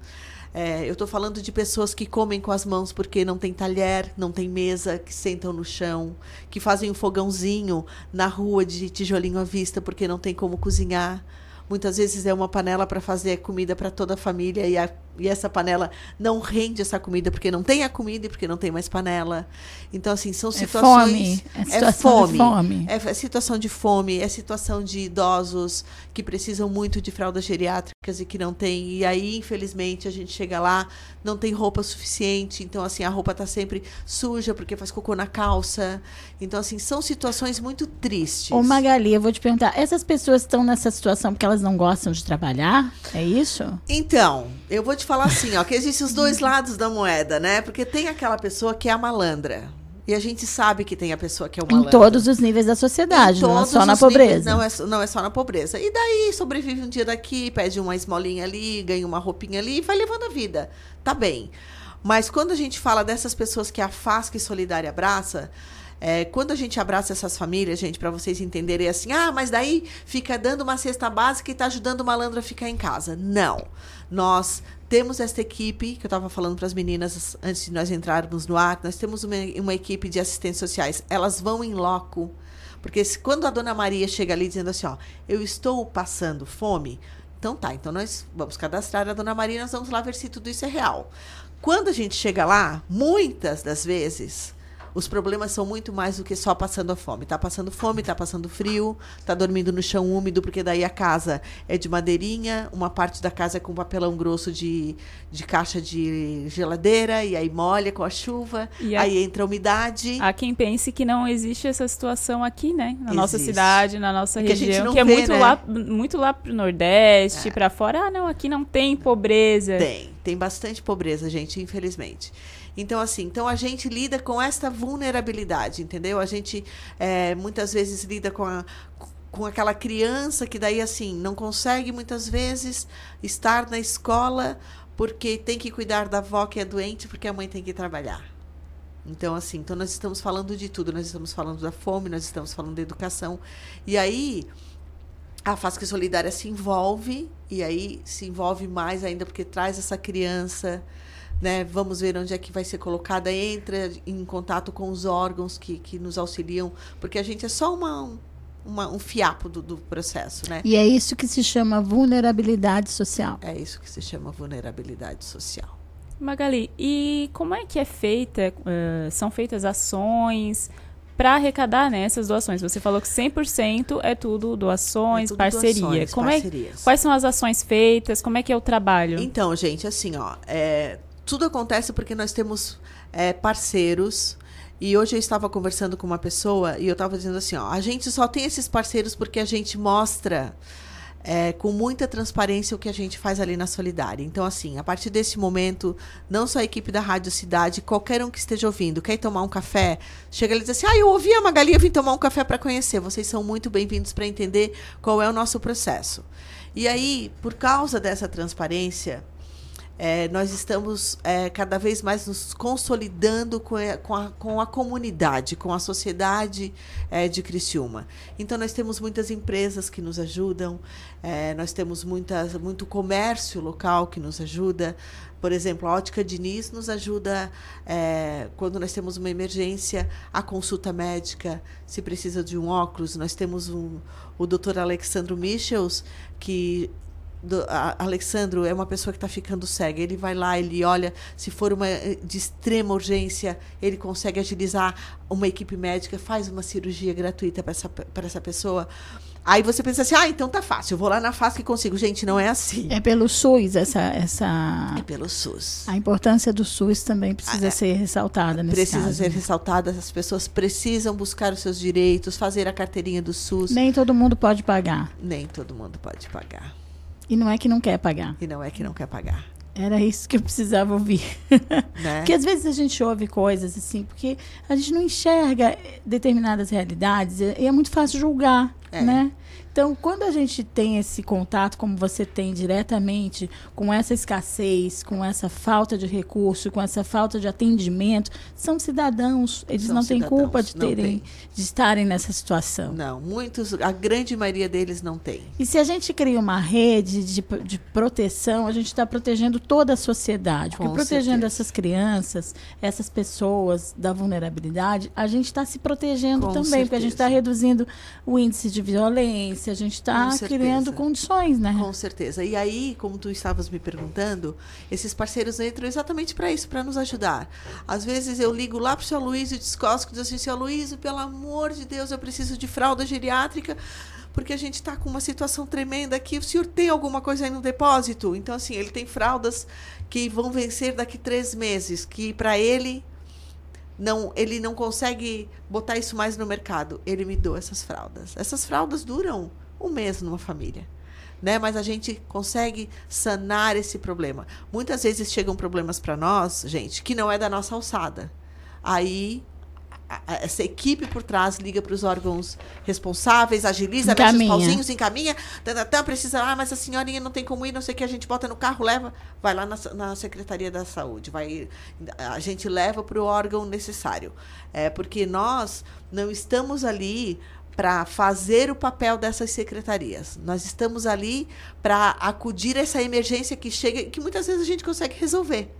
É, eu estou falando de pessoas que comem com as mãos porque não tem talher, não tem mesa, que sentam no chão, que fazem um fogãozinho na rua de tijolinho à vista porque não tem como cozinhar. Muitas vezes é uma panela para fazer comida para toda a família e, a, e essa panela não rende essa comida porque não tem a comida e porque não tem mais panela. Então, assim, são situações. É fome. É, é fome. fome. É, é situação de fome, é situação de idosos que precisam muito de fraldas geriátricas e que não tem. E aí, infelizmente, a gente chega lá, não tem roupa suficiente. Então, assim, a roupa está sempre suja porque faz cocô na calça. Então, assim, são situações muito tristes. Ô, Magali, eu vou te perguntar: essas pessoas estão nessa situação porque elas elas não gostam de trabalhar? É isso? Então, eu vou te falar assim, ó, que existem os dois lados da moeda, né? Porque tem aquela pessoa que é a malandra. E a gente sabe que tem a pessoa que é o malandro. Em todos os níveis da sociedade, não é só na pobreza. não, é, não é só na pobreza. E daí sobrevive um dia daqui, pede uma esmolinha ali, ganha uma roupinha ali e vai levando a vida. Tá bem. Mas quando a gente fala dessas pessoas que a FASC Solidária abraça, é, quando a gente abraça essas famílias, gente, para vocês entenderem assim, ah, mas daí fica dando uma cesta básica e está ajudando o malandro a ficar em casa. Não. Nós temos esta equipe, que eu estava falando para as meninas antes de nós entrarmos no ar, nós temos uma, uma equipe de assistentes sociais. Elas vão em loco Porque se, quando a dona Maria chega ali dizendo assim, ó, eu estou passando fome, então tá, então nós vamos cadastrar a dona Maria, nós vamos lá ver se tudo isso é real. Quando a gente chega lá, muitas das vezes, os problemas são muito mais do que só passando a fome. Tá passando fome, tá passando frio, tá dormindo no chão úmido, porque daí a casa é de madeirinha, uma parte da casa é com papelão grosso de, de caixa de geladeira, e aí molha com a chuva, E a- aí entra a umidade. Há quem pense que não existe essa situação aqui, né? Na nossa Existe. cidade, na nossa É a região, que é vê, muito né? lá, muito lá pro Nordeste, pra fora. Ah, não, aqui não tem pobreza. Tem, tem bastante pobreza, gente, infelizmente. Então, assim, então a gente lida com esta vulnerabilidade, entendeu? A gente eh, muitas vezes lida com, a, com aquela criança que daí, assim, não consegue muitas vezes estar na escola porque tem que cuidar da avó que é doente porque a mãe tem que trabalhar. Então, assim, então nós estamos falando de tudo. Nós estamos falando da fome, nós estamos falando da educação. E aí, a FASC Solidária se envolve, e aí se envolve mais ainda porque traz essa criança, né? Vamos ver onde é que vai ser colocada, entra em contato com os órgãos que, que nos auxiliam, porque a gente é só uma, uma- um fiapo do, do processo, né? E é isso que se chama vulnerabilidade social. É isso que se chama vulnerabilidade social. Magali, e como é que é feita, eh, são feitas ações para arrecadar né, essas doações? Você falou que 100% é tudo doações, É tudo parceria. doações, como parcerias. É, quais são as ações feitas? Como é que é o trabalho? Então, gente, assim, ó, é, tudo acontece porque nós temos é, parceiros. E hoje eu estava conversando com uma pessoa e eu estava dizendo assim, ó, a gente só tem esses parceiros porque a gente mostra é, com muita transparência o que a gente faz ali na Solidária. Então, assim, a partir desse momento, não só a equipe da Rádio Cidade, qualquer um que esteja ouvindo, quer tomar um café, chega ali e diz assim, ah, eu ouvi a Magali, eu vim tomar um café para conhecer. Vocês são muito bem-vindos para entender qual é o nosso processo. E aí, por causa dessa transparência, é, nós estamos é, cada vez mais nos consolidando com a, com a, com a comunidade, com a sociedade é, de Criciúma. Então, nós temos muitas empresas que nos ajudam, é, nós temos muitas, muito comércio local que nos ajuda. Por exemplo, a Ótica Diniz nos ajuda é, quando nós temos uma emergência, a consulta médica, se precisa de um óculos. Nós temos um, o doutor Alexandro Michels, que do, a, Alexandro é uma pessoa que está ficando cega. Ele vai lá, ele olha, se for uma eh, de extrema urgência, ele consegue agilizar uma equipe médica, faz uma cirurgia gratuita para essa, pra essa pessoa. Aí você pensa assim, ah, então tá fácil, eu vou lá na FASC e consigo. Gente, não é assim. É pelo SUS essa, essa. É pelo SUS. A importância do SUS também precisa ser ressaltada nesse Precisa caso. ser ressaltada, as pessoas precisam buscar os seus direitos, fazer a carteirinha do SUS. Nem todo mundo pode pagar. Nem todo mundo pode pagar. E não é que não quer pagar. E não é que não quer pagar. Era isso que eu precisava ouvir. Né? Porque às vezes a gente ouve coisas assim, porque a gente não enxerga determinadas realidades e é muito fácil julgar, É. né? Então, quando a gente tem esse contato, como você tem diretamente, com essa escassez, com essa falta de recurso, com essa falta de atendimento, são cidadãos. Eles São não têm cidadãos, culpa de terem, têm. de estarem nessa situação. Não, muitos, a grande maioria deles não tem. E se a gente cria uma rede de, de proteção, a gente está protegendo toda a sociedade. Porque Com protegendo certeza. essas crianças, essas pessoas da vulnerabilidade, a gente está se protegendo Com também, porque a gente está certeza. reduzindo o índice de violência, a gente está criando condições, né? Com certeza. E aí, como tu estavas me perguntando, esses parceiros entram exatamente para isso, para nos ajudar. Às vezes eu ligo lá para o seu Luísio Descosco e diz assim, seu Luísio, pelo amor de Deus, eu preciso de fralda geriátrica, porque a gente está com uma situação tremenda aqui. O senhor tem alguma coisa aí no depósito? Então, assim, ele tem fraldas que vão vencer daqui três meses, que para ele não, ele não consegue botar isso mais no mercado. Ele me doa essas fraldas. Essas fraldas duram um mês numa família. Né? Mas a gente consegue sanar esse problema. Muitas vezes chegam problemas para nós, gente, que não é da nossa alçada. Aí essa equipe por trás liga para os órgãos responsáveis, agiliza, mexe os Encaminha. pauzinhos, encaminha, tá, precisa, ah, mas a senhorinha não tem como ir, não sei o que, a gente bota no carro, leva, vai lá na, na Secretaria da Saúde, vai, a gente leva para o órgão necessário. É, porque nós não estamos ali para fazer o papel dessas secretarias. Nós estamos ali para acudir essa emergência que chega, que muitas vezes a gente consegue resolver.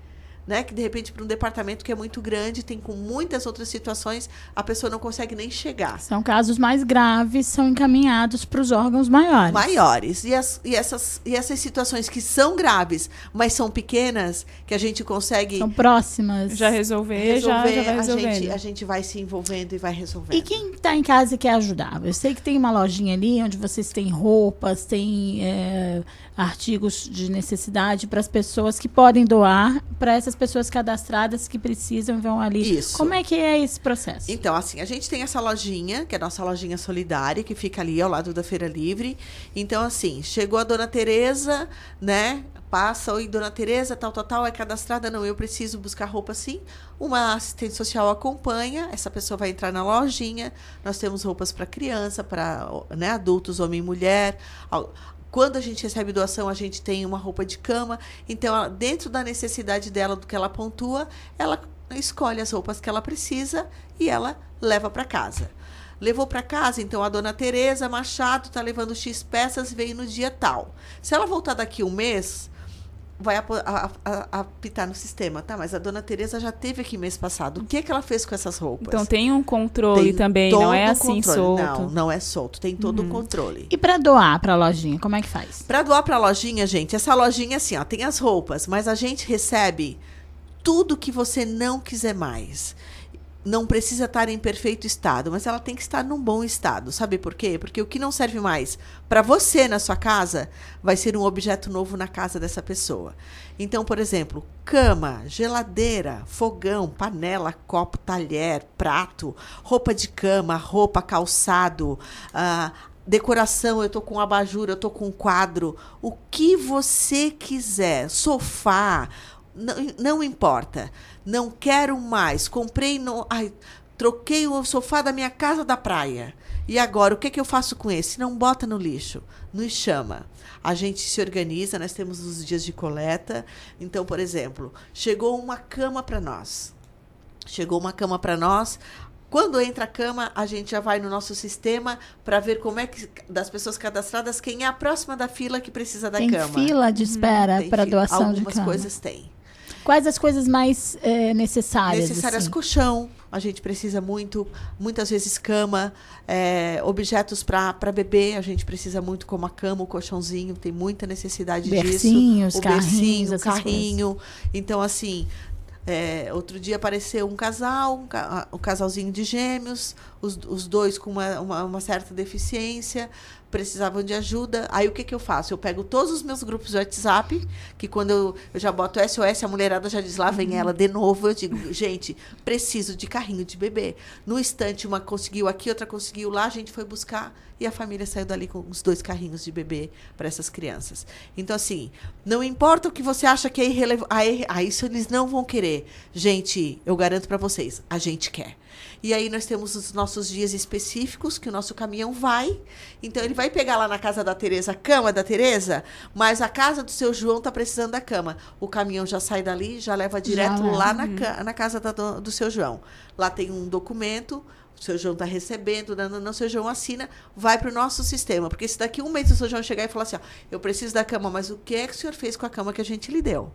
Né? Que de repente para um departamento que é muito grande, tem com muitas outras situações, a pessoa não consegue nem chegar. São casos mais graves, são encaminhados para os órgãos maiores. Maiores. E, as, e, essas, e essas situações que são graves, mas são pequenas, que a gente consegue. São próximas. Já resolver, resolver já, já vai a, gente, a gente vai se envolvendo e vai resolvendo. E quem está em casa e quer ajudar? Eu sei que tem uma lojinha ali onde vocês têm roupas, tem é, artigos de necessidade para as pessoas que podem doar, para essas pessoas cadastradas que precisam vão ali. Isso. Como é que é esse processo? Então, assim, a gente tem essa lojinha, que é a nossa lojinha solidária, que fica ali ao lado da Feira Livre. Então, assim, chegou a dona Tereza, né? Passa, oi, dona Tereza, tal, tal, tal, é cadastrada. Não, eu preciso buscar roupa sim. Uma assistente social acompanha, essa pessoa vai entrar na lojinha. Nós temos roupas para criança, para né, adultos, homem e mulher. Quando a gente recebe doação, a gente tem uma roupa de cama. Então, ela- dentro da necessidade dela, do que ela pontua, ela escolhe as roupas que ela precisa e ela leva para casa. Levou para casa, então a dona Tereza Machado está levando X peças, veio no dia tal. Se ela voltar daqui um mês, vai apitar no sistema, tá? Mas a dona Tereza já teve aqui mês passado. O que que ela fez com essas roupas? Então tem um controle Tem também, não é assim controle. solto. Não, não é solto, tem todo Uhum. o controle. E para doar para a lojinha, como é que faz? Para doar para a lojinha, gente, essa lojinha assim, ó, tem as roupas, mas a gente recebe tudo que você não quiser mais. Não precisa estar em perfeito estado, mas ela tem que estar num bom estado. Sabe por quê? Porque o que não serve mais para você na sua casa vai ser um objeto novo na casa dessa pessoa. Então, por exemplo, cama, geladeira, fogão, panela, copo, talher, prato, roupa de cama, roupa, calçado, ah, decoração, eu tô com abajur, eu tô com quadro, o que você quiser, sofá, não, não importa. Não quero mais. Comprei no, ai, troquei o sofá da minha casa da praia. E agora, o que, que eu faço com esse? Não bota no lixo, nos chama. A gente se organiza, nós temos os dias de coleta. Então, por exemplo, chegou uma cama para nós. Chegou uma cama para nós. Quando entra a cama, a gente já vai no nosso sistema para ver como é que das pessoas cadastradas quem é a próxima da fila que precisa da Tem cama. fila de espera Tem para doação de Algumas cama? coisas tem. Quais as coisas mais eh, necessárias? Necessárias assim? colchão, a gente precisa muito, muitas vezes cama, é, objetos para bebê, a gente precisa muito como a cama, o colchãozinho, tem muita necessidade Bercinhos, disso. O bercinho, o carrinho. Então, assim, é, outro dia apareceu um casal, um, ca- um casalzinho de gêmeos, os, os dois com uma, uma, uma certa deficiência, precisavam de ajuda. Aí o que, que eu faço? Eu pego todos os meus grupos de WhatsApp, que quando eu, eu já boto SOS, a mulherada já diz lá, vem ela de novo. Eu digo, gente, preciso de carrinho de bebê. No instante, uma conseguiu aqui, outra conseguiu lá, a gente foi buscar e a família saiu dali com os dois carrinhos de bebê para essas crianças. Então, assim, não importa o que você acha que é irrelevante. Ah, ah, isso eles não vão querer. Gente, eu garanto para vocês, a gente quer. E aí nós temos os nossos dias específicos que o nosso caminhão vai. Então ele vai pegar lá na casa da Tereza a cama da Tereza, mas a casa do seu João tá precisando da cama. O caminhão já sai dali, já leva direto leva. lá na, Uhum. na casa da do, seu João. Lá tem um documento, o seu João está recebendo, dando, não, o seu João assina, vai para o nosso sistema. Porque se daqui um mês o seu João chegar e falar assim, ó, eu preciso da cama, mas o que é que o senhor fez com a cama que a gente lhe deu?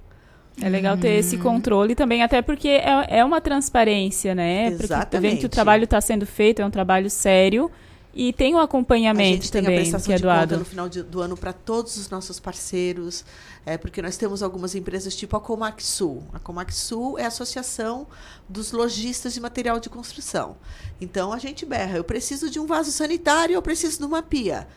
É legal ter esse controle também, até porque é, é uma transparência, né? Porque tá vendo que Exatamente. o trabalho está sendo feito, é um trabalho sério. E tem o A acompanhamento gente tem a também, prestação que é de conta no final de- do ano para todos os nossos parceiros, é, porque nós temos algumas empresas tipo a Comac Sul. A Comac Sul é a associação dos lojistas de material de construção. Então a gente berra, eu preciso de um vaso sanitário, eu preciso de uma pia.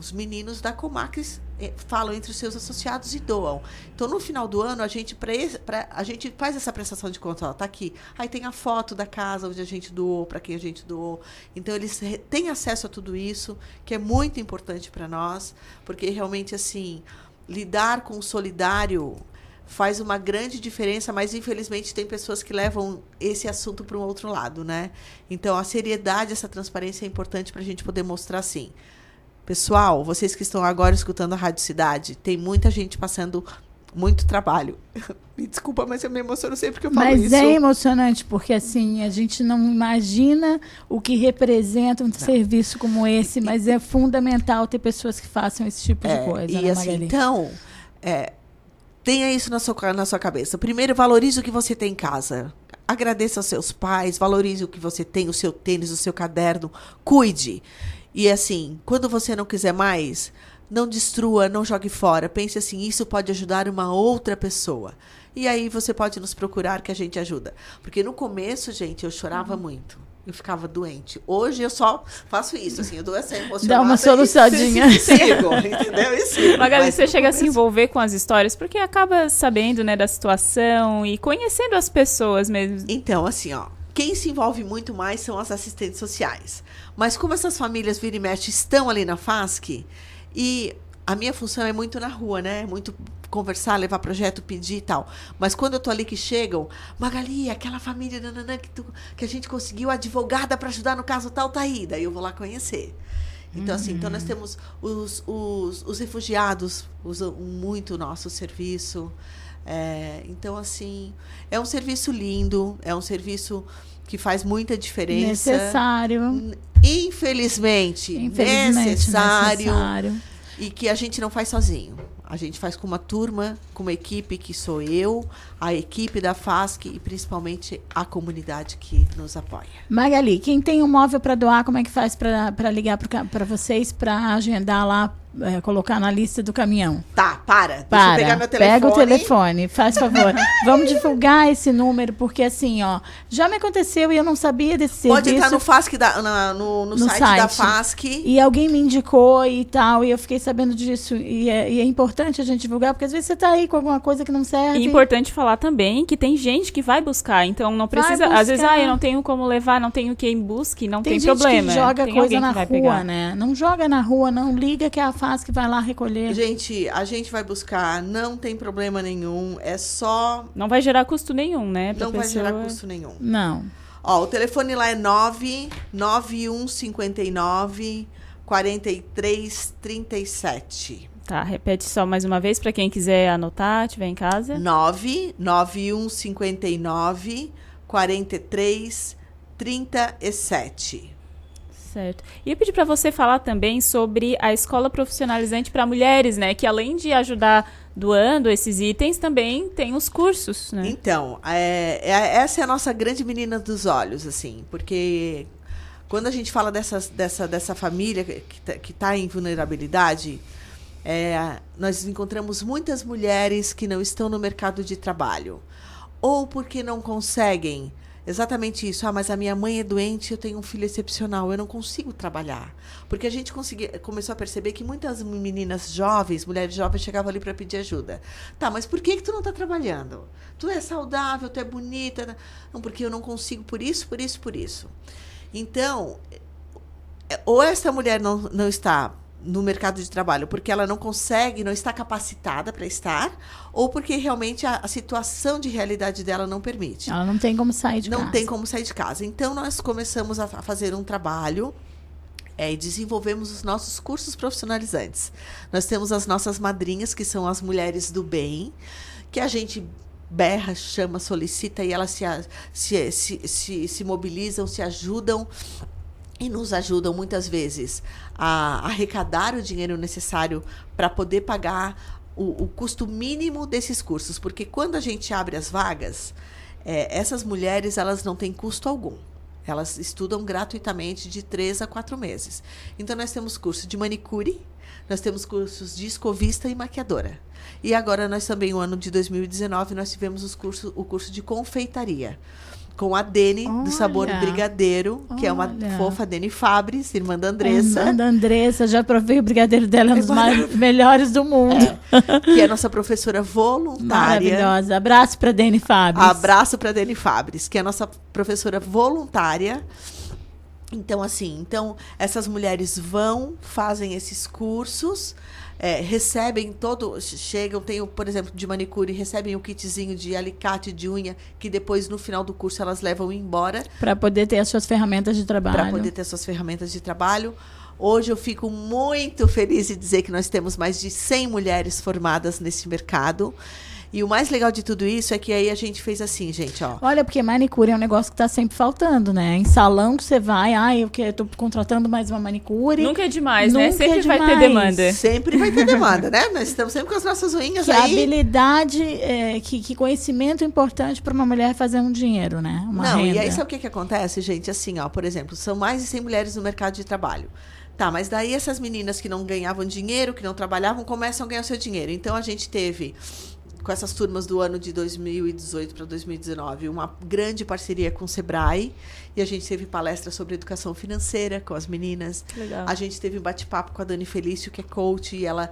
Os meninos da Comax eh, falam entre os seus associados e doam. Então, no final do ano, a gente, pra- a gente faz essa prestação de conta. Ó, tá aqui. Aí tem a foto da casa onde a gente doou, para quem a gente doou. Então, eles têm acesso a tudo isso, que é muito importante para nós, porque realmente, assim, lidar com o solidário faz uma grande diferença, mas infelizmente tem pessoas que levam esse assunto para um outro lado, né? Então, a seriedade, essa transparência é importante para a gente poder mostrar assim. Pessoal, vocês que estão agora escutando a Rádio Cidade, tem muita gente passando muito trabalho. Me desculpa, mas eu me emociono sempre que eu falo Mas isso. é emocionante, porque assim, a gente não imagina o que representa um serviço como esse, mas é fundamental ter pessoas que façam esse tipo de É, coisa. E né, assim, Magali? então, é, Tenha isso na sua, na sua cabeça. Primeiro, valorize o que você tem em casa. Agradeça aos seus pais, valorize o que você tem, o seu tênis, o seu caderno. Cuide. E assim, quando você não quiser mais, não destrua, não jogue fora. Pense assim, isso pode ajudar uma outra pessoa. E aí você pode nos procurar que a gente ajuda. Porque no começo, gente, eu chorava Uhum. muito. Eu ficava doente. Hoje eu só faço isso, assim, eu dou essa emocionada. Dá uma e soluçadinha. Sigo, entendeu? E sigo. Magali, Mas você chega a se começo- envolver com as histórias porque acaba sabendo, né, da situação e conhecendo as pessoas mesmo. Então, assim, ó, quem se envolve muito mais são as assistentes sociais. Mas como essas famílias vira e mexe estão ali na FASC, e a minha função é muito na rua, né? Muito conversar, levar projeto, pedir e tal. Mas quando eu tô ali que chegam, Magali, aquela família nananã, que, tu- que a gente conseguiu advogada para ajudar no caso tal, tá aí. Daí eu vou lá conhecer. Então, assim, então nós temos os, os, os refugiados usam muito o nosso serviço. É, então, assim, é um serviço lindo, é um serviço que faz muita diferença. Necessário. Infelizmente, Infelizmente, necessário, necessário. E que a gente não faz sozinho. A gente faz com uma turma, com uma equipe que sou eu, a equipe da FASC e principalmente a comunidade que nos apoia. Magali, quem tem um móvel para doar, como é que faz para ligar para vocês para agendar lá, é, colocar na lista do caminhão? Tá, para. Deixa Para, eu pegar meu telefone. pega o telefone, faz favor. Vamos divulgar esse número, porque assim, ó, já me aconteceu e eu não sabia desse Pode serviço. entrar no, FASC da, na- no, no site, da FASC. E alguém me indicou e tal, e eu fiquei sabendo disso. E é, e é importante a gente divulgar, porque às vezes você tá aí com alguma coisa que não serve. E importante falar também que tem gente que vai buscar, então não precisa. Às vezes, ah, eu não tenho como levar, não tenho quem busque, não tem, Tem, gente problema. que joga tem coisa na rua, pegar. né? Não joga na rua, não liga que é a faz que vai lá recolher. Gente, a gente vai buscar, não tem problema nenhum, é só. Não vai gerar custo nenhum, né? pra Não vai pessoa. gerar custo nenhum. Não. Ó, o telefone lá é 99159 4337. Tá, repete só mais uma vez para quem quiser anotar, tiver em casa. 99159 4337. Certo. E eu pedi para você falar também sobre a escola profissionalizante para mulheres, né? Que além de ajudar doando esses itens, também tem os cursos, né? Então, é, é- essa é a nossa grande menina dos olhos, assim, porque quando a gente fala dessas, dessa, dessa família que está em vulnerabilidade, é, nós encontramos muitas mulheres que não estão no mercado de trabalho, ou porque não conseguem. Exatamente isso. Ah, mas a minha mãe é doente, eu tenho um filho excepcional, eu não consigo trabalhar. Porque a gente consegui, começou a perceber que muitas meninas jovens, mulheres jovens, chegavam ali para pedir ajuda. Tá, mas por que, que tu não está trabalhando? Tu é saudável, tu é bonita. Não, porque eu não consigo por isso, por isso, por isso. Então, é, ou essa mulher não, não está no mercado de trabalho porque ela não consegue, não está capacitada para estar, ou porque realmente a, a situação de realidade dela não permite. Ela não tem como sair de não casa. tem como sair de casa. Então, nós começamos a, a fazer um trabalho é, e desenvolvemos os nossos cursos profissionalizantes. Nós temos as nossas madrinhas, que são as mulheres do bem, que a gente berra, chama, solicita e elas se, se, se, se, se mobilizam, se ajudam e nos ajudam muitas vezes a arrecadar o dinheiro necessário para poder pagar o, o custo mínimo desses cursos, porque quando a gente abre as vagas, é, essas mulheres elas não têm custo algum. Elas estudam gratuitamente de três a quatro meses. Então nós temos curso de manicure, nós temos cursos de escovista e maquiadora. E agora nós também, no ano de 2019, nós tivemos os cursos, o curso de confeitaria com a Dene, do Sabor Olha. Brigadeiro, que é uma Olha. fofa Dene Fabris, irmã da Andressa. Irmã da Andressa, já provei o brigadeiro dela, é um dos mais melhores do mundo. que é nossa professora voluntária. Maravilhosa. Abraço para Dani Fabres. Abraço para Dani Fabres, que é a nossa professora voluntária. Então, assim, então essas mulheres vão, fazem esses cursos, é, recebem todo, chegam, tem, por exemplo, de manicure, recebem o kitzinho de alicate de unha, que depois, no final do curso, elas levam embora. Para poder ter as suas ferramentas de trabalho. Para poder ter suas ferramentas de trabalho. Hoje eu fico muito feliz de dizer que nós temos mais de 100 mulheres formadas nesse mercado. E o mais legal de tudo isso é que aí a gente fez assim, gente, ó. Olha, porque manicure é um negócio que tá sempre faltando, né? Em salão que você vai, ah, eu, que, eu tô contratando mais uma manicure. Nunca é demais, né? Nunca Sempre é vai ter demais. demanda. Sempre vai ter demanda, né? Nós estamos sempre com as nossas unhas Que aí. habilidade, é, que, que conhecimento importante para uma mulher fazer um dinheiro, né? Uma Não, renda. e aí sabe o que, que acontece, gente? Assim, ó, por exemplo, são mais de 100 mulheres no mercado de trabalho. Tá, mas daí essas meninas que não ganhavam dinheiro, que não trabalhavam, começam a ganhar o seu dinheiro. Então a gente teve, com essas turmas do ano de 2018 para 2019, uma grande parceria com o Sebrae. E a gente teve palestra sobre educação financeira com as meninas. Legal. A gente teve um bate-papo com a Dani Felício, que é coach, e ela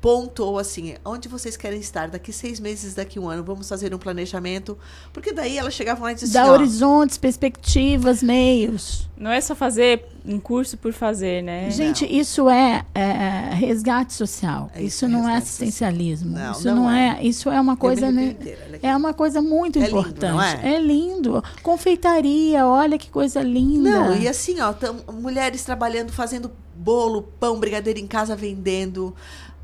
pontuou assim, onde vocês querem estar daqui seis meses, daqui um ano, vamos fazer um planejamento. Porque daí ela chegava lá e dizia Dá assim, ó, horizontes, perspectivas, meios. Não é só fazer um curso por fazer, né? Gente, isso é, é, resgate social. isso, não é assistencialismo. Não, isso não não, é. é. Isso é uma coisa, me né, é uma coisa muito É lindo, importante. não é? lindo. Confeitaria, olha que coisa linda. Não, e assim, ó, tam- mulheres trabalhando, fazendo bolo, pão, brigadeiro em casa, vendendo.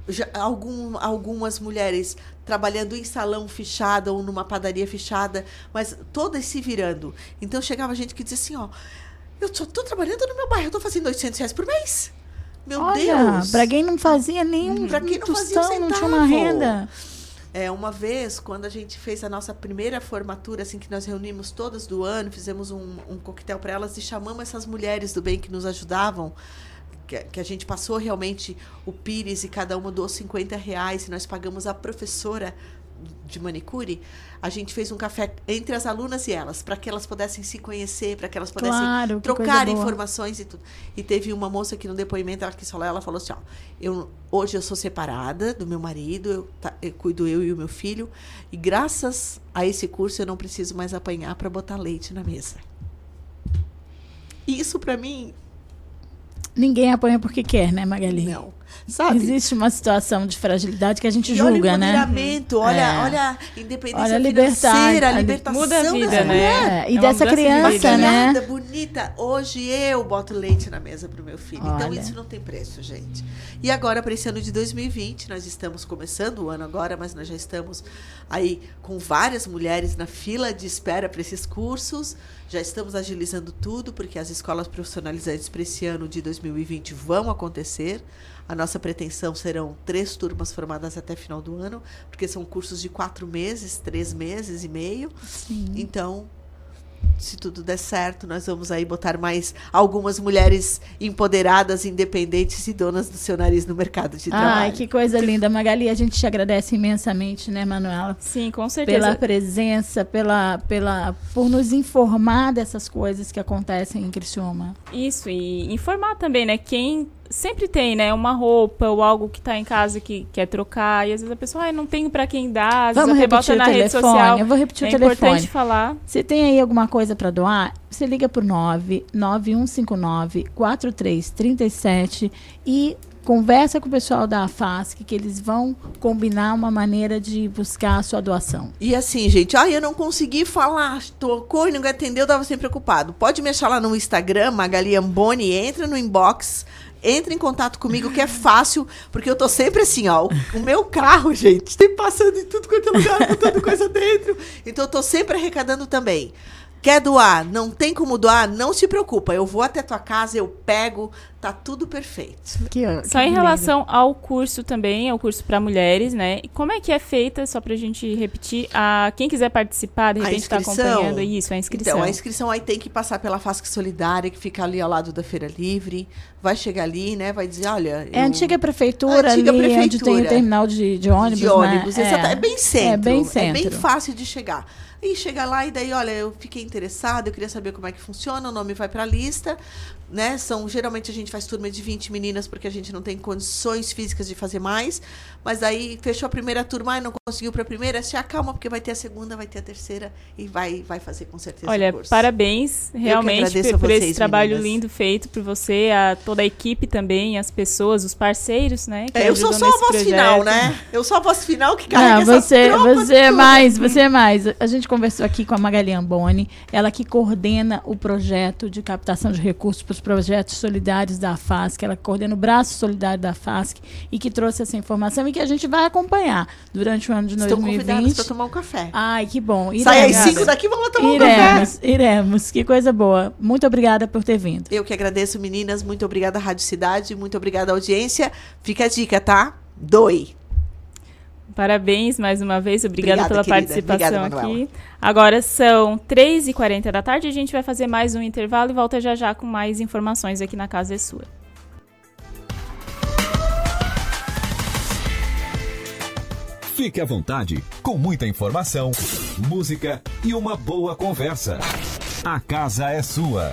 Já, algum, algumas mulheres trabalhando em salão fechado ou numa padaria fechada, mas todas se virando. Então chegava gente que dizia assim, ó, eu só tô trabalhando no meu bairro, eu tô fazendo 800 reais por mês. Meu Olha, Deus! pra quem não fazia nem Pra quem não fazia um não tinha uma renda. É, uma vez, quando a gente fez a nossa primeira formatura, assim, que nós reunimos todas do ano, fizemos um, um coquetel para elas e chamamos essas mulheres do bem que nos ajudavam, que, que a gente passou realmente o Pires e cada uma doou 50 reais e nós pagamos a professora de manicure, a gente fez um café entre as alunas e elas, para que elas pudessem se conhecer, para que elas pudessem Claro, que trocar informações e tudo. E teve uma moça que no depoimento ela quis falar, ela falou assim, ó, eu hoje eu sou separada do meu marido, eu, tá- eu cuido eu e o meu filho, e graças a esse curso eu não preciso mais apanhar para botar leite na mesa. E isso para mim Ninguém apanha porque quer, né, Magali? Não. Sabe? Existe uma situação de fragilidade que a gente E julga, olha o né? olha, É. olha a independência Olha a financeira, a liberdade, a li- libertação Muda a vida, dessa né? mulher. É, e É dessa mudança de criança, vida, né? Maquiada, bonita. Hoje eu boto leite na mesa para o meu filho. Então Olha. isso não tem preço, gente. E agora, para esse ano de 2020, nós estamos começando o ano agora, mas nós já estamos aí com várias mulheres na fila de espera para esses cursos. Já estamos agilizando tudo, porque as escolas profissionalizantes para esse ano de 2020 vão acontecer. A nossa pretensão serão três turmas formadas até final do ano, porque são cursos de quatro meses, três meses e meio. Então, se tudo der certo, nós vamos aí botar mais algumas mulheres empoderadas, independentes e donas do seu nariz no mercado de trabalho. Ai, que coisa linda, Magali. A gente te agradece imensamente, né, Manuela? Sim, com certeza. Pela presença, pela, pela, por nos informar dessas coisas que acontecem em Criciúma. Isso, e informar também, né? Quem sempre tem, né? Uma roupa ou algo que tá em casa que quer trocar. E às vezes a pessoa, ai, não tenho pra quem dar. Às Vamos repetir bota o na rede telefone? social. Eu vou repetir é o telefone. importante falar. Você tem aí alguma coisa para doar? Você liga por 9 9159 4337 e conversa com o pessoal da AFASC que eles vão combinar uma maneira de buscar a sua doação. E assim, gente, ah, eu não consegui falar, tocou e não atendeu, tava sempre preocupado. Pode me achar lá no Instagram, Magali Amboni, entra no inbox, entra em contato comigo, que é fácil, porque eu tô sempre assim, ó, o, o meu carro, gente, tem passando em tudo quanto é lugar, botando coisa dentro. Então eu tô sempre arrecadando também. Quer doar? Não tem como doar? Não se preocupa. Eu vou até tua casa, eu pego, tá tudo perfeito. Só em relação ao curso também, é o curso para mulheres, né? E como é que é feita, só pra gente repetir, a quem quiser participar, de A repente tá inscrição? acompanhando isso, a inscrição. Então, a inscrição aí tem que passar pela FASC Solidária, que fica ali ao lado da Feira Livre. Vai chegar ali, né? Vai dizer, olha... É a antiga prefeitura Antiga ali, onde tem prefeitura. o terminal de, de ônibus, de ônibus, né? exata- é. bem centro. É bem É centro. bem fácil de chegar. E chega lá e daí, olha, eu fiquei interessada, eu queria saber como é que funciona, o nome vai para a lista, né? São geralmente a gente faz turma de 20 meninas porque a gente não tem condições físicas de fazer mais, mas aí fechou a primeira turma e não conseguiu para a primeira, se acalma porque vai ter a segunda, vai ter a terceira e vai vai fazer com certeza Olha, o curso. parabéns realmente por, a por vocês, esse trabalho meninas. lindo feito por você, a toda a equipe também, as pessoas, os parceiros, né? que É, eu sou só a voz final, projeto. né? Eu sou a voz final que carrega Não, essa você, tropa você é mais, você é mais. A gente conversou aqui com a Magali Amboni, ela que coordena o projeto de captação de recursos para os projetos solidários da FASC, ela coordena o braço solidário da FASC e que trouxe essa informação e que a gente vai acompanhar durante o ano de Estão 2020. convidados para tomar um café. Ai, que bom. Sai às Iremos. 5 daqui, vamos lá tomar um iremos, café. Iremos, que coisa boa. Muito obrigada por ter vindo. Eu que agradeço, meninas. Muito obrigada, Rádio Cidade. Muito obrigada, audiência. Fica a dica, tá? Doe. Parabéns mais uma vez, obrigada, Obrigada, pela querida. participação Obrigada, aqui. Agora são 3h40 da tarde, a gente vai fazer mais um intervalo e volta já já com mais informações aqui na Casa é Sua. Fique à vontade, com muita informação, música e uma boa conversa. A casa é sua.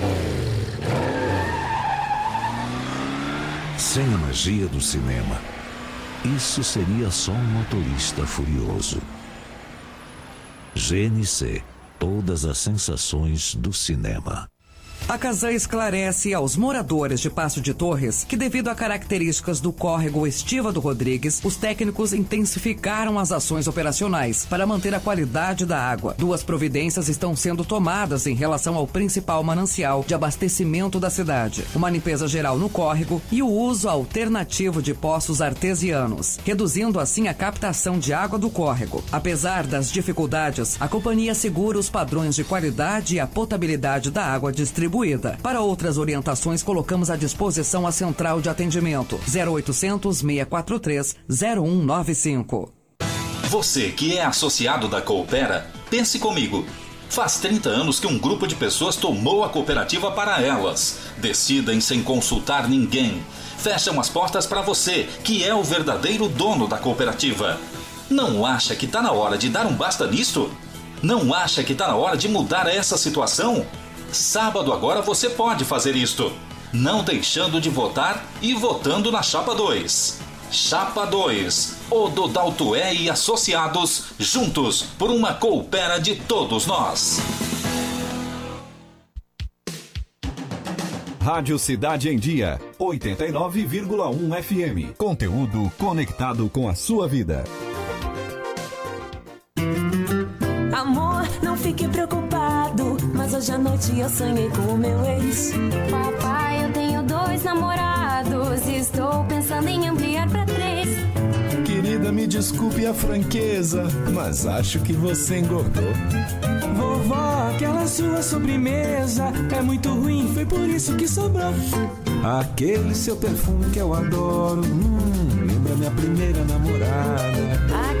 Sem a magia do cinema, isso seria só um motorista furioso. GNC Todas as sensações do cinema. A Casam esclarece aos moradores de Passo de Torres que, devido a características do córrego Estiva do Rodrigues, os técnicos intensificaram as ações operacionais para manter a qualidade da água. Duas providências estão sendo tomadas em relação ao principal manancial de abastecimento da cidade: uma limpeza geral no córrego e o uso alternativo de poços artesianos, reduzindo assim a captação de água do córrego. Apesar das dificuldades, a companhia segura os padrões de qualidade e a potabilidade da água distribuída. Para outras orientações, colocamos à disposição a central de atendimento 0800 643 0195. Você que é associado da Coopera, pense comigo. Faz 30 anos que um grupo de pessoas tomou a cooperativa para elas. Decidem sem consultar ninguém. Fecham as portas para você, que é o verdadeiro dono da cooperativa. Não acha que está na hora de dar um basta nisto? Não acha que está na hora de mudar essa situação? Sábado agora você pode fazer isto. Não deixando de votar e votando na Chapa 2. Chapa 2. Ododaltoé e Associados, juntos por uma coopera de todos nós. Rádio Cidade em Dia, 89,1 FM. Conteúdo conectado com a sua vida. Amor, não fique preocupado. Hoje à noite eu sonhei com o meu ex. Papai, eu tenho dois namorados. e Estou pensando em ampliar pra três. Querida, me desculpe a franqueza, mas acho que você engordou. Vovó, aquela sua sobremesa é muito ruim, foi por isso que sobrou. Aquele seu perfume que eu adoro, hum, lembra minha primeira namorada.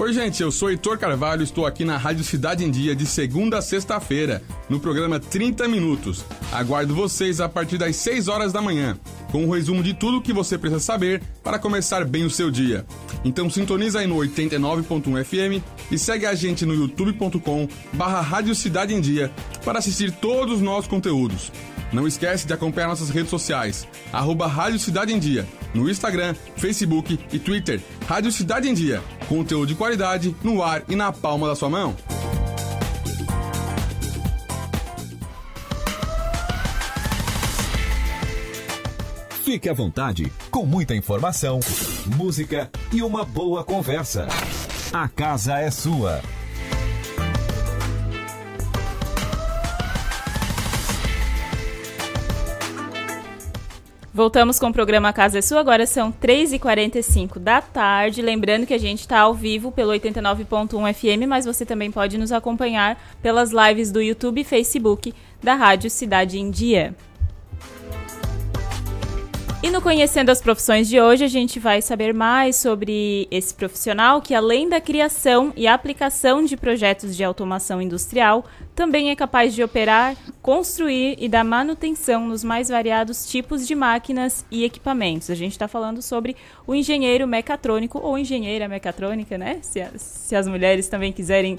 Oi, gente, eu sou Heitor Carvalho, estou aqui na Rádio Cidade em Dia de segunda a sexta-feira, no programa 30 Minutos. Aguardo vocês a partir das 6 horas da manhã. com um resumo de tudo o que você precisa saber para começar bem o seu dia. Então sintoniza aí no 89.1 FM e segue a gente no youtube.com barra Rádio Cidade em Dia para assistir todos os nossos conteúdos. Não esquece de acompanhar nossas redes sociais, arroba Rádio Cidade em Dia, no Instagram, Facebook e Twitter. Rádio Cidade em Dia, conteúdo de qualidade no ar e na palma da sua mão. Fique à vontade, com muita informação, música e uma boa conversa. A casa é sua. Voltamos com o programa Casa é Sua, agora são 3h45 da tarde. Lembrando que a gente está ao vivo pelo 89.1 FM, mas você também pode nos acompanhar pelas lives do YouTube e Facebook da Rádio Cidade em Dia. E no Conhecendo as Profissões de hoje, a gente vai saber mais sobre esse profissional que, além da criação e aplicação de projetos de automação industrial, também é capaz de operar, construir e dar manutenção nos mais variados tipos de máquinas e equipamentos. A gente está falando sobre o engenheiro mecatrônico ou engenheira mecatrônica, né? Se, se as mulheres também quiserem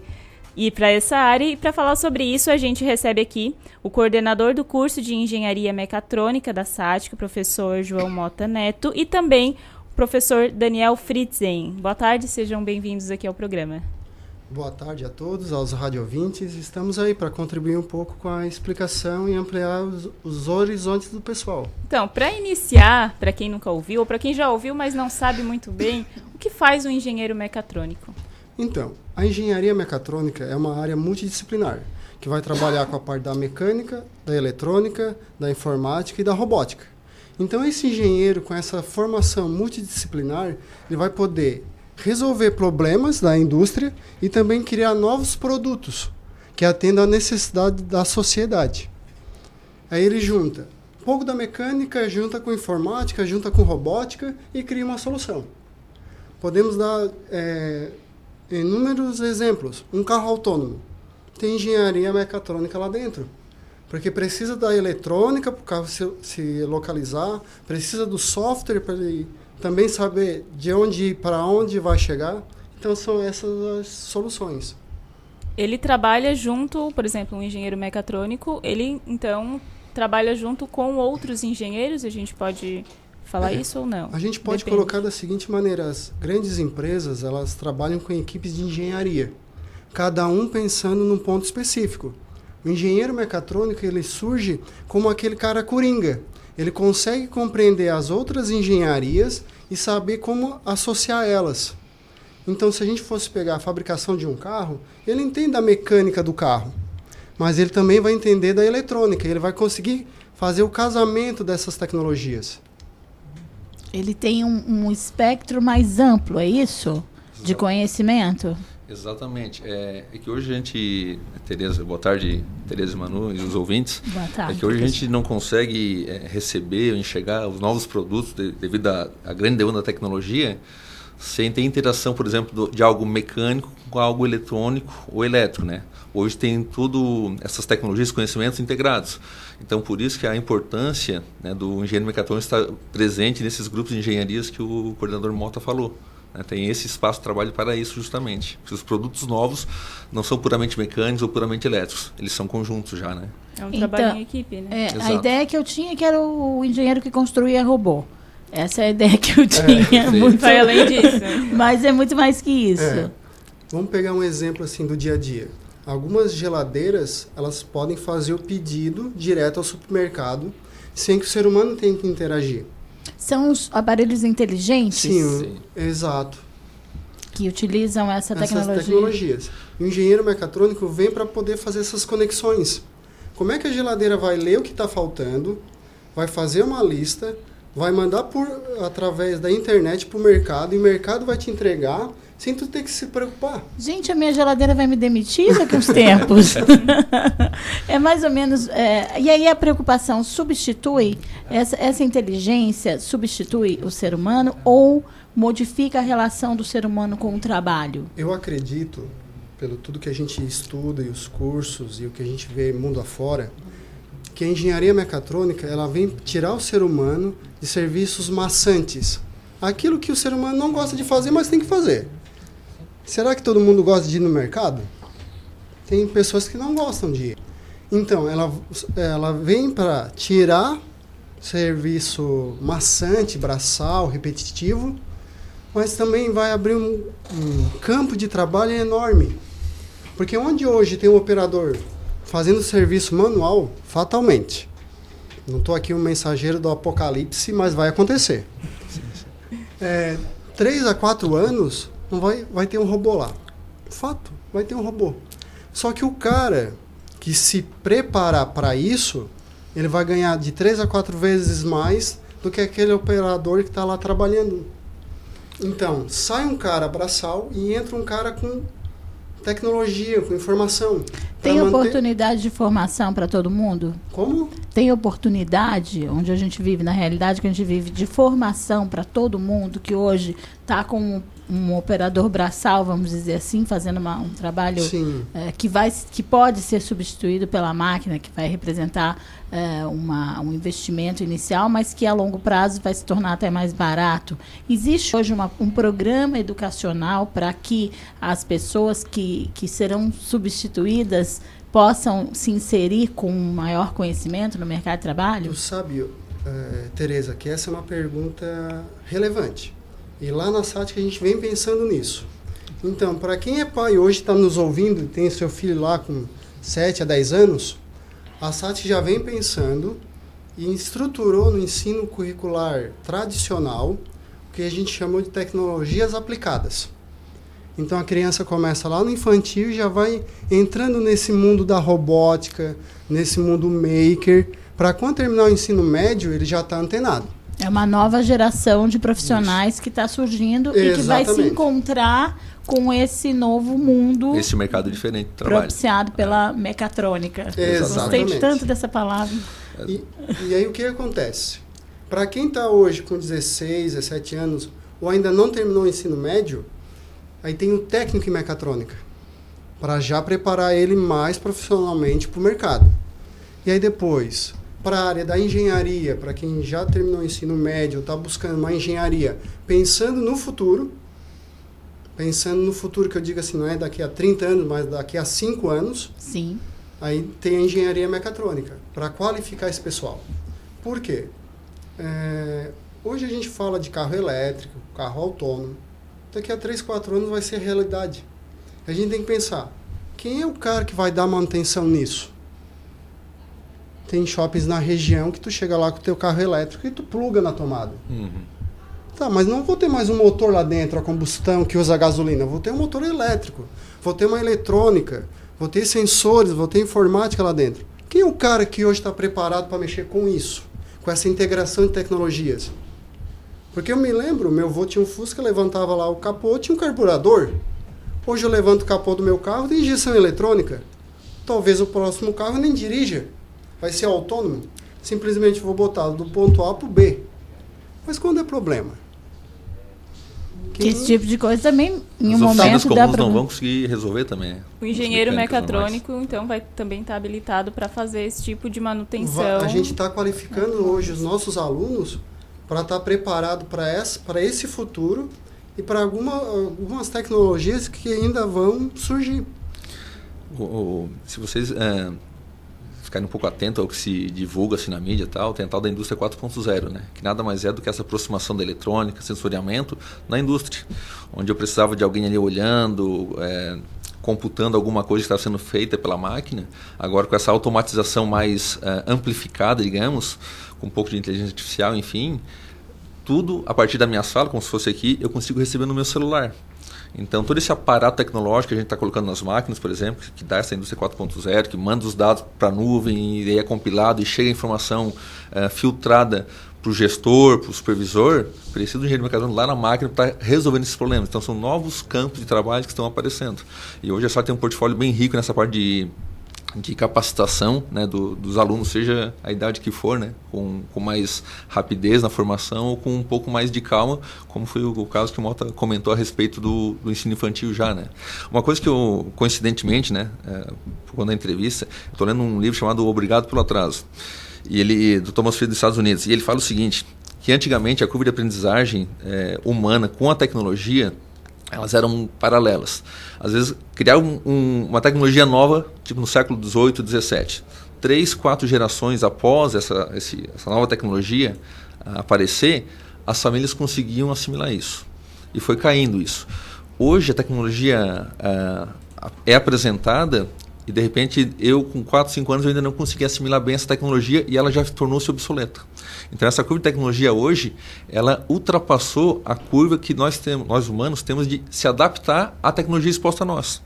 ir para essa área. E para falar sobre isso, a gente recebe aqui o coordenador do curso de Engenharia Mecatrônica da SATIC, o professor João Mota Neto, e também o professor Daniel Fritzen. Boa tarde, sejam bem-vindos aqui ao programa. Boa tarde a todos, aos radiovintes. Estamos aí para contribuir um pouco com a explicação e ampliar os, os horizontes do pessoal. Então, para iniciar, para quem nunca ouviu, ou para quem já ouviu, mas não sabe muito bem, o que faz um engenheiro mecatrônico? Então, a engenharia mecatrônica é uma área multidisciplinar, que vai trabalhar com a parte da mecânica, da eletrônica, da informática e da robótica. Então, esse engenheiro, com essa formação multidisciplinar, ele vai poder resolver problemas da indústria e também criar novos produtos que atendam à necessidade da sociedade. Aí ele junta um pouco da mecânica, junta com informática, junta com robótica e cria uma solução. Podemos dar é, inúmeros exemplos. Um carro autônomo tem engenharia mecatrônica lá dentro. Porque precisa da eletrônica para o carro se, se, localizar, precisa do software para ele também saber de onde ir para onde vai chegar. Então são essas as soluções. Ele trabalha junto, por exemplo, um engenheiro mecatrônico, ele então trabalha junto com outros engenheiros, a gente pode falar é, isso ou não? A gente pode Depende. colocar da seguinte maneira: as grandes empresas elas trabalham com equipes de engenharia, cada um pensando num ponto específico. O engenheiro mecatrônico ele surge como aquele cara coringa. Ele consegue compreender as outras engenharias e saber como associar elas. Então, se a gente fosse pegar a fabricação de um carro, ele entende a mecânica do carro, mas ele também vai entender da eletrônica. Ele vai conseguir fazer o casamento dessas tecnologias. Ele tem um, um espectro mais amplo, é isso? De conhecimento? Exatamente. É, é, que hoje a gente, Tereza, boa tarde, Tereza e Manu e os ouvintes. Boa tarde. É que hoje a gente não consegue é, receber ou enxergar os novos produtos de, devido à grande demanda da tecnologia sem ter interação, por exemplo, do, de algo mecânico com algo eletrônico ou elétrico, né? Hoje tem tudo essas tecnologias, conhecimentos integrados. Então, por isso que a importância né, do engenheiro mecatrônico estar presente nesses grupos de engenharias que o coordenador Mota falou. Né? Tem esse espaço de trabalho para isso justamente. Porque os produtos novos não são puramente mecânicos ou puramente elétricos. Eles são conjuntos já, né? É um trabalho então, em equipe, né? É, a ideia que eu tinha é que era o engenheiro que construía robô. Essa é a ideia que eu é, tinha. É, muito vai além disso. Mas é muito mais que isso. É. Vamos pegar um exemplo assim do dia a dia. Algumas geladeiras, elas podem fazer o pedido direto ao supermercado, sem que o ser humano tenha que interagir. São os aparelhos inteligentes? Sim, Sim. exato. Que utilizam essa tecnologia. Essas tecnologias. O engenheiro mecatrônico vem para poder fazer essas conexões. Como é que a geladeira vai ler o que está faltando, vai fazer uma lista, vai mandar por através da internet para o mercado, e o mercado vai te entregar sem tu ter que se preocupar. Gente, a minha geladeira vai me demitir daqui uns tempos. é mais ou menos. É, e aí a preocupação substitui, essa, essa inteligência substitui o ser humano ou modifica a relação do ser humano com o trabalho? Eu acredito, pelo tudo que a gente estuda e os cursos e o que a gente vê mundo afora, que a engenharia mecatrônica ela vem tirar o ser humano de serviços maçantes. Aquilo que o ser humano não gosta de fazer, mas tem que fazer. Será que todo mundo gosta de ir no mercado? Tem pessoas que não gostam de ir. Então, ela, ela vem para tirar serviço maçante, braçal, repetitivo, mas também vai abrir um, um campo de trabalho enorme. Porque onde hoje tem um operador fazendo serviço manual, fatalmente. Não estou aqui um mensageiro do apocalipse, mas vai acontecer. É, três a quatro anos, não vai, vai ter um robô lá. Fato, vai ter um robô. Só que o cara que se preparar para isso, ele vai ganhar de três a quatro vezes mais do que aquele operador que está lá trabalhando. Então, sai um cara braçal e entra um cara com tecnologia, com informação. Tem manter... oportunidade de formação para todo mundo? Como? Tem oportunidade, onde a gente vive, na realidade que a gente vive, de formação para todo mundo que hoje está com um operador braçal, vamos dizer assim, fazendo uma, um trabalho é, que, vai, que pode ser substituído pela máquina, que vai representar é, uma, um investimento inicial, mas que a longo prazo vai se tornar até mais barato. Existe hoje uma, um programa educacional para que as pessoas que, que serão substituídas possam se inserir com maior conhecimento no mercado de trabalho? Tu sabe, é, Tereza, que essa é uma pergunta relevante e lá na SATIC a gente vem pensando nisso. Então, para quem é pai hoje está nos ouvindo, tem seu filho lá com 7 a 10 anos, a SATIC já vem pensando e estruturou no ensino curricular tradicional o que a gente chamou de tecnologias aplicadas. Então a criança começa lá no infantil e já vai entrando nesse mundo da robótica, nesse mundo maker, para quando terminar o ensino médio ele já está antenado. É uma nova geração de profissionais Isso. que está surgindo Exatamente. e que vai se encontrar com esse novo mundo. Esse mercado diferente de trabalho. Propiciado pela é. mecatrônica. Exatamente. Gostei tanto dessa palavra. E, e aí o que acontece? Para quem está hoje com 16, 17 anos, ou ainda não terminou o ensino médio, aí tem o técnico em mecatrônica. Para já preparar ele mais profissionalmente para o mercado. E aí depois, para a área da engenharia, para quem já terminou o ensino médio, está buscando uma engenharia, pensando no futuro, pensando no futuro que eu digo assim, não é daqui a 30 anos, mas daqui a 5 anos. Sim. Aí tem a engenharia mecatrônica, para qualificar esse pessoal. Por quê? É, hoje a gente fala de carro elétrico, carro autônomo. Daqui a 3, 4 anos vai ser realidade. A gente tem que pensar, quem é o cara que vai dar manutenção nisso? Tem shoppings na região que tu chega lá com o teu carro elétrico e tu pluga na tomada. Uhum. Tá, mas não vou ter mais um motor lá dentro a combustão que usa gasolina. Vou ter um motor elétrico. Vou ter uma eletrônica. Vou ter sensores. Vou ter informática lá dentro. Quem é o cara que hoje está preparado para mexer com isso? Com essa integração de tecnologias? Porque eu me lembro, meu avô tinha um Fusca, levantava lá o capô, tinha um carburador. Hoje eu levanto o capô do meu carro, tem injeção eletrônica. Talvez o próximo carro nem dirija vai ser autônomo, simplesmente vou botar do ponto A para o B. Mas quando é problema? Que esse tipo de coisa também, em Os um momento, dá para... não vão conseguir resolver também. O engenheiro mecatrônico, então, vai também estar tá habilitado para fazer esse tipo de manutenção. A gente está qualificando hoje os nossos alunos para estar tá preparado para esse futuro e para alguma, algumas tecnologias que ainda vão surgir. O, o, se vocês é, ficarem um pouco atento ao que se divulga assim na mídia tal, tem a tal da indústria 4.0, né? Que nada mais é do que essa aproximação da eletrônica, sensoriamento na indústria, onde eu precisava de alguém ali olhando, é, computando alguma coisa que estava sendo feita pela máquina. Agora com essa automatização mais é, amplificada, digamos, com um pouco de inteligência artificial, enfim, tudo a partir da minha sala, como se fosse aqui, eu consigo receber no meu celular. Então, todo esse aparato tecnológico que a gente está colocando nas máquinas, por exemplo, que dá essa indústria 4.0, que manda os dados para a nuvem e aí é compilado e chega a informação uh, filtrada para o gestor, para o supervisor, precisa do engenheiro mecatrônico lá na máquina para resolvendo esses problemas. Então, são novos campos de trabalho que estão aparecendo. E hoje a só tem um portfólio bem rico nessa parte de de capacitação né, do, dos alunos, seja a idade que for, né, com, com mais rapidez na formação ou com um pouco mais de calma, como foi o, o caso que o Mota comentou a respeito do, do, ensino infantil já. Né. Uma coisa que eu, coincidentemente, né, é, quando a entrevista, estou lendo um livro chamado Obrigado pelo Atraso, e ele do Thomas Friedman dos Estados Unidos, e ele fala o seguinte, que antigamente a curva de aprendizagem é, humana com a tecnologia elas eram paralelas. Às vezes, criar um, um, uma tecnologia nova, tipo no século XVIII, XVII, três, quatro gerações após essa, esse, essa nova tecnologia uh, aparecer, as famílias conseguiam assimilar isso. E foi caindo isso. Hoje, a tecnologia uh, é apresentada e, de repente, eu com 4, 5 anos eu ainda não consegui assimilar bem essa tecnologia e ela já tornou-se obsoleta. Então essa curva de tecnologia hoje, ela ultrapassou a curva que nós temos, nós humanos temos de se adaptar à tecnologia exposta a nós.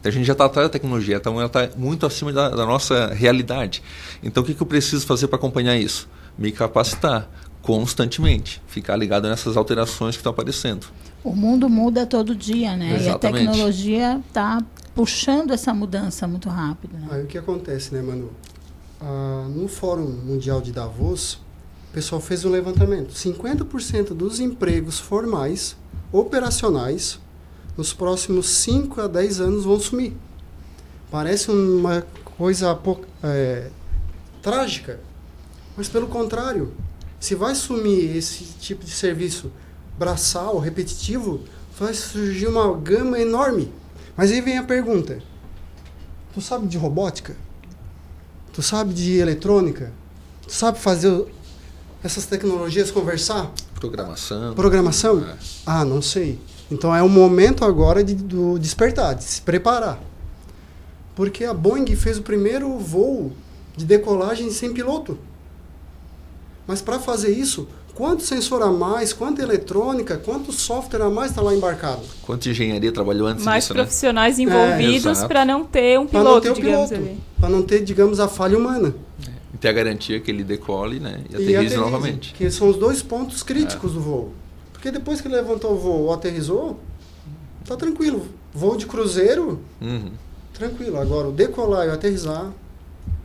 Então, a gente já está atrás da tecnologia, então ela está muito acima da, da, nossa realidade. Então o que, que eu preciso fazer para acompanhar isso? Me capacitar constantemente, ficar ligado nessas alterações que estão aparecendo. O mundo muda todo dia, né? Exatamente. E a tecnologia está puxando essa mudança muito rápido. Né? Aí o que acontece, né, Manu? Ah, no Fórum Mundial de Davos, pessoal fez um levantamento. 50% dos empregos formais, operacionais, nos próximos 5 a 10 anos vão sumir. Parece uma coisa é, trágica, mas pelo contrário, se vai sumir esse tipo de serviço braçal, repetitivo, vai surgir uma gama enorme. Mas aí vem a pergunta: tu sabe de robótica? Tu sabe de eletrônica? Tu sabe fazer essas tecnologias conversar? Programação. Programação? É. Ah, não sei. Então é o momento agora de, do despertar, de se preparar. Porque a Boeing fez o primeiro voo de decolagem sem piloto. Mas para fazer isso, quanto sensor a mais, quanta eletrônica, quanto software a mais está lá embarcado? Quanta engenharia trabalhou antes mais disso, profissionais né? envolvidos é, para não ter um piloto, digamos ali. Para não ter, digamos, a falha humana. É e ter a garantia que ele decole né, e, e aterrize, aterrize novamente. Que são os dois pontos críticos é. do voo. Porque depois que ele levantou o voo ou aterrizou, tá tranquilo. Voo de cruzeiro, uhum. tranquilo. Agora, o decolar e o aterrizar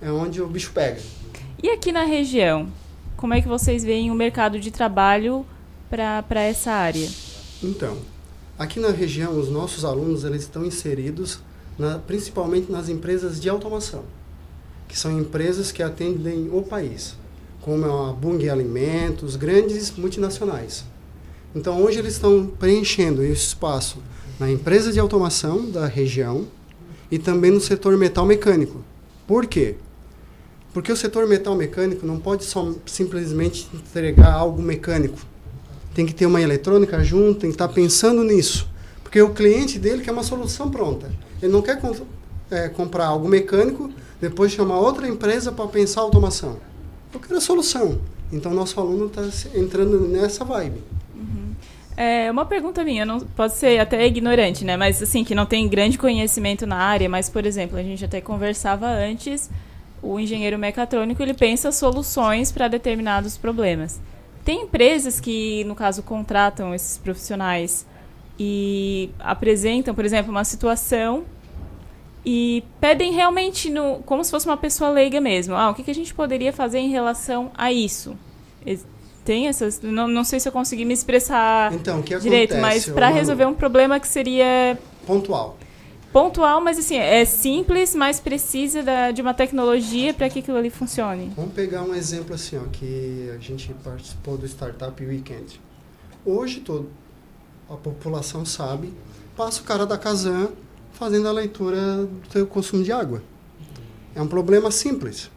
é onde o bicho pega. E aqui na região, como é que vocês veem o mercado de trabalho para essa área? Então, aqui na região, os nossos alunos eles estão inseridos na, principalmente nas empresas de automação que são empresas que atendem o país, como a Bung Alimentos, grandes multinacionais. Então, hoje eles estão preenchendo esse espaço na empresa de automação da região e também no setor metal mecânico. Por quê? Porque o setor metal mecânico não pode só simplesmente entregar algo mecânico. Tem que ter uma eletrônica junto, tem que estar pensando nisso. Porque o cliente dele quer uma solução pronta. Ele não quer é, comprar algo mecânico depois chamar outra empresa para pensar automação. Eu quero a solução. Então, nosso aluno está entrando nessa vibe. Uhum. É uma pergunta minha, não pode ser até ignorante, né? Mas assim, que não tem grande conhecimento na área, mas por exemplo, a gente até conversava antes, o engenheiro mecatrônico, ele pensa soluções para determinados problemas. Tem empresas que, no caso, contratam esses profissionais e apresentam, por exemplo, uma situação e pedem realmente no, como se fosse uma pessoa leiga mesmo. Ah, o que, que a gente poderia fazer em relação a isso? Tem essas. Não, não sei se eu consegui me expressar então, direito, mas para resolver um problema que seria. Pontual. Pontual, mas assim, é simples, mas precisa da, de uma tecnologia para que aquilo ali funcione. Vamos pegar um exemplo assim, ó, que a gente participou do Startup Weekend. Hoje todo, a população sabe, passa o cara da Kazan fazendo a leitura do seu consumo de água. É um problema simples.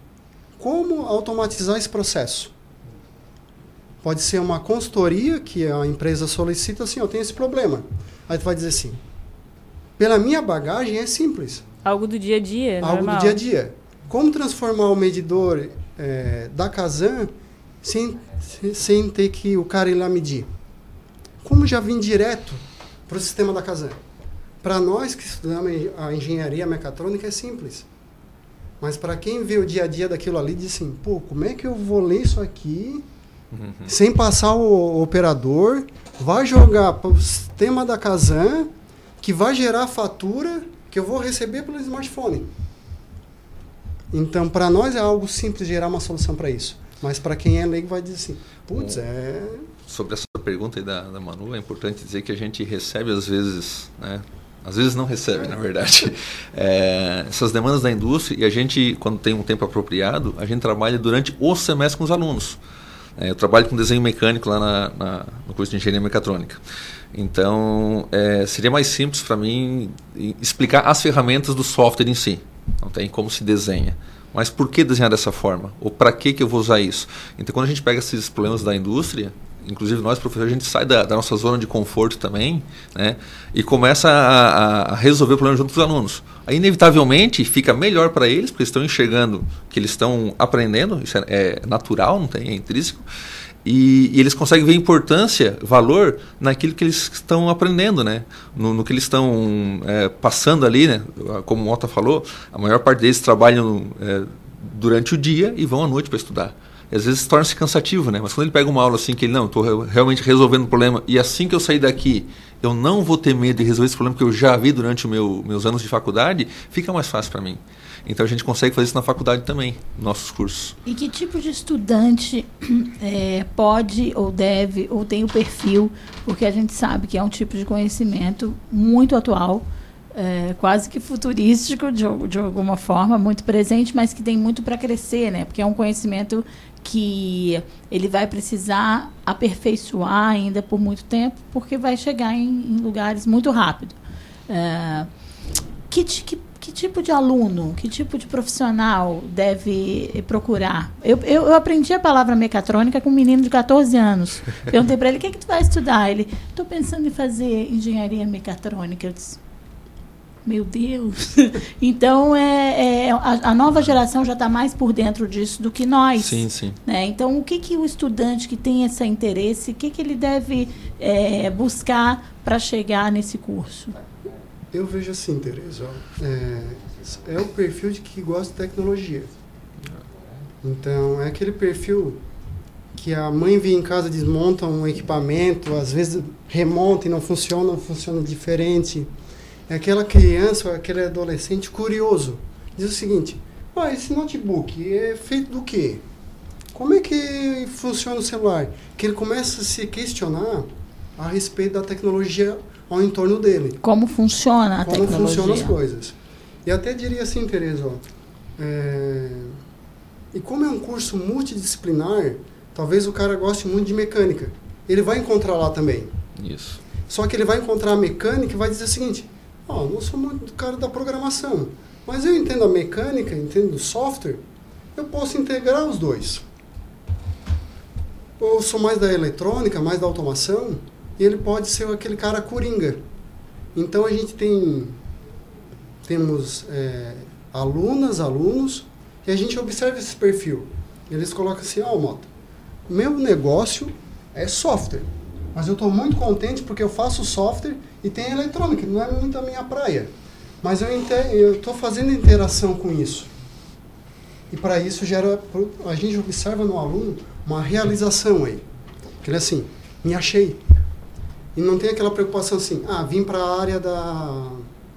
Como automatizar esse processo? Pode ser uma consultoria que a empresa solicita assim, eu tenho esse problema. Aí tu vai dizer assim, pela minha bagagem é simples. Algo do dia a dia, Algo normal. do dia a dia. Como transformar o medidor é, da Kazan sem, sem ter que o cara ir lá medir? Como já vim direto para o sistema da Kazan? Para nós que estudamos a engenharia mecatrônica é simples. Mas para quem vê o dia a dia daquilo ali, diz assim, pô, como é que eu vou ler isso aqui uhum. sem passar o operador, vai jogar para o sistema da Kazan, que vai gerar fatura que eu vou receber pelo smartphone. Então, para nós é algo simples gerar uma solução para isso. Mas para quem é leigo vai dizer assim, putz, é... Sobre essa pergunta aí da, da Manu, é importante dizer que a gente recebe às vezes, né, às vezes não recebe, na verdade, é, essas demandas da indústria e a gente, quando tem um tempo apropriado, a gente trabalha durante o semestre com os alunos. É, eu trabalho com desenho mecânico lá na, na, no curso de engenharia mecatrônica. Então, é, seria mais simples para mim explicar as ferramentas do software em si. Não tem como se desenha. Mas por que desenhar dessa forma? Ou para que, que eu vou usar isso? Então, quando a gente pega esses problemas da indústria, inclusive nós professores, a gente sai da, da nossa zona de conforto também, né? E começa a, a, resolver o problema junto com os alunos. Aí, inevitavelmente, fica melhor para eles, porque estão enxergando que eles estão aprendendo, isso é, é natural, não tem, é intrínseco. E, e, eles conseguem ver importância, valor naquilo que eles estão aprendendo, né? No, no que eles estão é, passando ali, né? Como o Mota falou, a maior parte deles trabalham é, durante o dia e vão à noite para estudar. E às vezes torna-se cansativo, né? Mas quando ele pega uma aula assim que ele não, estou realmente resolvendo o problema e assim que eu sair daqui eu não vou ter medo de resolver esse problema que eu já vi durante os meu, meus anos de faculdade, fica mais fácil para mim. Então a gente consegue fazer isso na faculdade também, nossos cursos. E que tipo de estudante é, pode ou deve ou tem o perfil, porque a gente sabe que é um tipo de conhecimento muito atual, é, quase que futurístico de, de alguma forma, muito presente, mas que tem muito para crescer, né? Porque é um conhecimento que ele vai precisar aperfeiçoar ainda por muito tempo, porque vai chegar em, em lugares muito rápido. É, que, que que tipo de aluno, que tipo de profissional deve procurar? Eu, eu, eu aprendi a palavra mecatrônica com um menino de 14 anos. Perguntei para ele, o que, é que tu vai estudar? Ele, estou pensando em fazer engenharia mecatrônica. Eu disse, meu Deus. Então, é, é a, a, nova geração já está mais por dentro disso do que nós. Sim, sim. Né? Então, o que, que o estudante que tem esse interesse, o que, que ele deve é, buscar para chegar nesse curso? Eu vejo assim, Tereza, é, é o perfil de que gosta de tecnologia. Então, é aquele perfil que a mãe vem em casa, desmonta um equipamento, às vezes remonta e não funciona, funciona diferente. É aquela criança, aquele adolescente curioso. Diz o seguinte, ah, esse notebook é feito do quê? Como é que funciona o celular? Que ele começa a se questionar a respeito da tecnologia ao entorno dele. Como funciona a Como tecnologia. Como funcionam as coisas. E até diria assim, Tereza, ó, é... e como é um curso multidisciplinar, talvez o cara goste muito de mecânica. Ele vai encontrar lá também. Isso. Só que ele vai encontrar a mecânica e vai dizer o seguinte, ó, oh, não sou muito cara da programação, mas eu entendo a mecânica, entendo o software, eu posso integrar os dois. Ou sou mais da eletrônica, mais da automação, e ele pode ser aquele cara coringa. Então a gente tem temos é, alunas, alunos, e a gente observa esse perfil. Eles colocam assim, ó, oh, Mota, meu negócio é software, mas eu estou muito contente porque eu faço software e tem eletrônica, não é muito a minha praia. Mas eu estou fazendo interação com isso. E para isso gera, a gente observa no aluno uma realização aí. Que ele é assim, me achei. E não tem aquela preocupação assim, ah, vim para a área da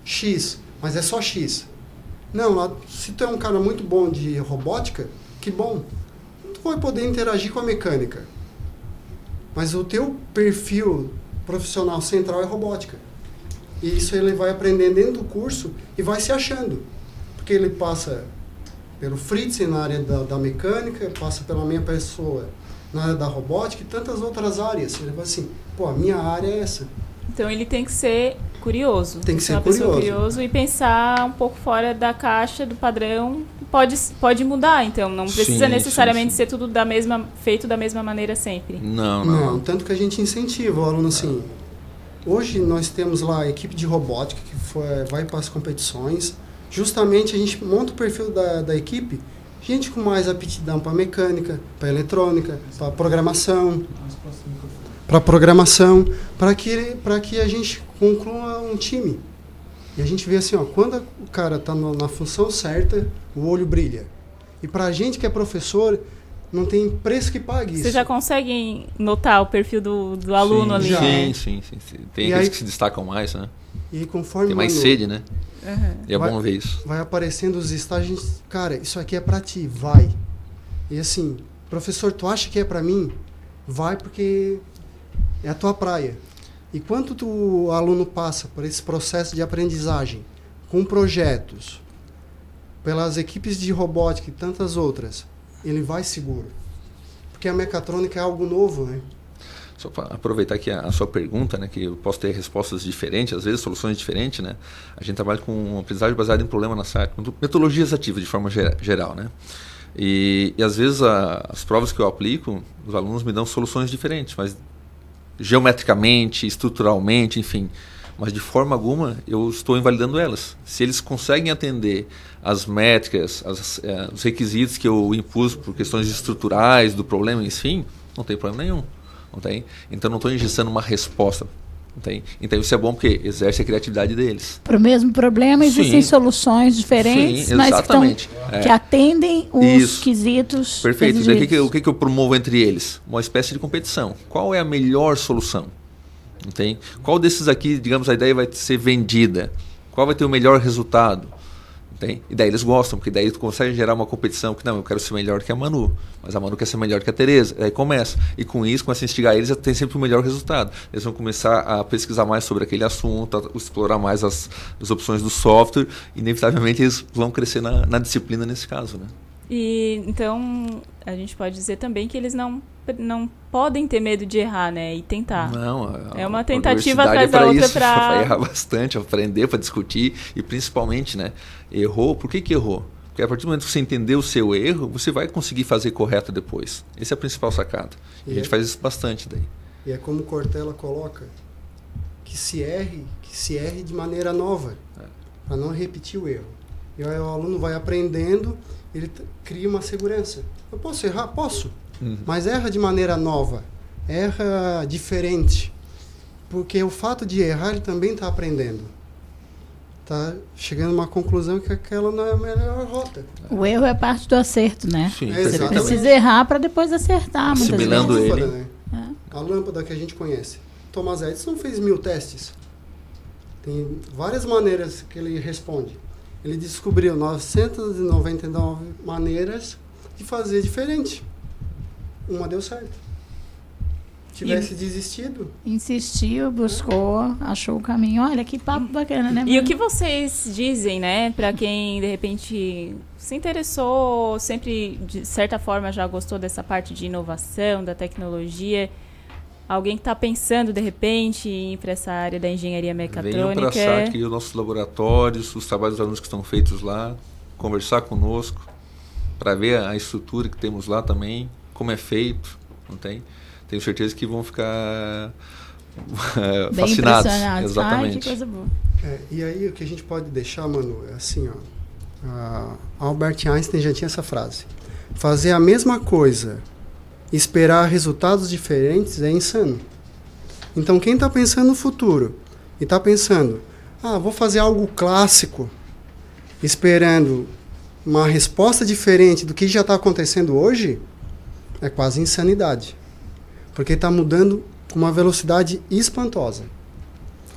X, mas é só X. Não, se tu é um cara muito bom de robótica, que bom. Tu vai poder interagir com a mecânica. Mas o teu perfil profissional central é robótica. E isso ele vai aprendendo dentro do curso e vai se achando. Porque ele passa pelo Fritz na área da, da mecânica, passa pela minha pessoa na área da robótica e tantas outras áreas. Ele vai assim, pô, a minha área é essa. Então ele tem que ser curioso. Tem que ser uma curioso. Curioso e pensar um pouco fora da caixa, do padrão. Pode, pode mudar, então. Não precisa sim, necessariamente sim, sim. ser tudo da mesma, feito da mesma maneira sempre. Não, não, não. Tanto que a gente incentiva o aluno assim. Hoje nós temos lá a equipe de robótica que foi, vai para as competições. Justamente a gente monta o perfil da, da equipe gente com mais aptidão para mecânica, para eletrônica, para programação, para programação, para que para que a gente conclua um time. E a gente vê assim, ó, quando o cara está na função certa, o olho brilha. E para a gente que é professor, não tem preço que pague isso. Vocês já conseguem notar o perfil do, do aluno ali? já. né? Sim, sim, sim, sim. Tem E aqueles aí- que se destacam mais, né? E conforme Tem mais Manu, sede, né? Uhum. E é vai- bom ver isso. Vai aparecendo os estágios, cara, isso aqui é pra ti, vai. E assim, professor, tu acha que é pra mim? Vai porque é a tua praia. E quanto tu, o aluno passa por esse processo de aprendizagem, com projetos, pelas equipes de robótica e tantas outras, ele vai seguro. Porque a mecatrônica é algo novo, né? Só para aproveitar aqui a, a sua pergunta, né, que eu posso ter respostas diferentes, às vezes soluções diferentes, né? A gente trabalha com uma aprendizagem baseada em problema na SAT, metodologias ativas de forma ge- geral, né? E, e às vezes a, as provas que eu aplico, os alunos me dão soluções diferentes, mas geometricamente, estruturalmente, enfim, mas de forma alguma eu estou invalidando elas. Se eles conseguem atender as métricas, as, eh, os requisitos que eu impus por questões estruturais do problema, enfim, não tem problema nenhum. Não tem? Então não estou engessando uma resposta. Não tem? Então isso é bom porque exerce a criatividade deles. Para o mesmo problema existem Sim. soluções diferentes, Sim, mas que, tão- É. que atendem os Isso. quesitos. Perfeito. Daí, o que, o que, que eu promovo entre eles? Uma espécie de competição. Qual é a melhor solução? Não tem? Qual desses aqui, digamos, a ideia vai ser vendida? Qual vai ter o melhor resultado? Tem? E daí eles gostam, porque daí tu consegue gerar uma competição que não, eu quero ser melhor que a Manu, mas a Manu quer ser melhor que a Tereza. Aí começa. E com isso, começa a instigar eles a ter sempre o melhor resultado. Eles vão começar a pesquisar mais sobre aquele assunto, a explorar mais as, as opções do software, inevitavelmente eles vão crescer na, na disciplina nesse caso, né? E então a gente pode dizer também que eles não, não podem ter medo de errar, né? E tentar. Não, a- é uma tentativa universidade atrás da pra outra isso, para errar bastante, aprender, para discutir e principalmente, né, errou, por que que errou? Porque a partir do momento que você entender o seu erro, você vai conseguir fazer correto depois. Essa é a principal sacada. E a gente é- faz isso bastante daí. E é como Cortella coloca, que se erre, que se erre de maneira nova, para não repetir o erro. E aí o aluno vai aprendendo, ele cria uma segurança. Eu posso errar? Posso. Uhum. Mas erra de maneira nova, erra diferente. Porque o fato de errar, ele também está aprendendo. Está chegando a uma conclusão que aquela não é a melhor rota. O erro é parte do acerto, né? Sim, Você exatamente. precisa errar para depois acertar, Assimilando vezes. ele. Lâmpada, né? A lâmpada que a gente conhece. Thomas Edison fez mil testes. Tem várias maneiras que ele responde. Ele descobriu 999 maneiras de fazer diferente. Uma deu certo. Tivesse desistido, Insistiu, buscou, achou o caminho. Olha que papo bacana, né? E o que vocês dizem, né, para quem de repente se interessou, sempre de certa forma já gostou dessa parte de inovação, da tecnologia, alguém que está pensando de repente em ir para essa área da engenharia Venham mecatrônica? para aqui os nossos laboratórios, os trabalhos dos alunos que estão feitos lá, conversar conosco, para ver a estrutura que temos lá também, como é feito, não tem? Tenho certeza que vão ficar eh, Bem fascinados. Ai, Exatamente. que coisa boa. É, e aí o que a gente pode deixar, Manu, é assim, ó. A Albert Einstein já tinha essa frase. Fazer a mesma coisa, esperar resultados diferentes é insano. Então quem está pensando no futuro e está pensando, ah, vou fazer algo clássico, esperando uma resposta diferente do que já está acontecendo hoje, é quase insanidade. Porque está mudando com uma velocidade espantosa.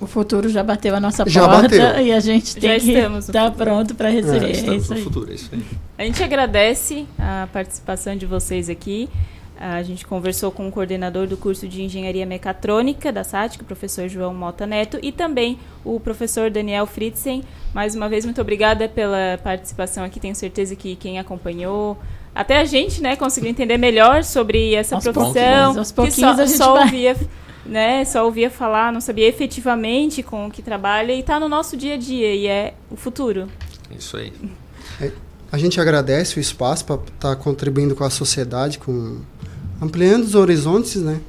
O futuro já bateu a nossa Já porta bateu. e a gente Já tem que estamos no estar futuro. pronto para receber. É, Estamos isso no aí. futuro, é isso aí. A gente agradece a participação de vocês aqui. A gente conversou com o coordenador do curso de Engenharia Mecatrônica da SATIC, o professor João Mota Neto, e também o professor Daniel Fritzen. Mais uma vez, muito obrigada pela participação aqui. Tenho certeza que quem acompanhou, até a gente, né, conseguiu entender melhor sobre essa Aos profissão. pouquinhos, que só, a gente só vai. ouvia, né, só ouvia falar, não sabia efetivamente com o que trabalha e está no nosso dia a dia e é o futuro. Isso aí. É, A gente agradece o espaço para estar contribuindo com a sociedade, com ampliando os horizontes, né?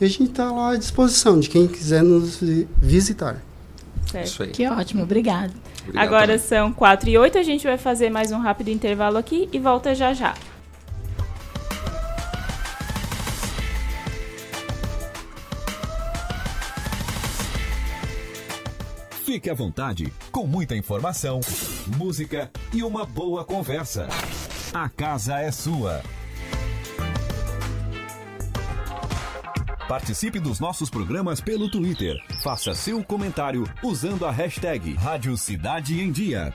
E a gente está lá à disposição de quem quiser nos vi- visitar. Certo. Isso aí. Que ótimo, obrigado. Obrigado Agora também. são 4 e 8, a gente vai fazer mais um rápido intervalo aqui e volta já já. Fique à vontade, com muita informação, música e uma boa conversa. A casa é sua. Participe dos nossos programas pelo Twitter. Faça seu comentário usando a hashtag Rádio Cidade em Dia.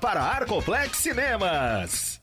para Arcoplex Cinemas.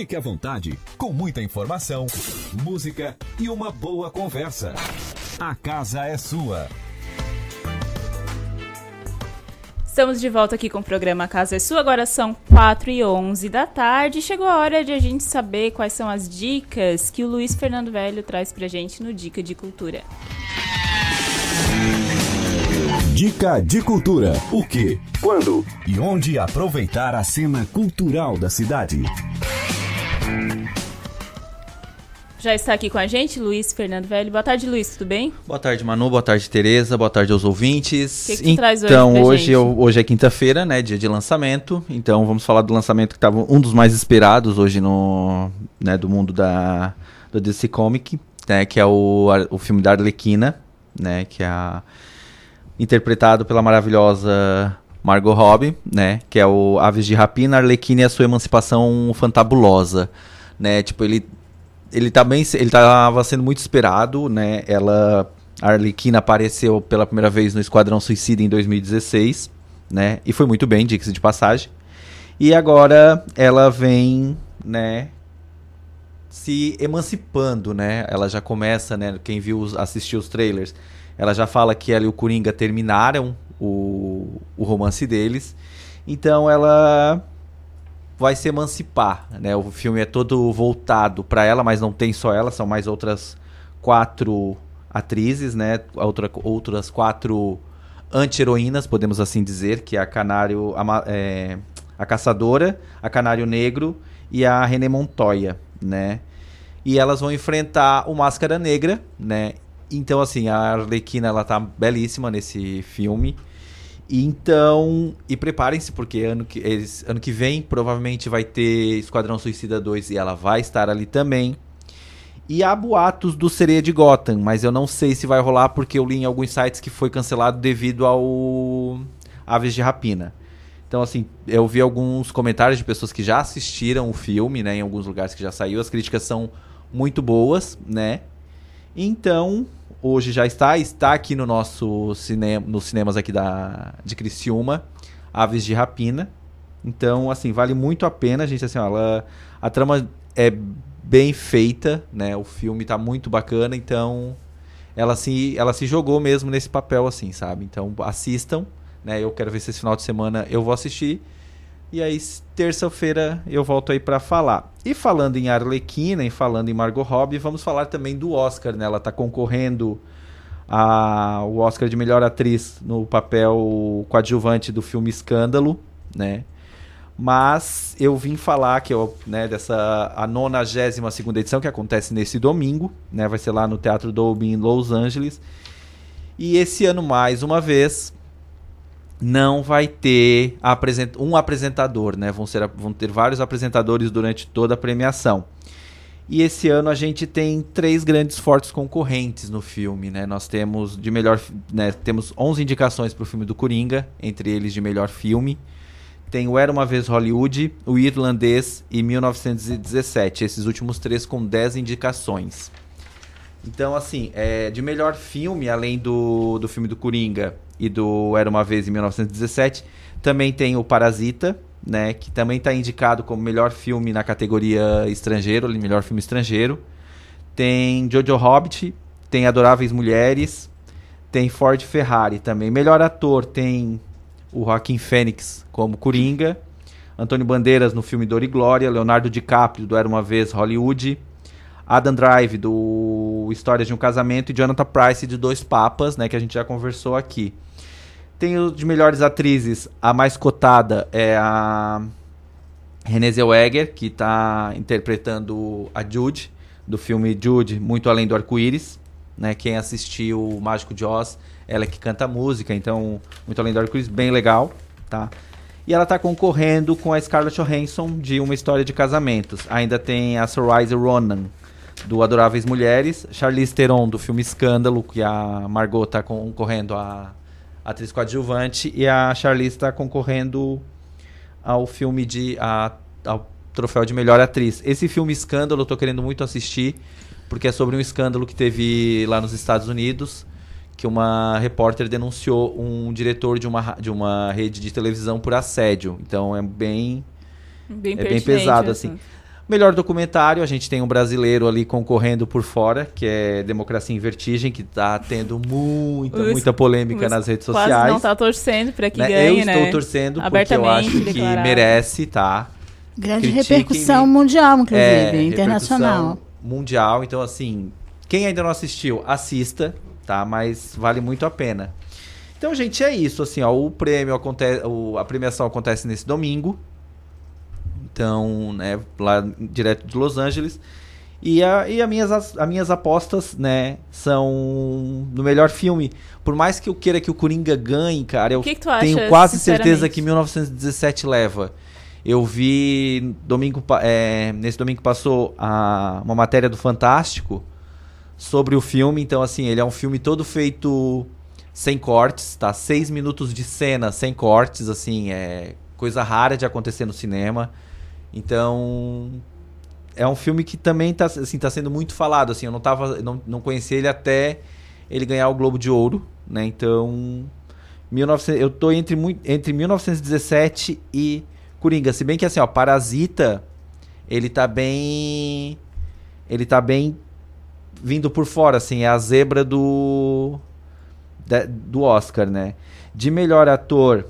Fique à vontade, com muita informação, música e uma boa conversa. A casa é sua. Estamos de volta aqui com o programa Casa é Sua. Agora são 4 e 11 da tarde. Chegou a hora de a gente saber quais são as dicas que o Luiz Fernando Velho traz pra gente no Dica de Cultura. Dica de cultura. O que, quando e onde aproveitar a cena cultural da cidade. Já está aqui com a gente Luiz Fernando Velho. Boa tarde, Luiz, tudo bem? Boa tarde, Manu. Boa tarde, Tereza. Boa tarde aos ouvintes. O que, que tu traz hoje Então, hoje, eu- hoje é quinta-feira, né? Dia de lançamento. Então, vamos falar do lançamento que estava um dos mais esperados hoje no, né, do mundo da do DC Comic, né? Que é o, o filme da Arlequina, né? Que é a, interpretado pela maravilhosa Margot Robbie, né? Que é o Aves de Rapina, Arlequina e a sua emancipação fantabulosa, né? Tipo, ele ele também ele tava sendo muito esperado, né? Ela a Arlequina apareceu pela primeira vez no Esquadrão Suicida em 2016, né? E foi muito bem, diga-se de passagem. E agora ela vem, né, se emancipando, né? Ela já começa, né, quem viu assistiu os trailers, ela já fala que ela e o Coringa terminaram o, o romance deles. Então ela vai se emancipar, né? O filme é todo voltado para ela, mas não tem só ela, são mais outras quatro atrizes, né? Outra, outras quatro anti-heroínas, podemos assim dizer, que é a Canário, a, é, a Caçadora, a Canário Negro e a René Montoya, né? E elas vão enfrentar o Máscara Negra, né? Então, assim, a Arlequina, ela tá belíssima nesse filme. Então, e preparem-se, porque ano que, eles, ano que vem provavelmente vai ter Esquadrão Suicida 2 e ela vai estar ali também. E há boatos do Sereia de Gotham, mas eu não sei se vai rolar porque eu li em alguns sites que foi cancelado devido ao Aves de Rapina. Então, assim, eu vi alguns comentários de pessoas que já assistiram o filme, né, em alguns lugares que já saiu. As críticas são muito boas, né? Então, hoje já está, está aqui no nosso cinema, nos cinemas aqui da de Criciúma. Aves de Rapina. Então, assim, vale muito a pena, gente. Assim, ela, a trama é bem feita, né? O filme tá muito bacana, então ela se, ela se jogou mesmo nesse papel, assim, sabe? Então assistam, né? Eu quero ver se esse final de semana eu vou assistir. E aí, terça-feira, eu volto aí para falar. E falando em Arlequina e falando em Margot Robbie, vamos falar também do Oscar, né? Ela tá concorrendo ao Oscar de melhor atriz no papel coadjuvante do filme Escândalo, né? Mas eu vim falar que eu, né, dessa a 92 segunda edição que acontece nesse domingo, né, vai ser lá no Teatro Dolby em Los Angeles. E esse ano mais uma vez não vai ter um apresentador, né? Vão ser vão ter vários apresentadores durante toda a premiação. E esse ano a gente tem três grandes fortes concorrentes no filme, né? Nós temos de melhor, né, temos 11 indicações para o filme do Coringa, entre eles de melhor filme. Tem o Era Uma Vez Hollywood, o Irlandês e 1917. Esses últimos três com 10 indicações. Então, assim, é, de melhor filme, além do, do filme do Coringa e do Era Uma Vez em 1917, também tem o Parasita, né? Que também está indicado como melhor filme na categoria estrangeiro, melhor filme estrangeiro. Tem Jojo Hobbit, tem Adoráveis Mulheres, tem Ford Ferrari também. Melhor ator tem o Joaquim Fênix como Coringa, Antônio Bandeiras no filme Dor e Glória, Leonardo DiCaprio do Era Uma Vez Hollywood, Adam Drive do Histórias de um Casamento e Jonathan Price de Dois Papas, né, que a gente já conversou aqui. Tem os de melhores atrizes, a mais cotada é a Renée Zellweger, que está interpretando a Jude, do filme Jude, Muito Além do Arco-Íris. Né? Quem assistiu o Mágico de Oz ela é que canta música, então, muito além do arco-íris, bem legal, tá? E ela tá concorrendo com a Scarlett Johansson de Uma História de Casamentos. Ainda tem a Saoirse Ronan, do Adoráveis Mulheres, Charlize Theron, do filme Escândalo, que a Margot tá concorrendo a atriz coadjuvante, e a Charlize está concorrendo ao filme de... A, ao troféu de melhor atriz. Esse filme Escândalo eu tô querendo muito assistir, porque é sobre um escândalo que teve lá nos Estados Unidos, que uma repórter denunciou um diretor de uma, de uma rede de televisão por assédio. Então é bem bem, é bem pesado assim. Melhor documentário, a gente tem um brasileiro ali concorrendo por fora, que é Democracia em Vertigem, que está tendo muita, os, muita polêmica nas redes quase sociais. não está torcendo para que né? ganhe, Eu né? estou torcendo porque eu acho que merece, tá? Grande repercussão mundial, inclusive, é, internacional. Mundial, então assim, quem ainda não assistiu, assista tá? Mas vale muito a pena. Então, gente, é isso. Assim, ó, o prêmio acontece, o, a premiação acontece nesse domingo. Então, né, lá direto de Los Angeles. E, a, e a minhas, as, as minhas apostas, né, são no melhor filme. Por mais que eu queira que o Coringa ganhe, cara, eu que que tenho quase certeza que 1917 leva. Eu vi domingo, é, nesse domingo passou a, uma matéria do Fantástico sobre o filme. Então, assim, ele é um filme todo feito sem cortes, tá? Seis minutos de cena sem cortes, assim, é coisa rara de acontecer no cinema. Então, é um filme que também tá, assim, tá sendo muito falado, assim, eu não tava, não, não conhecia ele até ele ganhar o Globo de Ouro, né? Então, 19, eu tô entre, entre 1917 e Coringa, se bem que assim, ó, Parasita, ele tá bem ele tá bem vindo por fora, assim, é a zebra do de, do Oscar, né? De melhor ator,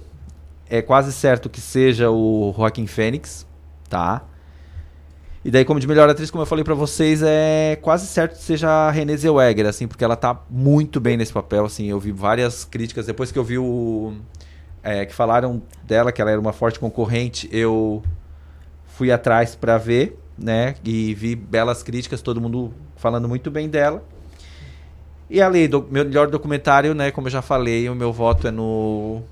é quase certo que seja o Joaquim Fênix, tá? E daí, como de melhor atriz, como eu falei para vocês, é quase certo que seja a Renée Zellweger, assim, porque ela tá muito bem nesse papel, assim. Eu vi várias críticas, depois que eu vi o... É, que falaram dela, que ela era uma forte concorrente, eu fui atrás para ver, né? E vi belas críticas, todo mundo falando muito bem dela. E ali, do melhor documentário, né, como eu já falei, o meu voto é no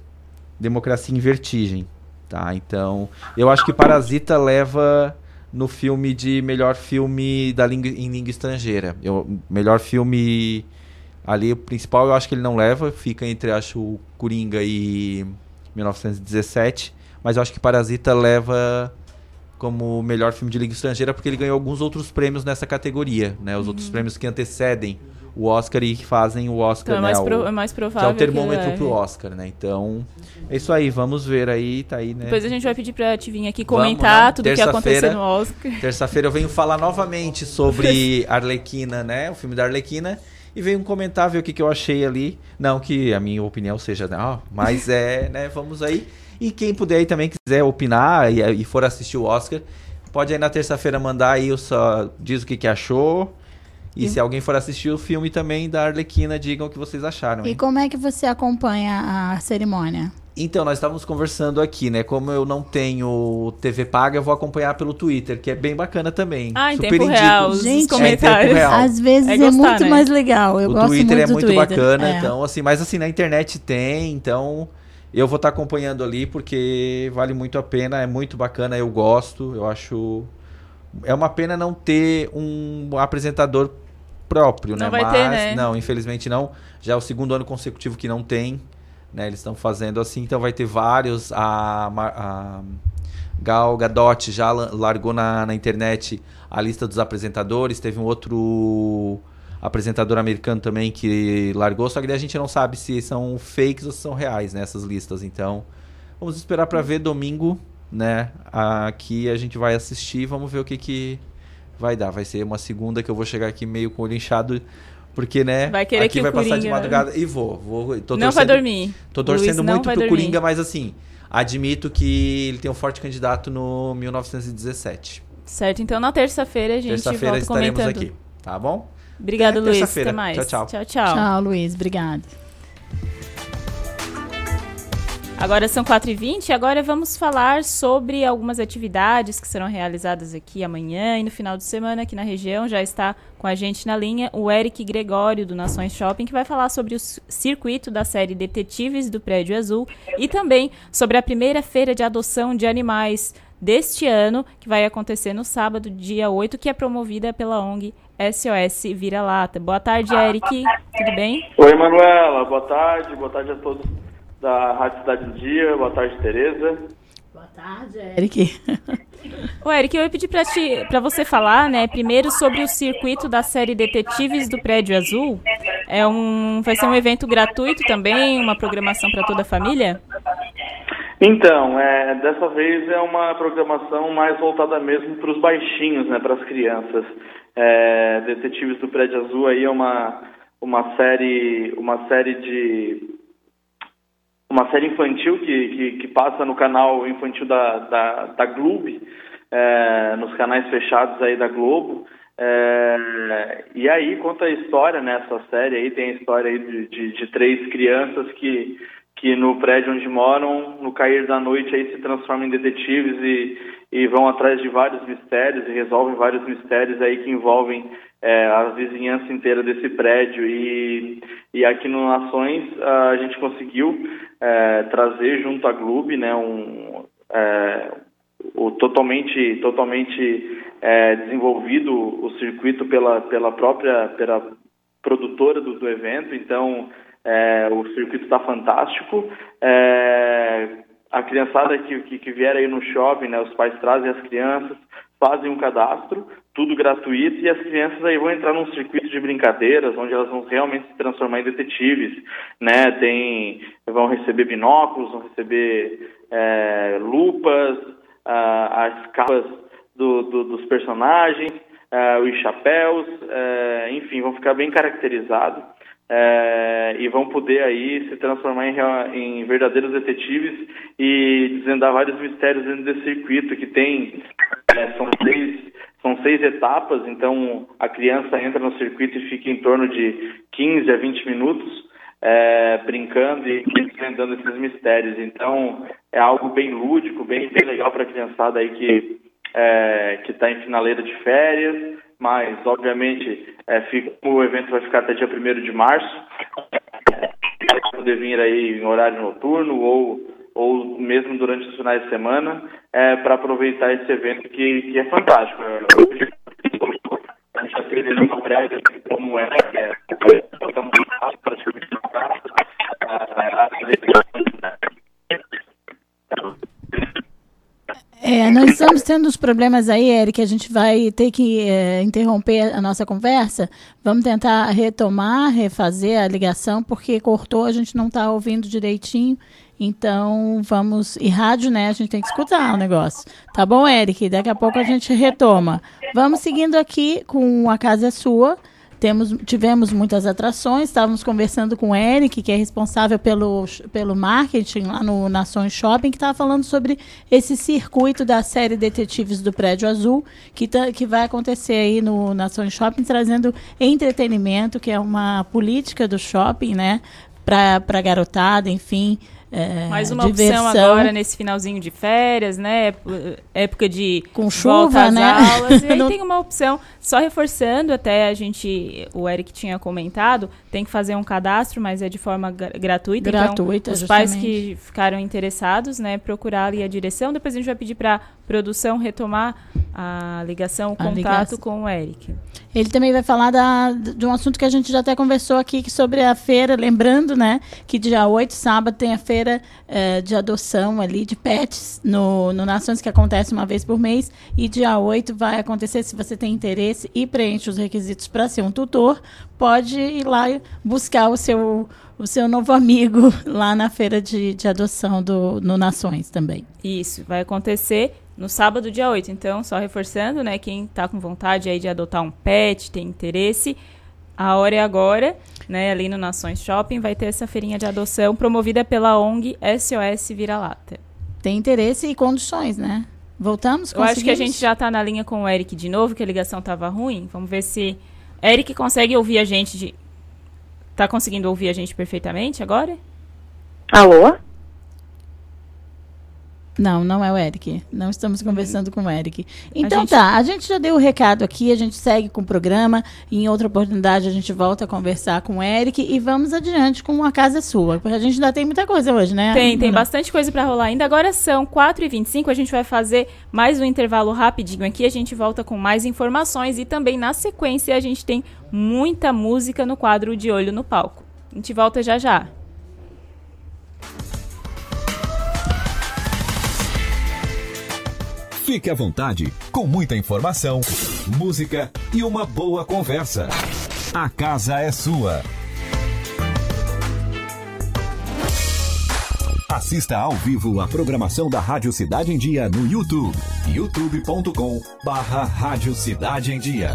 Democracia em Vertigem, tá? Então, eu acho que Parasita leva no filme de melhor filme da língua, em língua estrangeira. Eu, melhor filme ali, o principal eu acho que ele não leva, fica entre, acho, o Coringa e 1917, mas eu acho que Parasita leva como melhor filme de língua estrangeira porque ele ganhou alguns outros prêmios nessa categoria, né? Os uhum. outros prêmios que antecedem o Oscar e fazem o Oscar, Então é né? mais o- pro- é mais que é provável o que termômetro leve. pro Oscar, né? Então, é isso aí, vamos ver aí, tá aí, né? Depois a gente vai pedir pra te vir aqui Vamos, comentar né? tudo o que aconteceu no Oscar. Terça-feira eu venho falar novamente sobre Arlequina, né? O filme da Arlequina. E venho comentar, ver o que, que eu achei ali. Não que a minha opinião seja, ah, mas é, né? Vamos aí. E quem puder aí também quiser opinar e, e for assistir o Oscar, pode aí na terça-feira mandar aí o só diz o que, que achou. E E- se alguém for assistir o filme também da Arlequina, digam o que vocês acharam. E hein? como é que você acompanha a cerimônia? Então, nós estávamos conversando aqui, né? Como eu não tenho TV paga, eu vou acompanhar pelo Twitter, que é bem bacana também. Ah, em Super tempo indico. real, os Gente, comentários. É, em tempo real. Às vezes É é, gostar, muito né? mais legal. Eu o gosto Twitter muito é muito Twitter. bacana, É. então assim, mas assim, na internet tem, então eu vou estar acompanhando ali porque vale muito a pena, é muito bacana, eu gosto, eu acho é uma pena não ter um apresentador próprio, Não né? vai mas ter, né? não, infelizmente não. Já é o segundo ano consecutivo que não tem, né? Eles estão fazendo assim, então vai ter vários a, a Gal Gadot já la- largou na, na internet a lista dos apresentadores. Teve um outro apresentador americano também que largou, só que daí a gente não sabe se são fakes ou se são reais nessas listas. Então, vamos esperar para ver domingo, né? Aqui a gente vai assistir, vamos ver o que que vai dar. Vai ser uma segunda que eu vou chegar aqui meio com o olho inchado. Porque, né? Vai querer aqui que o vai passar de madrugada. E vou. vou tô Não vai dormir. Tô Luiz torcendo não muito pro dormir. Coringa, mas assim, admito que ele tem um forte candidato no 1917. Certo, então na terça-feira a gente Terça-feira volta estaremos comentando. aqui, tá bom? Obrigado, Até Luiz. Até mais. Tchau, tchau. Tchau, tchau. Tchau, Luiz. Obrigado. Agora são 4h20 e agora vamos falar sobre algumas atividades que serão realizadas aqui amanhã e no final de semana aqui na região. Já está com a gente na linha o Eric Gregório, do Nações Shopping, que vai falar sobre o circuito da série Detetives do Prédio Azul e também sobre a primeira feira de adoção de animais deste ano, que vai acontecer no sábado, dia 8, que é promovida pela ONG SOS Vira-Lata. Boa tarde, Eric. Tudo bem? Oi, Manuela. Boa tarde. Boa tarde a todos da Rádio Cidade do Dia. Boa tarde, Tereza. Eric. Ô, Eric, eu ia pedir pra, ti, pra você falar, né, primeiro sobre o circuito da série Detetives do Prédio Azul. É um, vai ser um evento gratuito também, uma programação para toda a família? Então, é, dessa vez é uma programação mais voltada mesmo para os baixinhos, né, para as crianças. É, Detetives do Prédio Azul aí é uma, uma série uma série de uma série infantil que, que, que passa no canal infantil da, da, da Globo, é, nos canais fechados aí da Globo. É, e aí conta a história nessa série aí, tem a história aí de, de, de três crianças que, que no prédio onde moram, no cair da noite aí se transformam em detetives e, e vão atrás de vários mistérios e resolvem vários mistérios aí que envolvem é, a vizinhança inteira desse prédio. E, e aqui no Nações a gente conseguiu é, trazer junto à Globo, né, um, é, o totalmente totalmente é, desenvolvido o circuito pela pela própria pela produtora do, do evento. Então é, o circuito está fantástico. É, a criançada que, que, que vier aí no shopping né os pais trazem as crianças fazem um cadastro tudo gratuito e as crianças aí vão entrar num circuito de brincadeiras onde elas vão realmente se transformar em detetives né? Tem vão receber binóculos vão receber é, lupas as capas do, do, dos personagens, ah, os chapéus, eh, enfim, vão ficar bem caracterizados eh, e vão poder aí se transformar em, em verdadeiros detetives e desvendar vários mistérios dentro desse circuito que tem eh, são seis são seis etapas, então a criança entra no circuito e fica em torno de 15 a 20 minutos é, brincando e desvendando esses mistérios. Então, é algo bem lúdico, bem, bem legal para a criançada aí que é, que está em finaleira de férias, mas, obviamente, é, fica- o evento vai ficar até dia 1 de março. É, poder vir aí em horário noturno ou, ou mesmo durante os finais de semana é, para aproveitar esse evento que, que é fantástico. A gente uma como É, É, nós estamos tendo uns problemas aí, Eric, a gente vai ter que é, interromper a nossa conversa. Vamos tentar retomar, refazer a ligação, porque cortou, a gente não está ouvindo direitinho. Então, vamos. E rádio, né? A gente tem que escutar o negócio. Tá bom, Eric? Daqui a pouco a gente retoma. Vamos seguindo aqui com A Casa é Sua. Temos, tivemos muitas atrações, estávamos conversando com o Eric, que é responsável pelo, pelo marketing lá no Nações Shopping, que estava falando sobre esse circuito da série Detetives do Prédio Azul, que, tá, que vai acontecer aí no Nações Shopping, trazendo entretenimento, que é uma política do shopping, né? Para a garotada, enfim. É, Mais uma diversão. opção agora nesse finalzinho de férias, né? Ép- Época de Com volta chuva, às né? aulas. E aí tem uma opção, só reforçando, até a gente, o Eric tinha comentado, tem que fazer um cadastro, mas é de forma gra- gratuita. Gratuita, então, os pais que ficaram interessados, né, procurar ali a direção. Depois a gente vai pedir para produção retomar a ligação, o A contato ligação. com o Eric. Ele também vai falar da, de um assunto que a gente já até conversou aqui sobre a feira, lembrando, né, que dia 8, sábado, tem a feira eh, de adoção ali de pets no, no Nações, que acontece uma vez por mês, e dia 8 vai acontecer, se você tem interesse e preenche os requisitos para ser um tutor, pode ir lá buscar o seu, o seu novo amigo lá na feira de, de adoção do, no Nações também. Isso, vai acontecer no sábado, dia 8. Então, só reforçando, né? Quem tá com vontade aí de adotar um pet, tem interesse, a hora é agora, né? Ali no Nações Shopping vai ter essa feirinha de adoção promovida pela ONG SOS Vira-Lata. Tem interesse e condições, né? Voltamos? Eu acho que a gente já tá na linha com o Eric de novo, que a ligação tava ruim. Vamos ver se. Eric consegue ouvir a gente de. Tá conseguindo ouvir a gente perfeitamente agora? Alô? Não, não é o Eric. Não estamos conversando com o Eric. Então gente- tá, a gente já deu o recado aqui, a gente segue com o programa. Em outra oportunidade a gente volta a conversar com o Eric e vamos adiante com a casa é sua. Porque a gente ainda tem muita coisa hoje, né? Tem, tem Bruna? bastante coisa pra rolar ainda. Agora são 4h25, a gente vai fazer mais um intervalo rapidinho aqui. A gente volta com mais informações e também na sequência a gente tem muita música no quadro De Olho no Palco. A gente volta já já. Fique à vontade, com muita informação, música e uma boa conversa. A casa é sua. Assista ao vivo a programação da Rádio Cidade em Dia no YouTube. youtube.com barra Rádio Cidade em Dia.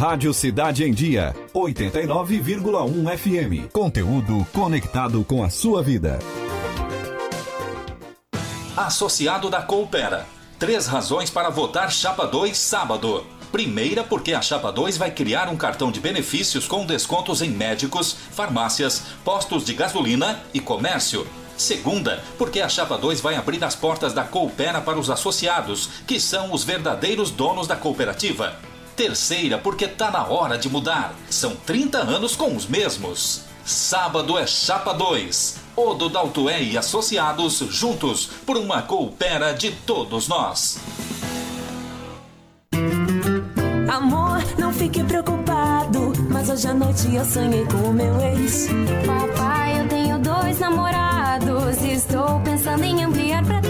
Rádio Cidade em Dia, 89,1 FM. Conteúdo conectado com a sua vida. Associado da Coopera. Três razões para votar Chapa 2 sábado. Primeira, porque a Chapa 2 vai criar um cartão de benefícios com descontos em médicos, farmácias, postos de gasolina e comércio. Segunda, porque a Chapa 2 vai abrir as portas da Coopera para os associados, que são os verdadeiros donos da cooperativa. Terceira, porque tá na hora de mudar. São 30 anos com os mesmos. Sábado é Chapa 2. Odo Daltoé e associados juntos por uma coopera de todos nós. Amor, não fique preocupado. Mas hoje à noite eu sonhei com o meu ex. Papai, eu tenho dois namorados. Estou pensando em ampliar pra.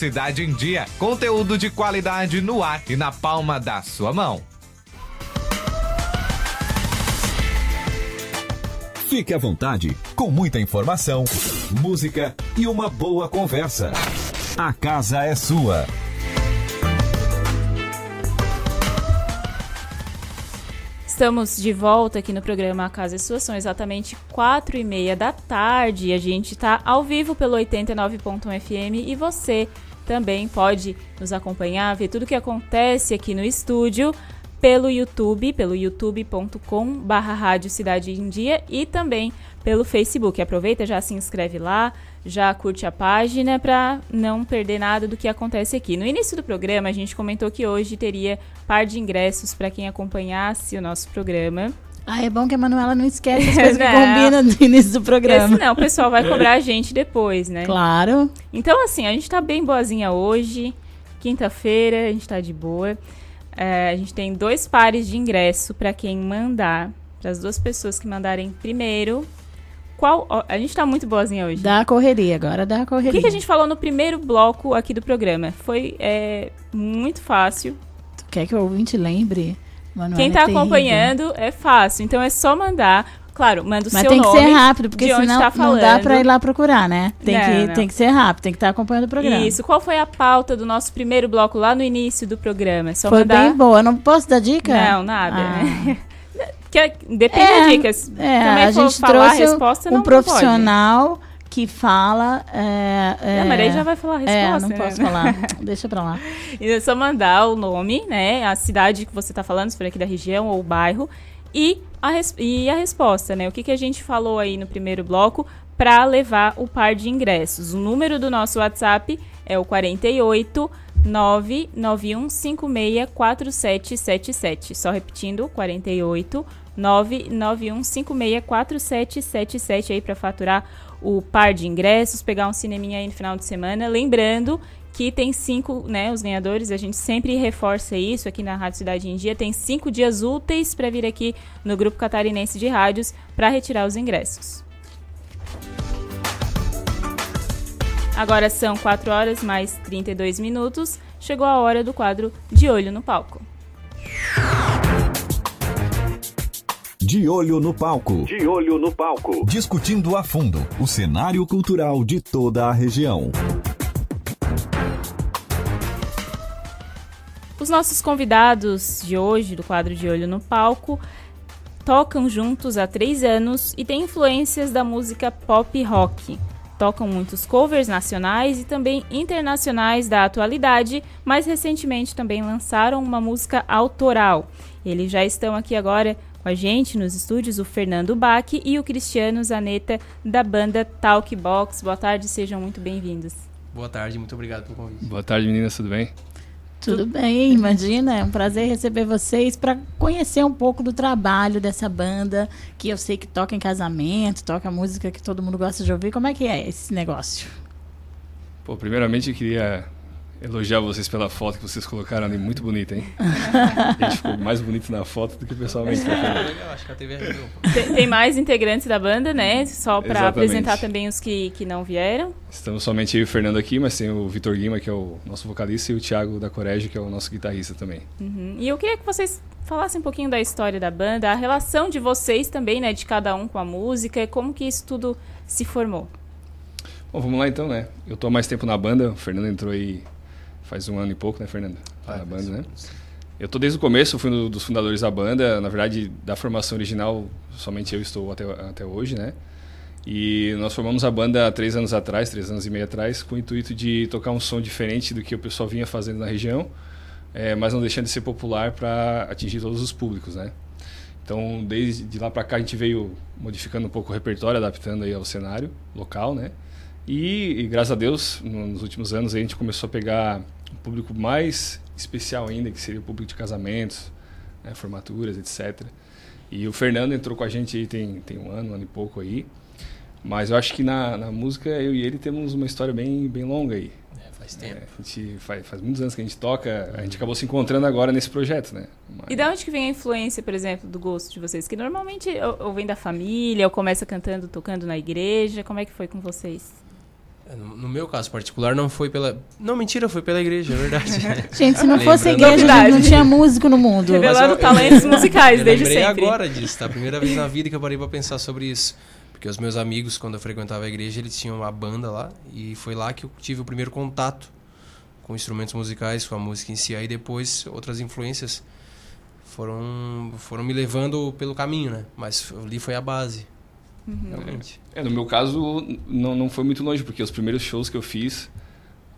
Cidade em Dia. Conteúdo de qualidade no ar e na palma da sua mão. Fique à vontade, com muita informação, música e uma boa conversa. A casa é sua. Estamos de volta aqui no programa A Casa é Sua. São exatamente quatro e meia da tarde. A gente está ao vivo pelo 89.1 FM e você também pode nos acompanhar, ver tudo o que acontece aqui no estúdio pelo YouTube, pelo youtube.com barra Rádio Cidade em Dia e também pelo Facebook. Aproveita, já se inscreve lá, já curte a página para não perder nada do que acontece aqui. No início do programa, a gente comentou que hoje teria par de ingressos para quem acompanhasse o nosso programa. Ah, é bom que a Manuela não esquece as coisas que combina no início do programa. Porque senão o pessoal vai cobrar a gente depois, né? Claro. Então, assim, a gente tá bem boazinha hoje. Quinta-feira, a gente tá de boa. É, a gente tem dois pares de ingresso para quem mandar. Para as duas pessoas que mandarem primeiro. Qual. a gente tá muito boazinha hoje. Dá a correria, agora dá a O correria. que, que a gente falou no primeiro bloco aqui do programa? Foi é, muito fácil. Tu quer que o ouvinte lembre? Quem é tá acompanhando é fácil. Então é só mandar. Claro, manda o Mas seu tem que nome. ser rápido, porque senão tá não dá pra ir lá procurar, né? Tem, Não, que, não. tem que ser rápido, tem que estar acompanhando o programa. Isso. Qual foi a pauta do nosso primeiro bloco lá no início do programa? É Só Foi mandar... bem boa. Não posso dar dica? Não, nada. Ah. né? Depende É, das dicas. É, Também a gente falar a trouxe resposta, um não, não profissional que fala. É, é, Não, mas aí já vai falar a É, resposta, não né? posso falar. Deixa pra lá. E é só mandar o nome, né? A cidade que você está falando, se for aqui da região ou o bairro. E a, e a resposta, né? O que, que a gente falou aí no primeiro bloco para levar o par de ingressos. O número do nosso WhatsApp é o 48 991564777. Só repetindo, 48 991564777 aí para faturar o par de ingressos, pegar um cineminha aí no final de semana. Lembrando que tem cinco, né, os ganhadores, a gente sempre reforça isso aqui na Rádio Cidade em Dia, tem cinco dias úteis para vir aqui no Grupo Catarinense de Rádios para retirar os ingressos. Agora são 4 horas mais 32 minutos. Chegou a hora do quadro De Olho no Palco. De olho no palco. De olho no palco. Discutindo a fundo o cenário cultural de toda a região. Os nossos convidados de hoje, do quadro De Olho no Palco, tocam juntos há três anos e têm influências da música pop rock. Tocam muitos covers nacionais e também internacionais da atualidade, mas recentemente também lançaram uma música autoral. Eles já estão aqui agora com a gente nos estúdios, o Fernando Bach e o Cristiano Zanetta, da banda Talkbox. Boa tarde, sejam muito bem-vindos. Boa tarde, muito obrigado pelo convite. Boa tarde, meninas, tudo bem? Tudo bem, imagina. É um prazer receber vocês para conhecer um pouco do trabalho dessa banda, que eu sei que toca em casamento, toca música que todo mundo gosta de ouvir. Como é que é esse negócio? Pô, primeiramente eu queria elogiar vocês pela foto que vocês colocaram ali, muito bonita, hein? a gente ficou mais bonito na foto do que pessoalmente. Tá Legal, acho que a TV ajudou. Tem, tem mais integrantes da banda, né? Só para apresentar também os que, que não vieram. Estamos somente eu e o Fernando aqui, mas tem o Vitor Guima, que é o nosso vocalista, e o Thiago da Corégio, que é o nosso guitarrista também. Uhum. E eu queria que vocês falassem um pouquinho da história da banda, a relação de vocês também, né? De cada um com a música, como que isso tudo se formou. Bom, vamos lá então, né? Eu tô há mais tempo na banda, o Fernando entrou aí faz um ano e pouco, né, Fernando? Tá na banda, né? Eu tô desde o começo, fui um dos fundadores da banda, na verdade, da formação original, somente eu estou até, até hoje, né? E nós formamos a banda há três anos atrás, três anos e meio atrás, com o intuito de tocar um som diferente do que o pessoal vinha fazendo na região, é, mas não deixando de ser popular para atingir todos os públicos, né? Então, desde de lá para cá, a gente veio modificando um pouco o repertório, adaptando aí ao cenário local, né? E, e graças a Deus, no, nos últimos anos, a gente começou a pegar um público mais especial ainda, que seria o público de casamentos, né, formaturas, etc. E o Fernando entrou com a gente aí tem, tem um ano, um ano e pouco aí. Mas eu acho que na, na música, eu e ele temos uma história bem, bem longa aí. É, faz tempo. É, a gente faz, faz muitos anos que a gente toca, a gente acabou se encontrando agora nesse projeto, né? E da onde que vem a influência, por exemplo, do gosto de vocês? Que normalmente ou, ou vem da família, ou começa cantando, tocando na igreja. Como é que foi com vocês? É, No meu caso particular, não foi pela. Não, mentira, foi pela igreja, é verdade. Gente, se não fosse a Lembrando- igreja, a gente não tinha músico no mundo. Revelando Mas eu- talentos musicais eu desde lembrei sempre. agora disso, tá? Primeira vez na vida que eu parei pra pensar sobre isso. Porque os meus amigos, quando eu frequentava a igreja, eles tinham uma banda lá. E foi lá que eu tive o primeiro contato com instrumentos musicais, com a música em si. Aí depois, outras influências foram, foram me levando pelo caminho, né? Mas ali foi a base. Realmente. É, no meu caso, não, não foi muito longe, porque os primeiros shows que eu fiz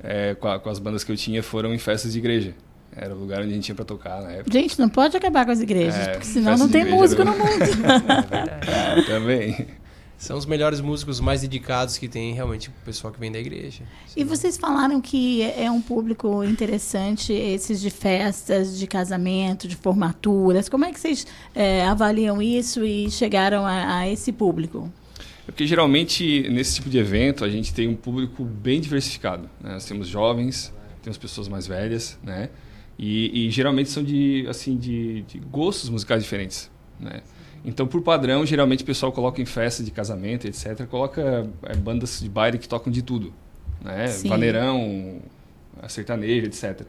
é, com, a- com as bandas que eu tinha foram em festas de igreja. Era o lugar onde a gente ia pra tocar na época. Gente, não pode acabar com as igrejas, É, porque senão não tem músico não- no mundo. Também. São os melhores músicos mais dedicados que tem realmente o pessoal que vem da igreja. E vocês falaram que é é um público interessante, esses de festas, de casamento, de formaturas. Como é que vocês é, avaliam isso e chegaram a, a esse público? É porque geralmente nesse tipo de evento a gente tem um público bem diversificado. né? Nós temos jovens, temos pessoas mais velhas, né? E, e geralmente são de assim de, de gostos musicais diferentes, né? Então, por padrão, geralmente o pessoal coloca em festa de casamento, etc. Coloca é, bandas de baile que tocam de tudo, né? Sim. Vaneirão, sertanejo, etc.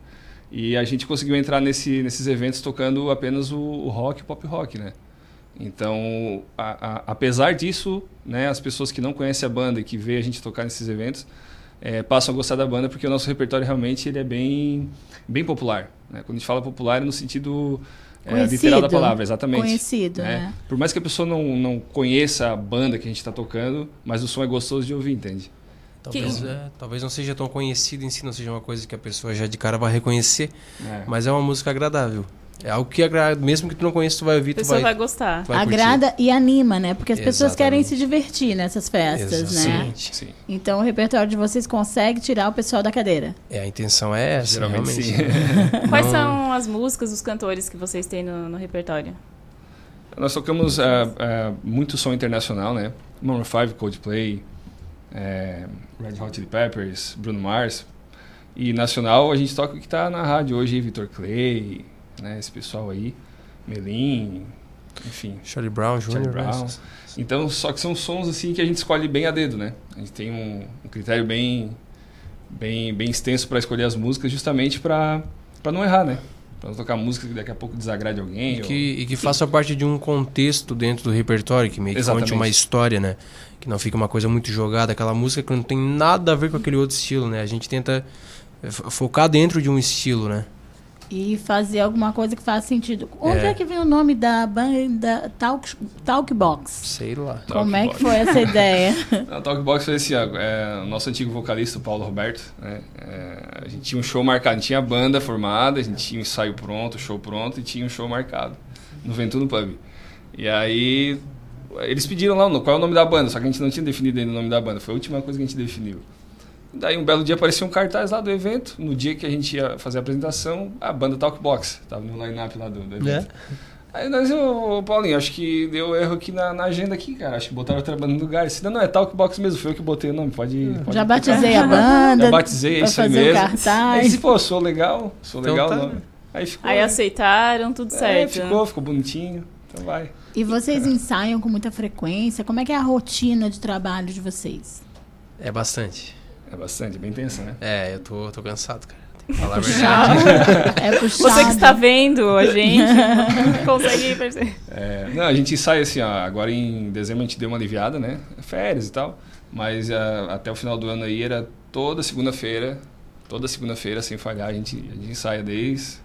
E a gente conseguiu entrar nesse, nesses eventos tocando apenas o, o rock, o pop rock, né? Então, a- a- apesar disso, né, as pessoas que não conhecem a banda e que vê a gente tocar nesses eventos eh, passam a gostar da banda porque o nosso repertório realmente ele é bem, bem popular. Né? Quando a gente fala popular é no sentido Conhecido. literal da palavra, exatamente. Conhecido, né? Por mais que a pessoa não, não conheça a banda que a gente está tocando, mas o som é gostoso de ouvir, entende? Talvez, é, talvez não seja tão conhecido em si, não seja uma coisa que a pessoa já de cara vai reconhecer, É. mas é uma música agradável. É algo que agrada, mesmo que tu não conheça, tu vai ouvir, A tu vai, vai gostar. tu vai curtir. Agrada e anima, né? Porque as pessoas querem Exatamente. se divertir nessas festas, né? Exatamente. Sim. Então o repertório de vocês consegue tirar o pessoal da cadeira. É, a intenção é essa, Geralmente realmente. sim. Quais Não- são as músicas, os cantores que vocês têm no, no repertório? Nós tocamos ah, ah, muito som internacional, né? Maroon 5, Coldplay, eh, Red Hot Chili Peppers, Bruno Mars. E nacional a gente toca o que está na rádio hoje, Vitor Clay, né? Esse pessoal aí, Melim, enfim. Charlie Brown Charlie né? Brown. Então, só que são sons assim que a gente escolhe bem a dedo, né? A gente tem um, um critério bem, bem, bem extenso para escolher as músicas, justamente para não errar, né? Para não tocar música que daqui a pouco desagrade alguém. E ou- que, e que faça parte de um contexto dentro do repertório, que meio que Exatamente. conte uma história, né? Que não fica uma coisa muito jogada, aquela música que não tem nada a ver com aquele outro estilo, né? A gente tenta eh, fo- focar dentro de um estilo, né? E fazer alguma coisa que faça sentido. Onde é, É. que vem o nome da banda Talk, Talkbox? Sei lá. Como é que foi essa ideia? A Talkbox foi assim, ó, é, o nosso antigo vocalista, o Paulo Roberto, né, é, a gente tinha um show marcado, a gente tinha a banda formada, a gente tinha o ensaio pronto, o show pronto e tinha um show marcado no Ventuno Pub. E aí eles pediram lá qual é o nome da banda, só que a gente não tinha definido ainda o nome da banda, foi a última coisa que a gente definiu. Daí um belo dia apareceu um cartaz lá do evento, no dia que a gente ia fazer a apresentação, a banda Talkbox, tava no line-up lá do, do evento. Aí nós, ô, Paulinho, acho que deu erro aqui na, na agenda aqui, cara. Acho que botaram outra banda no lugar. Se não, não, é Talkbox mesmo, foi eu que botei o nome, pode... pode Já batizei a banda. Já batizei, é isso aí mesmo. cartaz. Aí disse, pô, sou legal, sou Então legal tá. o nome. Aí ficou. Aí né? aceitaram, tudo É, certo. ficou, ficou bonitinho. Então vai. E vocês ensaiam com muita frequência? Como é que é a rotina de trabalho de vocês? É bastante. É bastante, bem tensa, né? É, eu tô, tô cansado, cara. Tem que falar a Puxado. verdade. É puxado. Você que está vendo a gente, consegue perceber. É, não, a gente sai assim, ó, agora em dezembro a gente deu uma aliviada, né? Férias e tal. Mas ah, até o final do ano aí era toda segunda-feira, toda segunda-feira, sem falhar, a gente, a gente ensaia desde.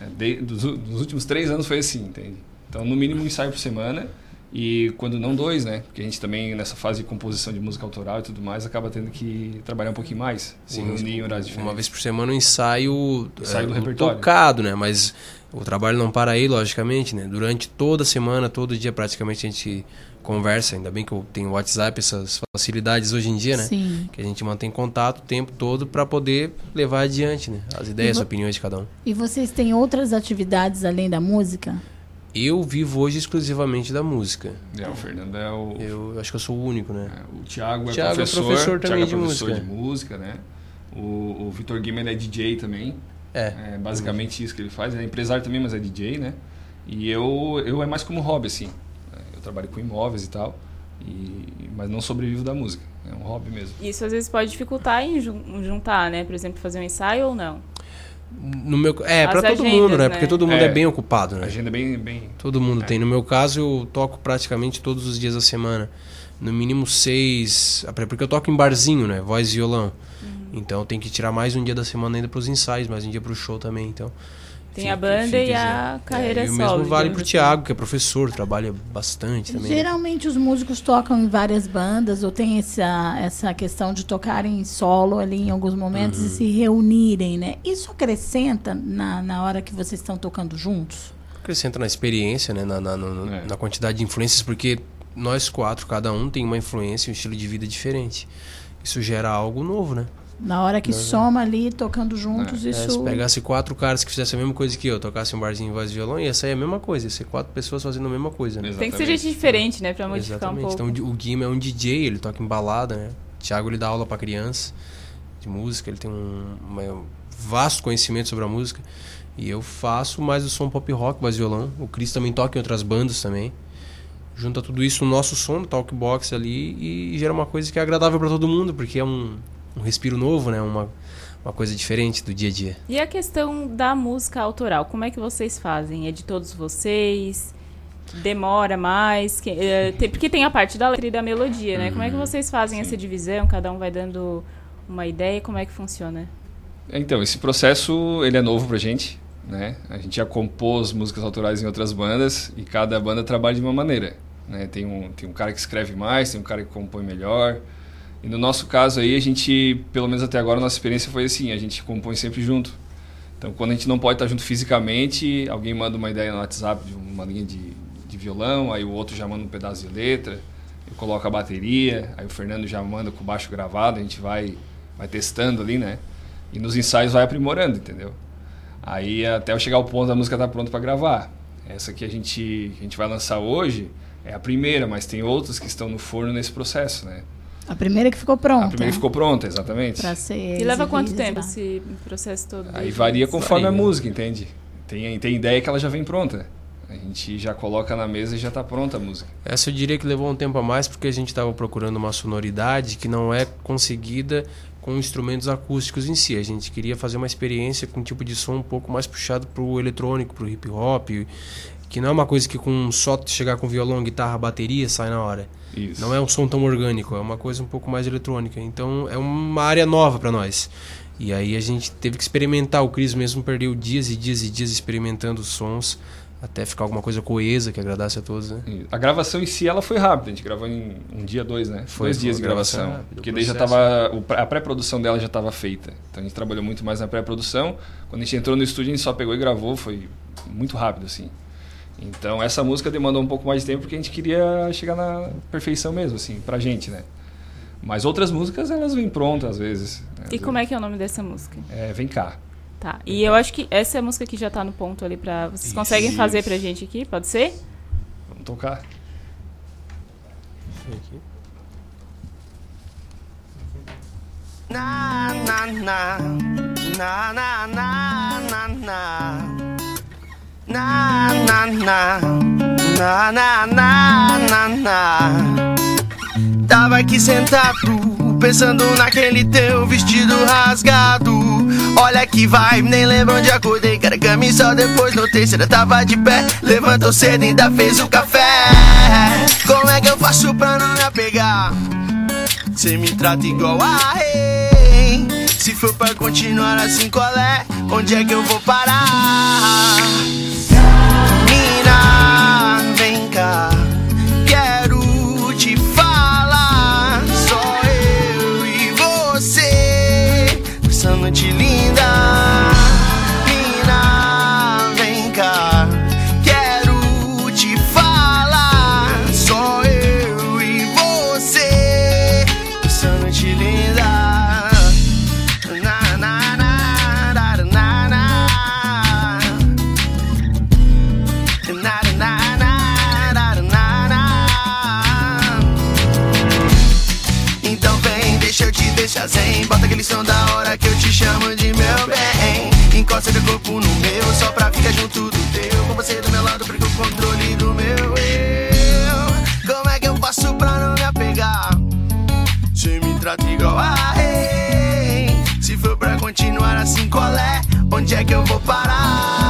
é, de- dos, dos últimos três anos foi assim, entende? Então, no mínimo um ensaio por semana. E quando não dois, né? Porque a gente também, nessa fase de composição de música autoral e tudo mais, acaba tendo que trabalhar um pouquinho mais. Se Sim, reunir em horários uma diferentes. vez por semana um ensaio, Ensaio do é, repertório. tocado, né? Mas o trabalho não para aí, logicamente, né? Durante toda a semana, todo dia praticamente a gente conversa, ainda bem que eu tenho WhatsApp, essas facilidades hoje em dia, né? Sim. Que a gente mantém contato o tempo todo para poder levar adiante, né? As ideias, as opiniões de cada um. E vocês têm outras atividades além da música? Eu vivo hoje exclusivamente da música. É, o Fernando é o. Eu acho que eu sou o único, né? O Thiago é Thiago professor, é professor também Thiago é de professor música. de música, né? O, o Vitor Guimer é DJ também. É. basicamente isso que ele faz. Ele é empresário também, mas é DJ, né? E eu, eu é mais como hobby, assim. Eu trabalho com imóveis e tal, e, mas não sobrevivo da música. É um hobby mesmo. Isso às vezes pode dificultar em jun- juntar, né? Por exemplo, fazer um ensaio ou não. No meu, é, para todo agendas, mundo, né? né? Porque todo mundo é, É. bem ocupado, né? A agenda é bem. bem Todo mundo É. tem. No meu caso, eu toco praticamente todos os dias da semana. No mínimo seis. Porque eu toco em barzinho, né? Voz e violão. Então tem que tirar mais um dia da semana ainda para os ensaios, mais um dia para o show também. Então. Tem a banda e a carreira é, e o solo. mesmo vale pro assim. Thiago, que é professor, trabalha bastante também. né? Geralmente os músicos tocam em várias bandas ou tem essa, essa questão de tocarem solo ali em alguns momentos Uhum. e se reunirem, né? Isso acrescenta na, na hora que vocês estão tocando juntos? acrescenta na experiência, né? na, na, no- É. na quantidade de influências, porque nós quatro, cada um tem uma influência e um estilo de vida diferente. Isso gera algo novo, né? Na hora que não. soma ali, tocando juntos, É, isso... se pegasse quatro caras que fizessem a mesma coisa que eu, tocassem um barzinho, voz e violão, ia sair a mesma coisa, ia ser quatro pessoas fazendo a mesma coisa. Né? Tem que ser gente diferente, né? Pra modificar um Exatamente. pouco. Então o Guima é um DJ, ele toca em balada, né? O Thiago ele dá aula para criança de música, ele tem um, um vasto conhecimento sobre a música. E eu faço mais o som pop rock, voz e violão. O Cris também toca em outras bandas também. Junta tudo isso no nosso som, no talkbox ali e gera uma coisa que é agradável para todo mundo, porque é um, um respiro novo, né? Uma, uma coisa diferente do dia a dia. E a questão da música autoral, como é que vocês fazem? É de todos vocês? Demora mais? Que- é, tem- porque tem a parte da letra e da melodia, né? Como é que Uhum. vocês fazem essa divisão? Cada um vai dando uma ideia? Como é que funciona? Então, esse processo ele é novo pra gente, né? A gente já compôs músicas autorais em outras bandas e cada banda trabalha de uma maneira, né? Tem um, tem um cara que escreve mais, tem um cara que compõe melhor. E no nosso caso aí, a gente, pelo menos até agora, a nossa experiência foi assim, a gente compõe sempre junto. Então, quando a gente não pode estar junto fisicamente, alguém manda uma ideia no WhatsApp de uma linha de, de violão, aí o outro já manda um pedaço de letra, eu coloco a bateria, aí o Fernando já manda com o baixo gravado, a gente vai, vai testando ali, né? E nos ensaios vai aprimorando, entendeu? Aí até eu chegar ao ponto da música estar pronta para gravar. Essa que a gente, a gente vai lançar hoje é a primeira, mas tem outras que estão no forno nesse processo, né? A primeira que ficou pronta. A primeira que ficou pronta, exatamente. Pra ser E leva quanto tempo esse processo todo? Aí varia conforme a Varia. música, entende? Tem, tem ideia que ela já vem pronta. A gente já coloca na mesa e já está pronta a música. Essa eu diria que levou um tempo a mais porque a gente estava procurando uma sonoridade que não é conseguida com instrumentos acústicos em si. A gente queria fazer uma experiência com um tipo de som um pouco mais puxado para o eletrônico, para o hip hop, que não é uma coisa que com só chegar com violão, guitarra, bateria sai na hora. Isso. Não é um som tão orgânico, é uma coisa um pouco mais eletrônica. Então é uma área nova para nós. E aí a gente teve que experimentar. O Cris mesmo perdeu dias e dias e dias experimentando os sons até ficar alguma coisa coesa que agradasse a todos, né? A gravação em si ela foi rápida, a gente gravou em um dia, dois, né? Foi, dois dias de gravação gravação. porque daí já tava. A pré-produção dela já estava feita. Então a gente trabalhou muito mais na pré-produção. Quando a gente entrou no estúdio, a gente só pegou e gravou, foi muito rápido, assim. Então essa música demandou um pouco mais de tempo porque a gente queria chegar na perfeição mesmo, assim, pra gente, né? Mas outras músicas elas vêm prontas às vezes. Né? E como é que é o nome dessa música? É, Vem Cá. Tá. E eu acho que essa é a música que já tá no ponto ali pra. Vocês conseguem fazer pra gente aqui? Pode ser? Vamos tocar. Aqui. Na na na na na na na na na na na na na na Tava aqui sentado pensando naquele teu vestido rasgado. Olha que vai, nem lembro onde acordei. Cara, camisa depois notei Você tava de pé, levantou cedo ainda fez o café. Como é que eu faço pra não me apegar? Cê me trata igual a rei Se for pra continuar assim, qual é? Onde é que eu vou parar? Continuar assim, qual é? Onde é que eu vou parar?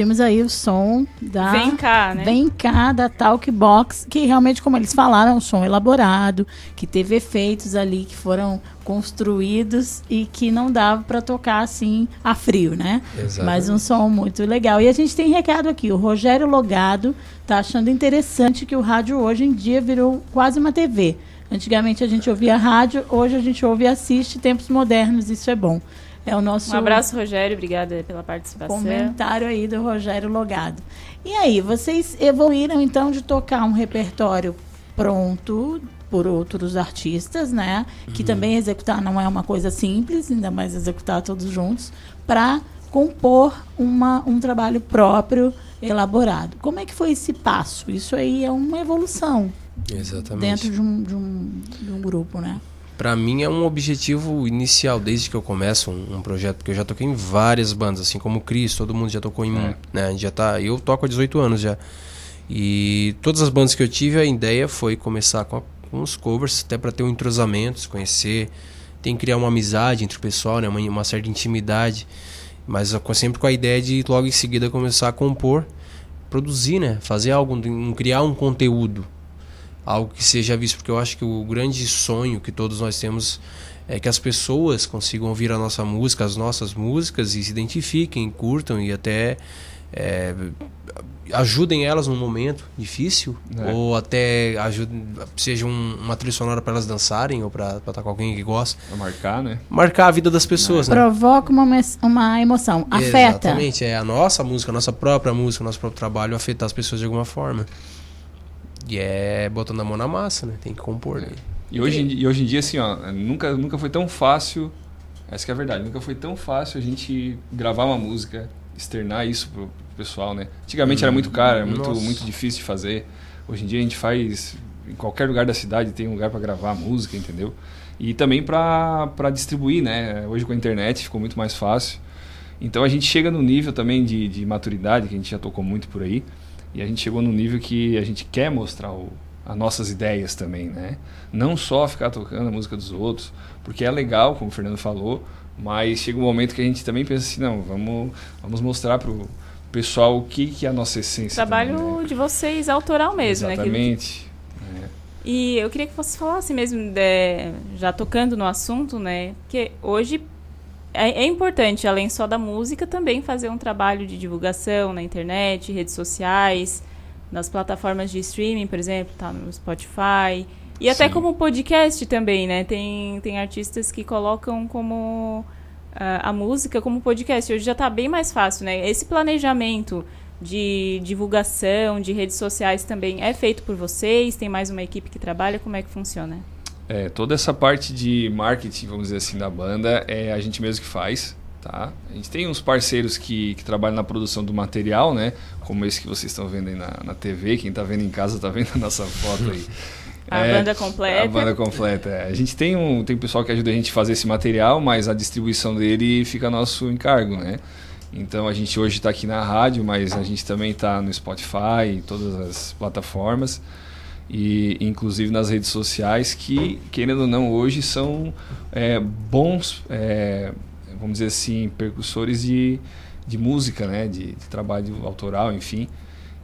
Curtimos aí o som da. Vem cá, né? Vem cá da Talkbox, que realmente, como eles falaram, é um som elaborado, que teve efeitos ali que foram construídos e que não dava para tocar assim a frio, né? Exatamente. Mas um som muito legal. E a gente tem recado aqui. O Rogério Logado tá achando interessante que o rádio hoje em dia virou quase uma TV. Antigamente a gente ouvia rádio, hoje a gente ouve e assiste tempos modernos, isso é bom. É o nosso Um abraço, Rogério. Obrigada pela participação. comentário aí do Rogério Logado. E aí, vocês evoluíram então de tocar um repertório pronto por outros artistas, né? Que também executar não é uma coisa simples, ainda mais executar todos juntos, para compor uma, um trabalho próprio, elaborado. Como é que foi esse passo? Isso aí é uma evolução Exatamente. dentro de um, de um, de um grupo, né? Pra mim é um objetivo inicial desde que eu começo um, um projeto, porque eu já toquei em várias bandas, assim como o Cris, todo mundo já tocou em um, né? Já tá, eu toco há 18 anos já. E todas as bandas que eu tive, a ideia foi começar com, a- com os covers, até para ter um entrosamento, se conhecer, tem que criar uma amizade entre o pessoal, né? Uma, uma certa intimidade, mas sempre com a ideia de logo em seguida começar a compor, produzir, né? Fazer algo, criar um conteúdo, algo que seja visto, porque eu acho que o grande sonho que todos nós temos é que as pessoas consigam ouvir a nossa música, as nossas músicas e se identifiquem, curtam e até é, ajudem elas num momento difícil É. ou até ajudem, seja um- uma trilha sonora para elas dançarem ou para estar com alguém que gosta. Pra marcar, né? Marcar a vida das pessoas, né? Provoca uma, uma emoção, afeta. Exatamente, é a nossa música, a nossa própria música, o nosso próprio trabalho afetar as pessoas de alguma forma. E é botando a mão na massa, né? Tem que compor. Né? E hoje, e hoje em dia, assim, ó, nunca, nunca foi tão fácil. Essa que é a verdade, nunca foi tão fácil a gente gravar uma música, externar isso pro, pessoal, né? Antigamente era muito caro, era muito, Nossa. muito difícil de fazer. Hoje em dia a gente faz em qualquer lugar da cidade tem um lugar para gravar música, entendeu? E também para distribuir, né? Hoje com a internet ficou muito mais fácil. Então a gente chega no nível também de, de maturidade, que a gente já tocou muito por aí, e a gente chegou no nível que a gente quer mostrar o, as nossas ideias também, né? Não só ficar tocando a música dos outros, porque é legal, como o Fernando falou, mas chega um momento que a gente também pensa assim, não, vamos, vamos mostrar para o pessoal o que, que é a nossa essência. Trabalho também, né? de vocês autoral mesmo, né? Exatamente. né? E eu queria que você falasse mesmo, de, já tocando no assunto, né? Que hoje é, é, importante, além só da música, também fazer um trabalho de divulgação na internet, redes sociais, nas plataformas de streaming, por exemplo, tá no Spotify. E até Sim. como podcast também, né? Tem, tem artistas que colocam como uh, a música como podcast. Hoje já está bem mais fácil, né? Esse planejamento de divulgação, de redes sociais também é feito por vocês? Tem mais uma equipe que trabalha? Como é que funciona? É, toda essa parte de marketing, vamos dizer assim, da banda, é a gente mesmo que faz. Tá? A gente tem uns parceiros que, que trabalham na produção do material, né? Como esse que vocês estão vendo aí na, na TV. Quem está vendo em casa está vendo a nossa foto aí. A É, banda completa. A banda completa. é. A gente tem um tem pessoal que ajuda a gente a fazer esse material, mas a distribuição dele fica a nosso encargo, né? Então a gente hoje está aqui na rádio, mas a gente também está no Spotify, em todas as plataformas e inclusive nas redes sociais que querendo ou não hoje são é, bons, é, vamos dizer assim, percussores de, de música, né? De, de trabalho autoral, enfim.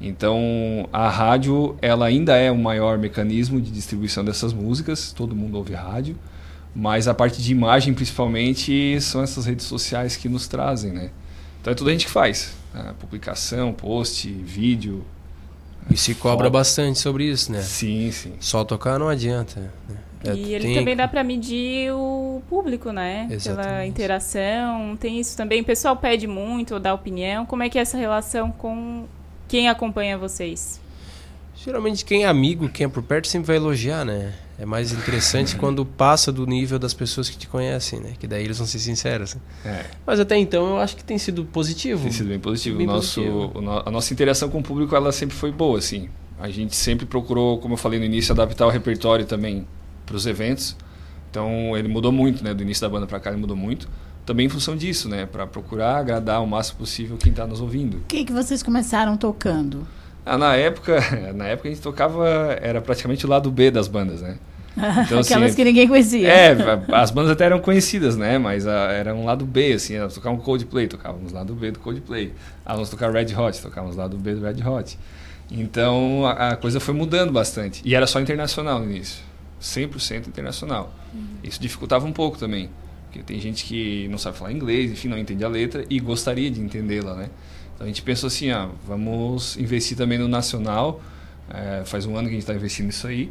Então, a rádio ela ainda é o maior mecanismo de distribuição dessas músicas, todo mundo ouve rádio, mas a parte de imagem, principalmente, são essas redes sociais que nos trazem, né? Então, é tudo a gente que faz. né? Publicação, post, vídeo. E se cobra bastante sobre isso, né? Sim, sim. Só tocar não adianta. né? É, E ele tem- também dá para medir o público, né? Pela Exatamente. interação. Tem isso também. O pessoal pede muito ou dá opinião. Como é que é essa relação com quem acompanha vocês? Geralmente quem é amigo, quem é por perto, sempre vai elogiar, né? É mais interessante quando passa do nível das pessoas que te conhecem, né? Que daí eles vão ser sinceros. É. Mas até então eu acho que tem sido positivo. Tem sido bem positivo. Bem o nosso, positivo. a nossa interação com o público ela sempre foi boa, assim. A gente sempre procurou, como eu falei no início, adaptar o repertório também para os eventos. Então ele mudou muito, né? Do início da banda para cá ele mudou muito. Também em função disso, né? Para procurar agradar o máximo possível quem está nos ouvindo. O que, que vocês começaram tocando? Ah, na época, na época a gente tocava era praticamente o lado B das bandas, né? Aquelas assim, que ninguém conhecia. É, a- as bandas até eram conhecidas, né? Mas ah, era um lado B, assim, tocar um Coldplay, tocávamos lado B do Coldplay. Ah, vamos tocar Red Hot, tocávamos lado B do Red Hot. Então a, a coisa foi mudando bastante. E era só internacional no início. 100% internacional. Isso dificultava um pouco também. Porque tem gente que não sabe falar inglês, enfim, não entende a letra e gostaria de entendê-la, né? Então a gente pensou assim, ah, vamos investir também no nacional. É, faz um ano que a gente está investindo nisso aí.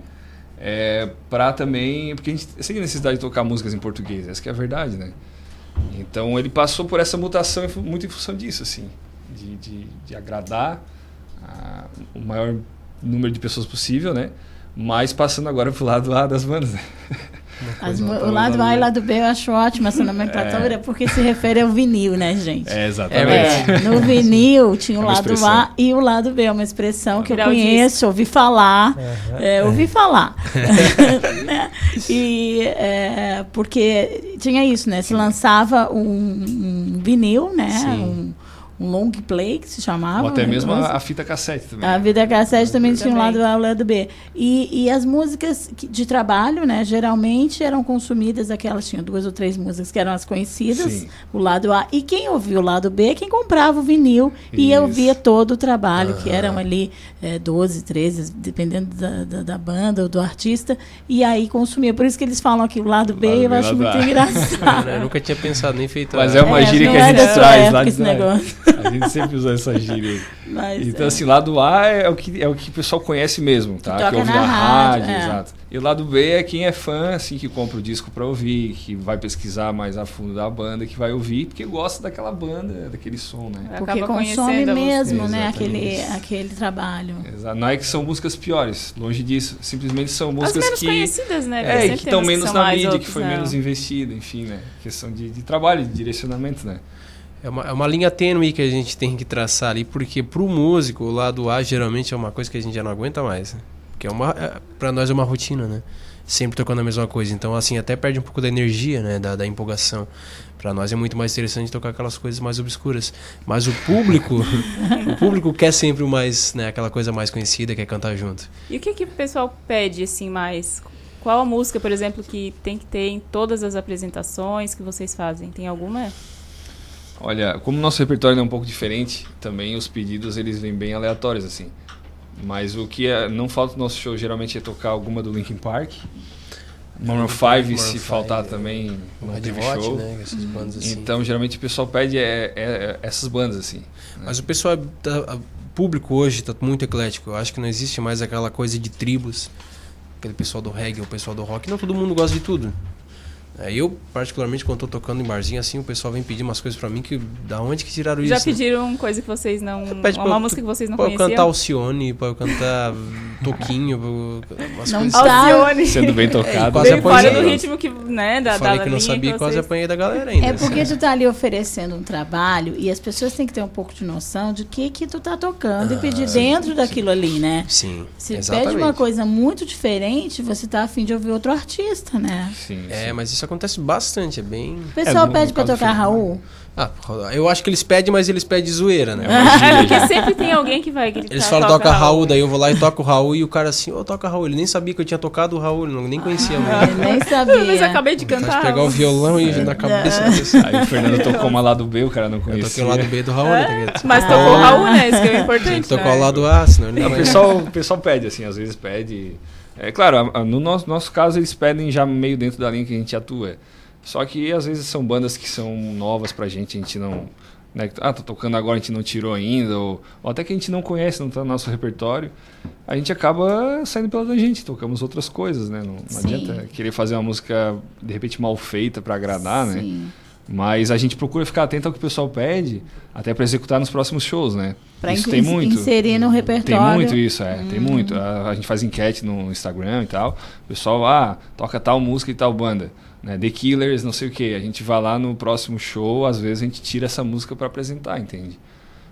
É, para também. Porque a gente tem necessidade de tocar músicas em português, essa é a verdade, né? Então ele passou por essa mutação muito em função disso, assim, de, de, de agradar a- o maior número de pessoas possível, né? Mas passando agora pro lado A das bandas. né? As o lado A e o lado B eu acho ótima essa nomenclatura, porque se refere ao vinil, né, gente? É, exatamente. É, no vinil tinha o É lado expressão. A e o lado B, é uma expressão que eu conheço, ouvi falar, Uhum. é, ouvi falar. Né? E é, porque tinha isso, né? Se lançava um, um vinil, né? Sim. Um, um long play que se chamava. Ou até né? mesmo a, a fita cassete também. A vida cassete também tinha um lado A e um lado B. E, e as músicas de trabalho, né, geralmente eram consumidas, aquelas tinham duas ou três músicas que eram as conhecidas, Sim. o lado A. E quem ouvia o lado B é quem comprava o vinil e Isso. ouvia todo o trabalho, que eram ali é, 12, 13, dependendo da, da, da banda ou do artista, e aí consumia. Por isso que eles falam aqui o lado B, Lado eu B, acho muito A. engraçado. Eu nunca tinha pensado nem feito. Mas é uma É, gíria que a gente traz lá de esse negócio. A gente sempre usou essa gíria. Mas, então, é. assim, lado A é o que, é o que o pessoal conhece mesmo, tá? Que toca ouve na na rádio, rádio, é. exato. E o lado B é quem é fã, assim, que compra o disco pra ouvir, que vai pesquisar mais a fundo da banda, que vai ouvir, porque gosta daquela banda, daquele som, né? Acaba Porque consome conhecendo a mesmo, né, aquele, aquele trabalho. Exato. Não é que são músicas piores, longe disso. Simplesmente são As músicas menos que. conhecidas, né? É, que estão menos são na mídia, que outros foi não. menos investido, enfim, né? Questão de, de trabalho, de direcionamento, né? É uma, é uma linha tênue que a gente tem que traçar ali, porque pro músico, o lado A geralmente é uma coisa que a gente já não aguenta mais. Né? Porque é uma, é, pra nós é uma rotina, né? Sempre tocando a mesma coisa. Então, assim, até perde um pouco da energia, né? Da, da empolgação. Pra nós é muito mais interessante tocar aquelas coisas mais obscuras. Mas o público, o público quer sempre o mais, né? Aquela coisa mais conhecida, quer cantar junto. E o que, que o pessoal pede, assim, mais? Qual a música, por exemplo, que tem que ter em todas as apresentações que vocês fazem? Tem alguma? Olha, como o nosso repertório é um pouco diferente, também os pedidos eles vêm bem aleatórios assim. Mas o que é, não falta no nosso show geralmente é tocar alguma do Linkin Park. Maroon 5, Maroon se faltar é. também, Um não Red teve Hot, show. né, essas bandas assim. Então, geralmente o pessoal pede é, é- é essas bandas assim. Mas o pessoal, tá- o público hoje está muito eclético. Eu acho que não existe mais aquela coisa de tribos, aquele pessoal do reggae, o pessoal do rock. Não todo mundo gosta de tudo. É, eu, particularmente, quando tô tocando em barzinho assim, o pessoal vem pedir umas coisas pra mim que da onde que tiraram Já isso? né? pediram coisa que vocês não... Pede uma pra eu- música que vocês não pra eu conheciam? cantar Alcione, pra eu cantar Toquinho, pra- umas Não coisas tá. Alcione. Sendo bem tocado. quase Bem fora apanhei. do ritmo que, né, da, Falei da que não sabia, que quase vocês- apanhei da galera ainda. É porque assim. tu tá ali oferecendo um trabalho e as pessoas têm que ter um pouco de noção de que que tu tá tocando e pedir dentro daquilo ali, né? Sim, Se exatamente. pede uma coisa muito diferente, você tá afim de ouvir outro artista, né? Sim, É, mas isso acontece bastante, é bem... O pessoal pede pra tocar Raul. Ah, eu acho que eles pedem, mas eles pedem de zoeira, né? É porque sempre tem alguém que vai gritar. Eles falam, toca Raul, daí eu vou lá e toco o Raul e o cara assim, ô, toca Raul. Ele nem sabia que eu tinha tocado o Raul, ele não, nem conhecia Ah, muito. nem sabia. Mas eu acabei de cantar. de pegar o violão e na cabeça. É. desse- Aí o Fernando tocou uma lado B, o cara não Eu conhecia. toquei o lado B do Raul, É, né? mas tocou o Raul, né? Isso que é o importante, Tem que tocar né? o lado A, senão ele Não, o pessoal, o pessoal pede, assim, às vezes pede. É claro, no nosso, nosso caso eles pedem já meio dentro da linha que a gente atua. Só que às vezes são bandas que são novas pra gente, a gente não. Né, ah, tá tocando agora, a gente não tirou ainda, ou, ou até que a gente não conhece, não tá no nosso repertório. A gente acaba saindo pela tangente, tocamos outras coisas, né? Não, não adianta querer fazer uma música de repente mal feita pra agradar, né? Sim. Mas a gente procura ficar atento ao que o pessoal pede, até pra executar nos próximos shows, né? Pra Isso tem muito. inserir no Tem repertório. muito isso, é. Tem Hum. muito. A, a gente faz enquete no Instagram e tal. O pessoal, ah, toca tal música e tal banda. Né? The Killers, não sei o que. A gente vai lá no próximo show, às vezes a gente tira essa música pra apresentar, entende?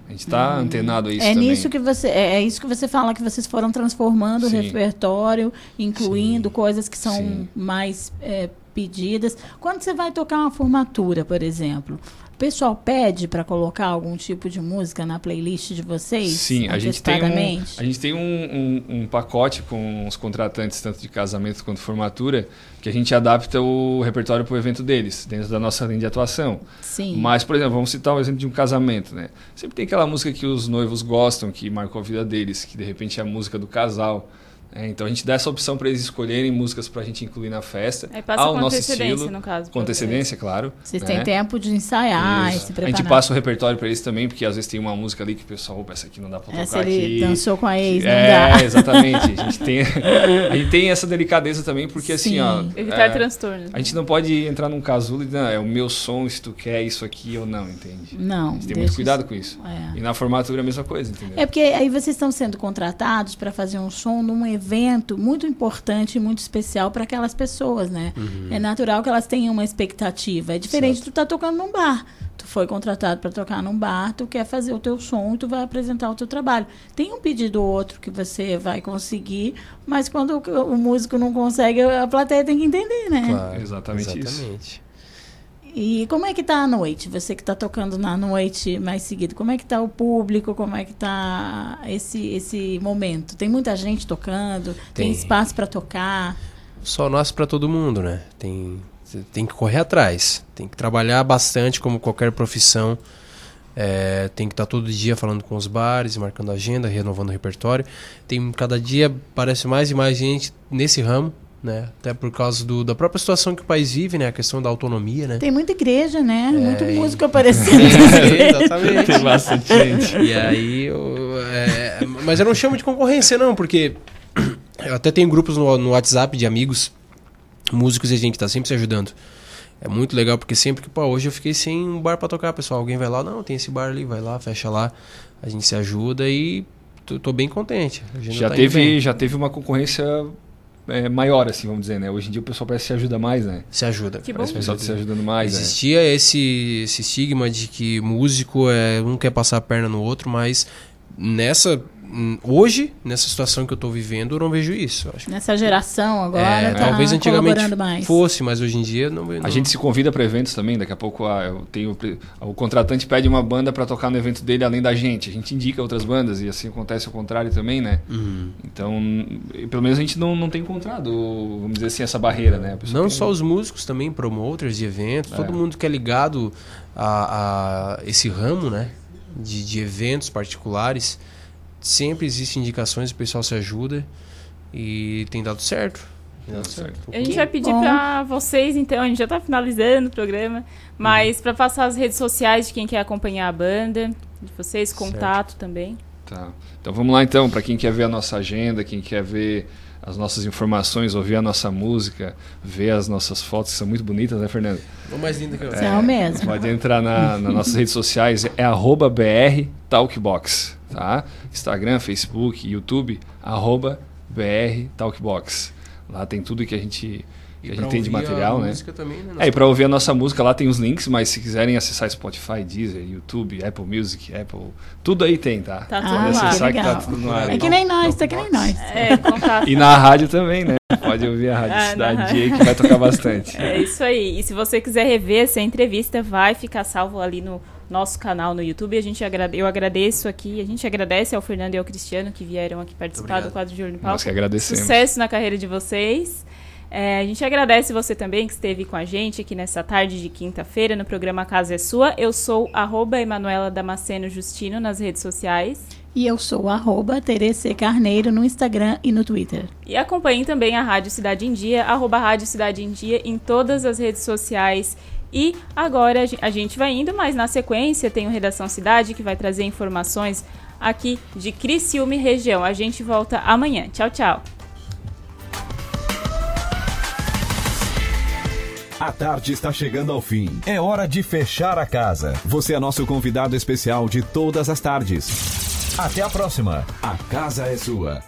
A gente tá Hum. antenado a isso é também. nisso que você é, é isso que você fala que vocês foram transformando Sim. o repertório, incluindo coisas que são Sim. mais é, pedidas. Quando você vai tocar uma formatura, por exemplo, o pessoal pede para colocar algum tipo de música na playlist de vocês? Sim, a gente tem, um, a gente tem um, um, um pacote com os contratantes, tanto de casamento quanto formatura, que a gente adapta o repertório para o evento deles, dentro da nossa linha de atuação. Sim. Mas, por exemplo, vamos citar o exemplo de um casamento, né? Sempre tem aquela música que os noivos gostam, que marcou a vida deles, que de repente é a música do casal. Né? então a gente dá essa opção para eles escolherem músicas para a gente incluir na festa. Aí passa ao com nosso antecedência, estilo, no caso, Com antecedência, claro. Vocês né? têm tempo de ensaiar e Isso. se A preparar. gente passa o repertório para eles também, porque às vezes tem uma música ali que o pessoal, opa, essa aqui não dá para Essa tocar ele aqui. dançou com a ex, não é, dá. exatamente. A gente, tem, a gente tem essa delicadeza também, porque assim, Sim. ó. Evitar transtornos. A gente não pode entrar num casulo e dizer, não, é o meu som, se tu quer isso aqui ou não, entende? Não, A gente tem muito cuidado isso- com isso. é. E na formatura é a mesma coisa, entendeu? É porque aí vocês estão sendo contratados para fazer um som num evento muito importante e muito especial para aquelas pessoas, né? Uhum. É natural que elas tenham uma expectativa. É diferente de tu estar tocando num bar. Tu foi contratado para tocar num bar, tu quer fazer o teu som e tu vai apresentar o teu trabalho. Tem um pedido ou outro que você vai conseguir, mas quando o, o músico não consegue, a plateia tem que entender, né? Claro, Exatamente isso. E como é que tá a noite? Você que está tocando na noite mais seguido, como é que tá o público? Como é que tá esse esse momento? Tem muita gente tocando? Tem, Tem. espaço para tocar? Só nasce pra todo mundo, né? Tem, tem que correr atrás. Tem que trabalhar bastante, como qualquer profissão. É, tem que estar todo dia falando com os bares, marcando agenda, renovando o repertório. Tem cada dia parece mais e mais gente nesse ramo, né? Até por causa do, da própria situação que o país vive, né? A questão da autonomia, né? Tem muita igreja, né? Muito e- músico aparecendo. É, exatamente. Tem bastante gente. E aí, eu, é, mas eu não chamo de concorrência, não, porque eu até tenho grupos no, no WhatsApp de amigos, músicos, e a gente tá sempre se ajudando. É muito legal, porque sempre que, pô, hoje eu fiquei sem um bar pra tocar, pessoal. Alguém vai lá, não, tem esse bar ali, vai lá, fecha lá. A gente se ajuda e tô, tô bem contente. Já tá teve, bem. já teve uma concorrência é, maior, assim, vamos dizer, né? Hoje em dia o pessoal parece que se ajuda mais, né? Se ajuda. Que Parece que bom. o pessoal tá se ajudando mais, né? Existia esse, esse estigma de que músico é um quer passar a perna no outro, mas nessa hoje, nessa situação que eu tô vivendo, eu não vejo isso. Acho. Nessa geração agora, É, tá talvez antigamente mais. fosse, mas hoje em dia não, não A gente se convida para eventos também, daqui a pouco ah, eu tenho, o contratante pede uma banda para tocar no evento dele além da gente. A gente indica outras bandas e assim acontece o contrário também, né? Uhum. Então, pelo menos a gente não, não tem encontrado, vamos dizer assim, essa barreira, né? Não tem- só os músicos, também promoters de eventos, É. todo mundo que é ligado a, a esse ramo, né? De, de eventos particulares. Sempre existem indicações, o pessoal se ajuda e tem dado certo. Tem dado certo. A gente vai pedir pra vocês, então, a gente já tá finalizando o programa, mas pra passar as redes sociais de quem quer acompanhar a banda, de vocês, contato também. Tá. Então vamos lá então, para quem quer ver a nossa agenda, quem quer ver as nossas informações, ouvir a nossa música, ver as nossas fotos, que são muito bonitas, né, Fernando? Uma mais linda que a outra. São mesmo. Pode entrar na, nas nossas redes sociais, é arroba BR Talkbox, tá? Instagram, Facebook, YouTube, arroba BR Talkbox. Lá tem tudo que a gente, que a gente tem de material, né? também, né? É, e para ouvir a nossa música lá tem os links, mas se quiserem acessar Spotify, Deezer, YouTube, Apple Music, Apple, tudo aí tem, tá? Tá Ah, tudo lá. acessar que tá tudo no ar. É aí. que nem nós, tá que nem nós. É, contato. E na rádio também, né? Pode ouvir a Rádio Ah, Cidade aí que vai tocar bastante. É isso aí. E se você quiser rever essa entrevista, vai ficar salvo ali no nosso canal no YouTube. A gente agrade... Eu agradeço aqui, a gente agradece ao Fernando e ao Cristiano que vieram aqui participar Obrigado. do quadro de Olho no Nós que agradecemos. Sucesso na carreira de vocês. É, a gente agradece você também que esteve com a gente aqui nessa tarde de quinta-feira no programa Casa é Sua. Eu sou arroba Emanuela Damasceno Justino nas redes sociais. E eu sou arroba Terece Carneiro no Instagram e no Twitter. E acompanhem também a Rádio Cidade em Dia, arroba Rádio Cidade em Dia em todas as redes sociais. E agora a gen- a gente vai indo, mas na sequência tem o Redação Cidade que vai trazer informações aqui de Criciúma e região. A gente volta amanhã. Tchau, tchau. A tarde está chegando ao fim. É hora de fechar a casa. Você é nosso convidado especial de todas as tardes. Até a próxima. A casa é sua.